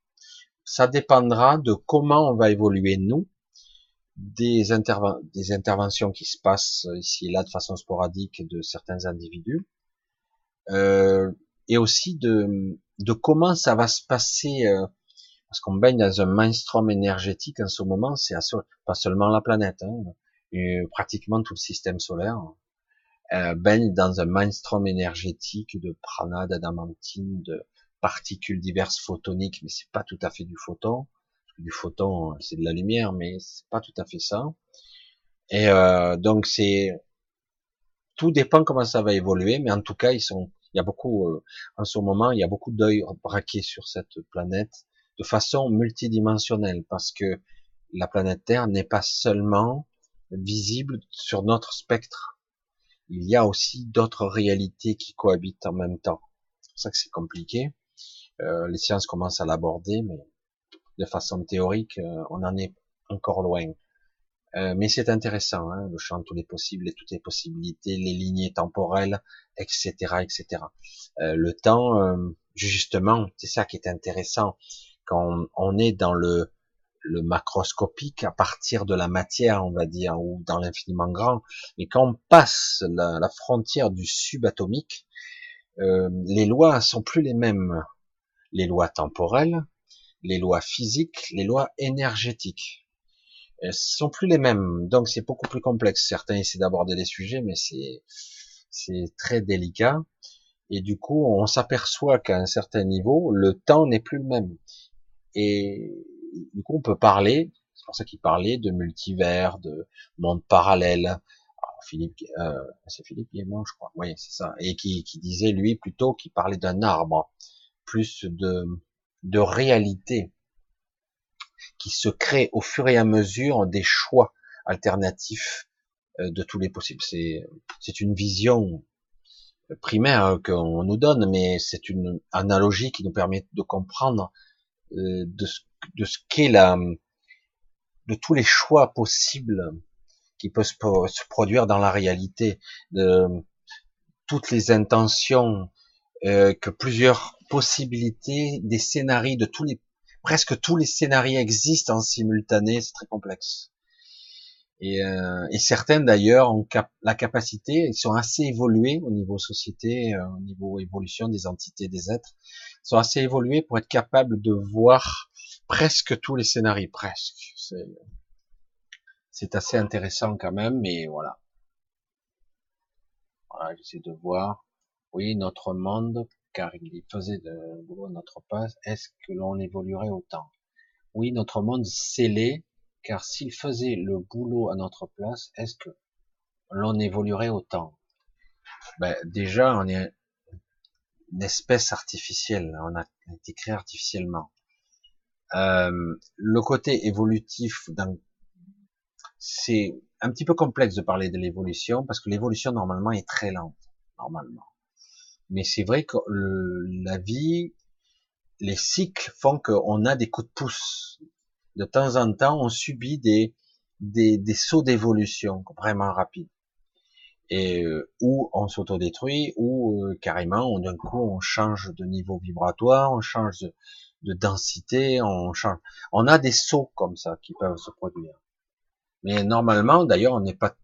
S1: Ça dépendra de comment on va évoluer nous, des, interventions qui se passent ici et là de façon sporadique de certains individus, euh, et aussi de, de comment ça va se passer, euh, parce qu'on baigne dans un mainstream énergétique en ce moment, c'est pas seulement la planète, hein, pratiquement tout le système solaire euh, baigne dans un mainstream énergétique de prana, d'adamantine, de particules diverses photoniques, mais c'est pas tout à fait du photon. Du photon, c'est de la lumière, mais c'est pas tout à fait ça. Et euh, donc c'est tout dépend comment ça va évoluer, mais en tout cas ils sont il y a beaucoup, euh, en ce moment, il y a beaucoup d'œils braqués sur cette planète de façon multidimensionnelle, parce que la planète Terre n'est pas seulement visible sur notre spectre. Il y a aussi d'autres réalités qui cohabitent en même temps. C'est pour ça que c'est compliqué. Euh, les sciences commencent à l'aborder, mais de façon théorique, euh, on en est encore loin. Euh, mais c'est intéressant, hein, le champ de tous les possibles et toutes les possibilités, les lignées temporelles, etc., etc. Euh, le temps, euh, justement, c'est ça qui est intéressant quand on, est dans le, macroscopique à partir de la matière, on va dire, ou dans l'infiniment grand. Mais quand on passe la, la frontière du subatomique, les lois sont plus les mêmes. Les lois temporelles, les lois physiques, les lois énergétiques elles sont plus les mêmes, donc c'est beaucoup plus complexe. Certains essaient d'aborder des sujets, mais c'est c'est très délicat. Et du coup, on s'aperçoit qu'à un certain niveau, le temps n'est plus le même. Et du coup, on peut parler, c'est pour ça qu'il parlait de multivers, de monde parallèle. Philippe, euh, c'est Philippe Guémon, je crois. Oui, c'est ça. Et qui, qui disait lui plutôt qu'il parlait d'un arbre, plus de de réalité qui se crée au fur et à mesure des choix alternatifs euh, de tous les possibles. C'est, c'est une vision primaire qu'on nous donne, mais c'est une analogie qui nous permet de comprendre euh, de ce, de ce qu'est la, de tous les choix possibles qui peuvent se produire dans la réalité, de toutes les intentions, euh, que plusieurs possibilités, des scénarios de tous les presque tous les scénarios existent en simultané, c'est très complexe. Et, euh, et certains d'ailleurs ont cap la capacité, ils sont assez évolués au niveau société, euh, au niveau évolution des entités, des êtres, sont assez évolués pour être capables de voir presque tous les scénarios, presque. C'est assez intéressant quand même, mais voilà. Voilà, j'essaie de voir. Oui, notre monde car il faisait de boulot à notre place, est-ce que l'on évoluerait autant? Oui, notre monde scellé, car s'il faisait le boulot à notre place, est-ce que l'on évoluerait autant? Ben, Déjà, on est une espèce artificielle, on a été créé artificiellement. Euh, le côté évolutif, c'est un petit peu complexe de parler de l'évolution, parce que l'évolution normalement est très lente, normalement. Mais c'est vrai que la vie, les cycles font qu'on a des coups de pouce. De temps en temps, on subit des, des, des sauts d'évolution vraiment rapides. Et euh, on s'autodétruit, ou euh, carrément, d'un coup, on change de niveau vibratoire, on change de, de densité, on change. On a des sauts comme ça qui peuvent se produire. Mais normalement, d'ailleurs, on n'est pas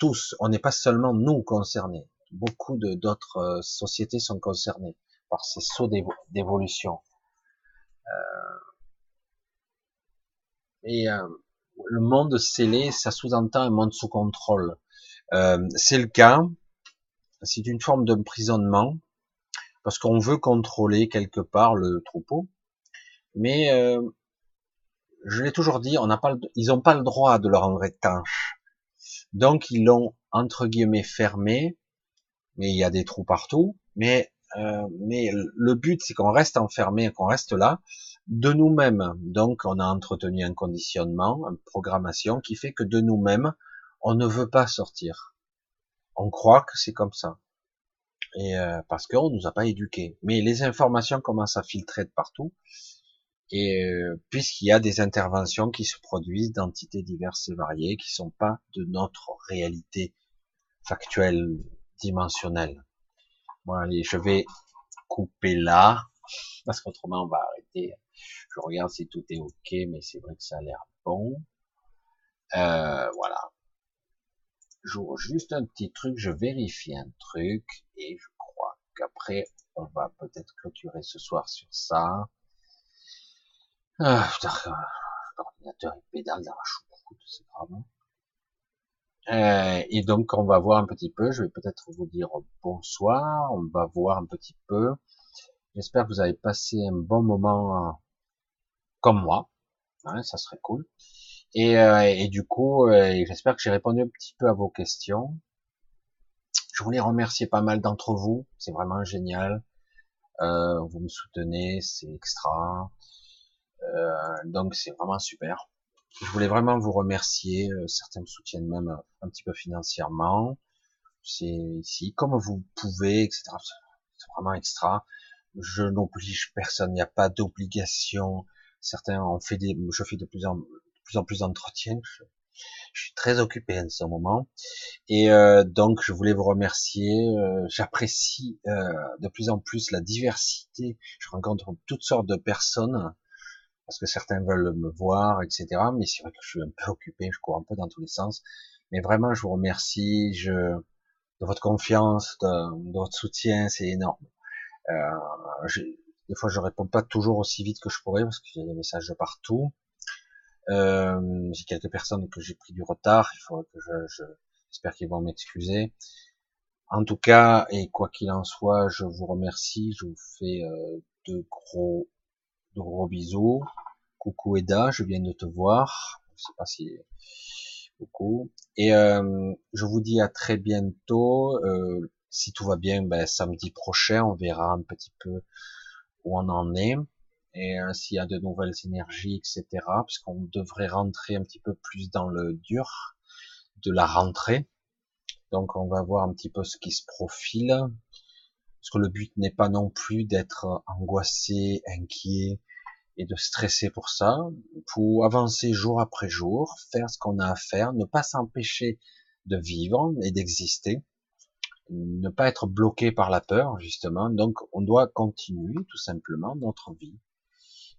S1: tous, on n'est pas seulement nous concernés beaucoup d'autres euh, sociétés sont concernées par ces sauts d'évolution. Euh, et euh, le monde scellé, ça sous-entend un monde sous contrôle. c'est le cas, c'est une forme d'emprisonnement, parce qu'on veut contrôler quelque part le troupeau, mais je l'ai toujours dit, on n'a pas, ils n'ont pas le droit de le rendre étanche. Donc ils l'ont entre guillemets fermé mais il y a des trous partout. Mais euh, mais le but c'est qu'on reste enfermé, qu'on reste là de nous-mêmes. Donc on a entretenu un conditionnement, une programmation qui fait que de nous-mêmes on ne veut pas sortir. On croit que c'est comme ça. Et euh, parce qu'on nous a pas éduqués. Mais les informations commencent à filtrer de partout. Et euh, puisqu'il y a des interventions qui se produisent d'entités diverses et variées, qui sont pas de notre réalité factuelle, dimensionnelle. Bon, allez, je vais couper là, parce qu'autrement on va arrêter. Je regarde si tout est ok, mais c'est vrai que ça a l'air bon. Euh, voilà. Juste un petit truc, je vérifie un truc, et je crois qu'après, on va peut-être clôturer ce soir sur ça. Ah, l'ordinateur il pédale dans la choucroute, c'est grave. Euh, et donc on va voir un petit peu, je vais peut-être vous dire bonsoir, on va voir un petit peu. J'espère que vous avez passé un bon moment comme moi, hein, ça serait cool. Et, euh, du coup, euh, j'espère que j'ai répondu un petit peu à vos questions. Je voulais remercier pas mal d'entre vous, c'est vraiment génial. Vous me soutenez, c'est extra. Donc c'est vraiment super. Je voulais vraiment vous remercier. Euh, certains me soutiennent même euh, un petit peu financièrement. C'est ici, comme vous pouvez, etc. C'est vraiment extra. Je n'oblige personne. Il n'y a pas d'obligation. Certains ont fait des, je fais de plus en plus en plus d'entretiens. Je, je, suis très occupé en ce moment. Et euh, donc, je voulais vous remercier. Euh, J'apprécie euh, de plus en plus la diversité. Je rencontre toutes sortes de personnes parce que certains veulent me voir, etc. Mais c'est vrai que je suis un peu occupé, je cours un peu dans tous les sens. Mais vraiment, je vous remercie je, de votre confiance, de, votre soutien, c'est énorme. Euh, des fois, je réponds pas toujours aussi vite que je pourrais parce qu'il y a des messages partout. Euh, j'ai quelques personnes que j'ai pris du retard. Il faut que je, je j'espère qu'ils vont m'excuser. En tout cas, et quoi qu'il en soit, je vous remercie. Je vous fais euh, de gros de gros bisous. Coucou Eda, je viens de te voir. Je sais pas si coucou. Et euh, je vous dis à très bientôt. Euh, si tout va bien, ben, samedi prochain, on verra un petit peu où on en est et euh, s'il y a de nouvelles énergies, etc. Puisqu'on devrait rentrer un petit peu plus dans le dur de la rentrée. Donc on va voir un petit peu ce qui se profile. Parce que le but n'est pas non plus d'être angoissé, inquiet et de stresser pour ça. Pour avancer jour après jour, faire ce qu'on a à faire, ne pas s'empêcher de vivre et d'exister, ne pas être bloqué par la peur justement. Donc on doit continuer tout simplement notre vie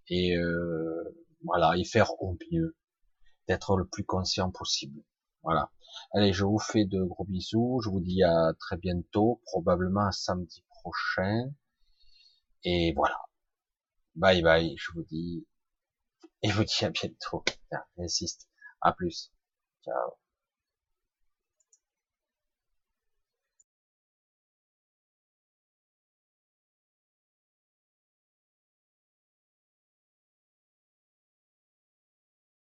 S1: et euh, voilà et faire au mieux, d'être le plus conscient possible. Voilà. Allez, je vous fais de gros bisous. Je vous dis à très bientôt, probablement à samedi prochain. Et voilà. Bye bye, je vous dis. Et vous dis à bientôt. J'insiste. À plus. Ciao.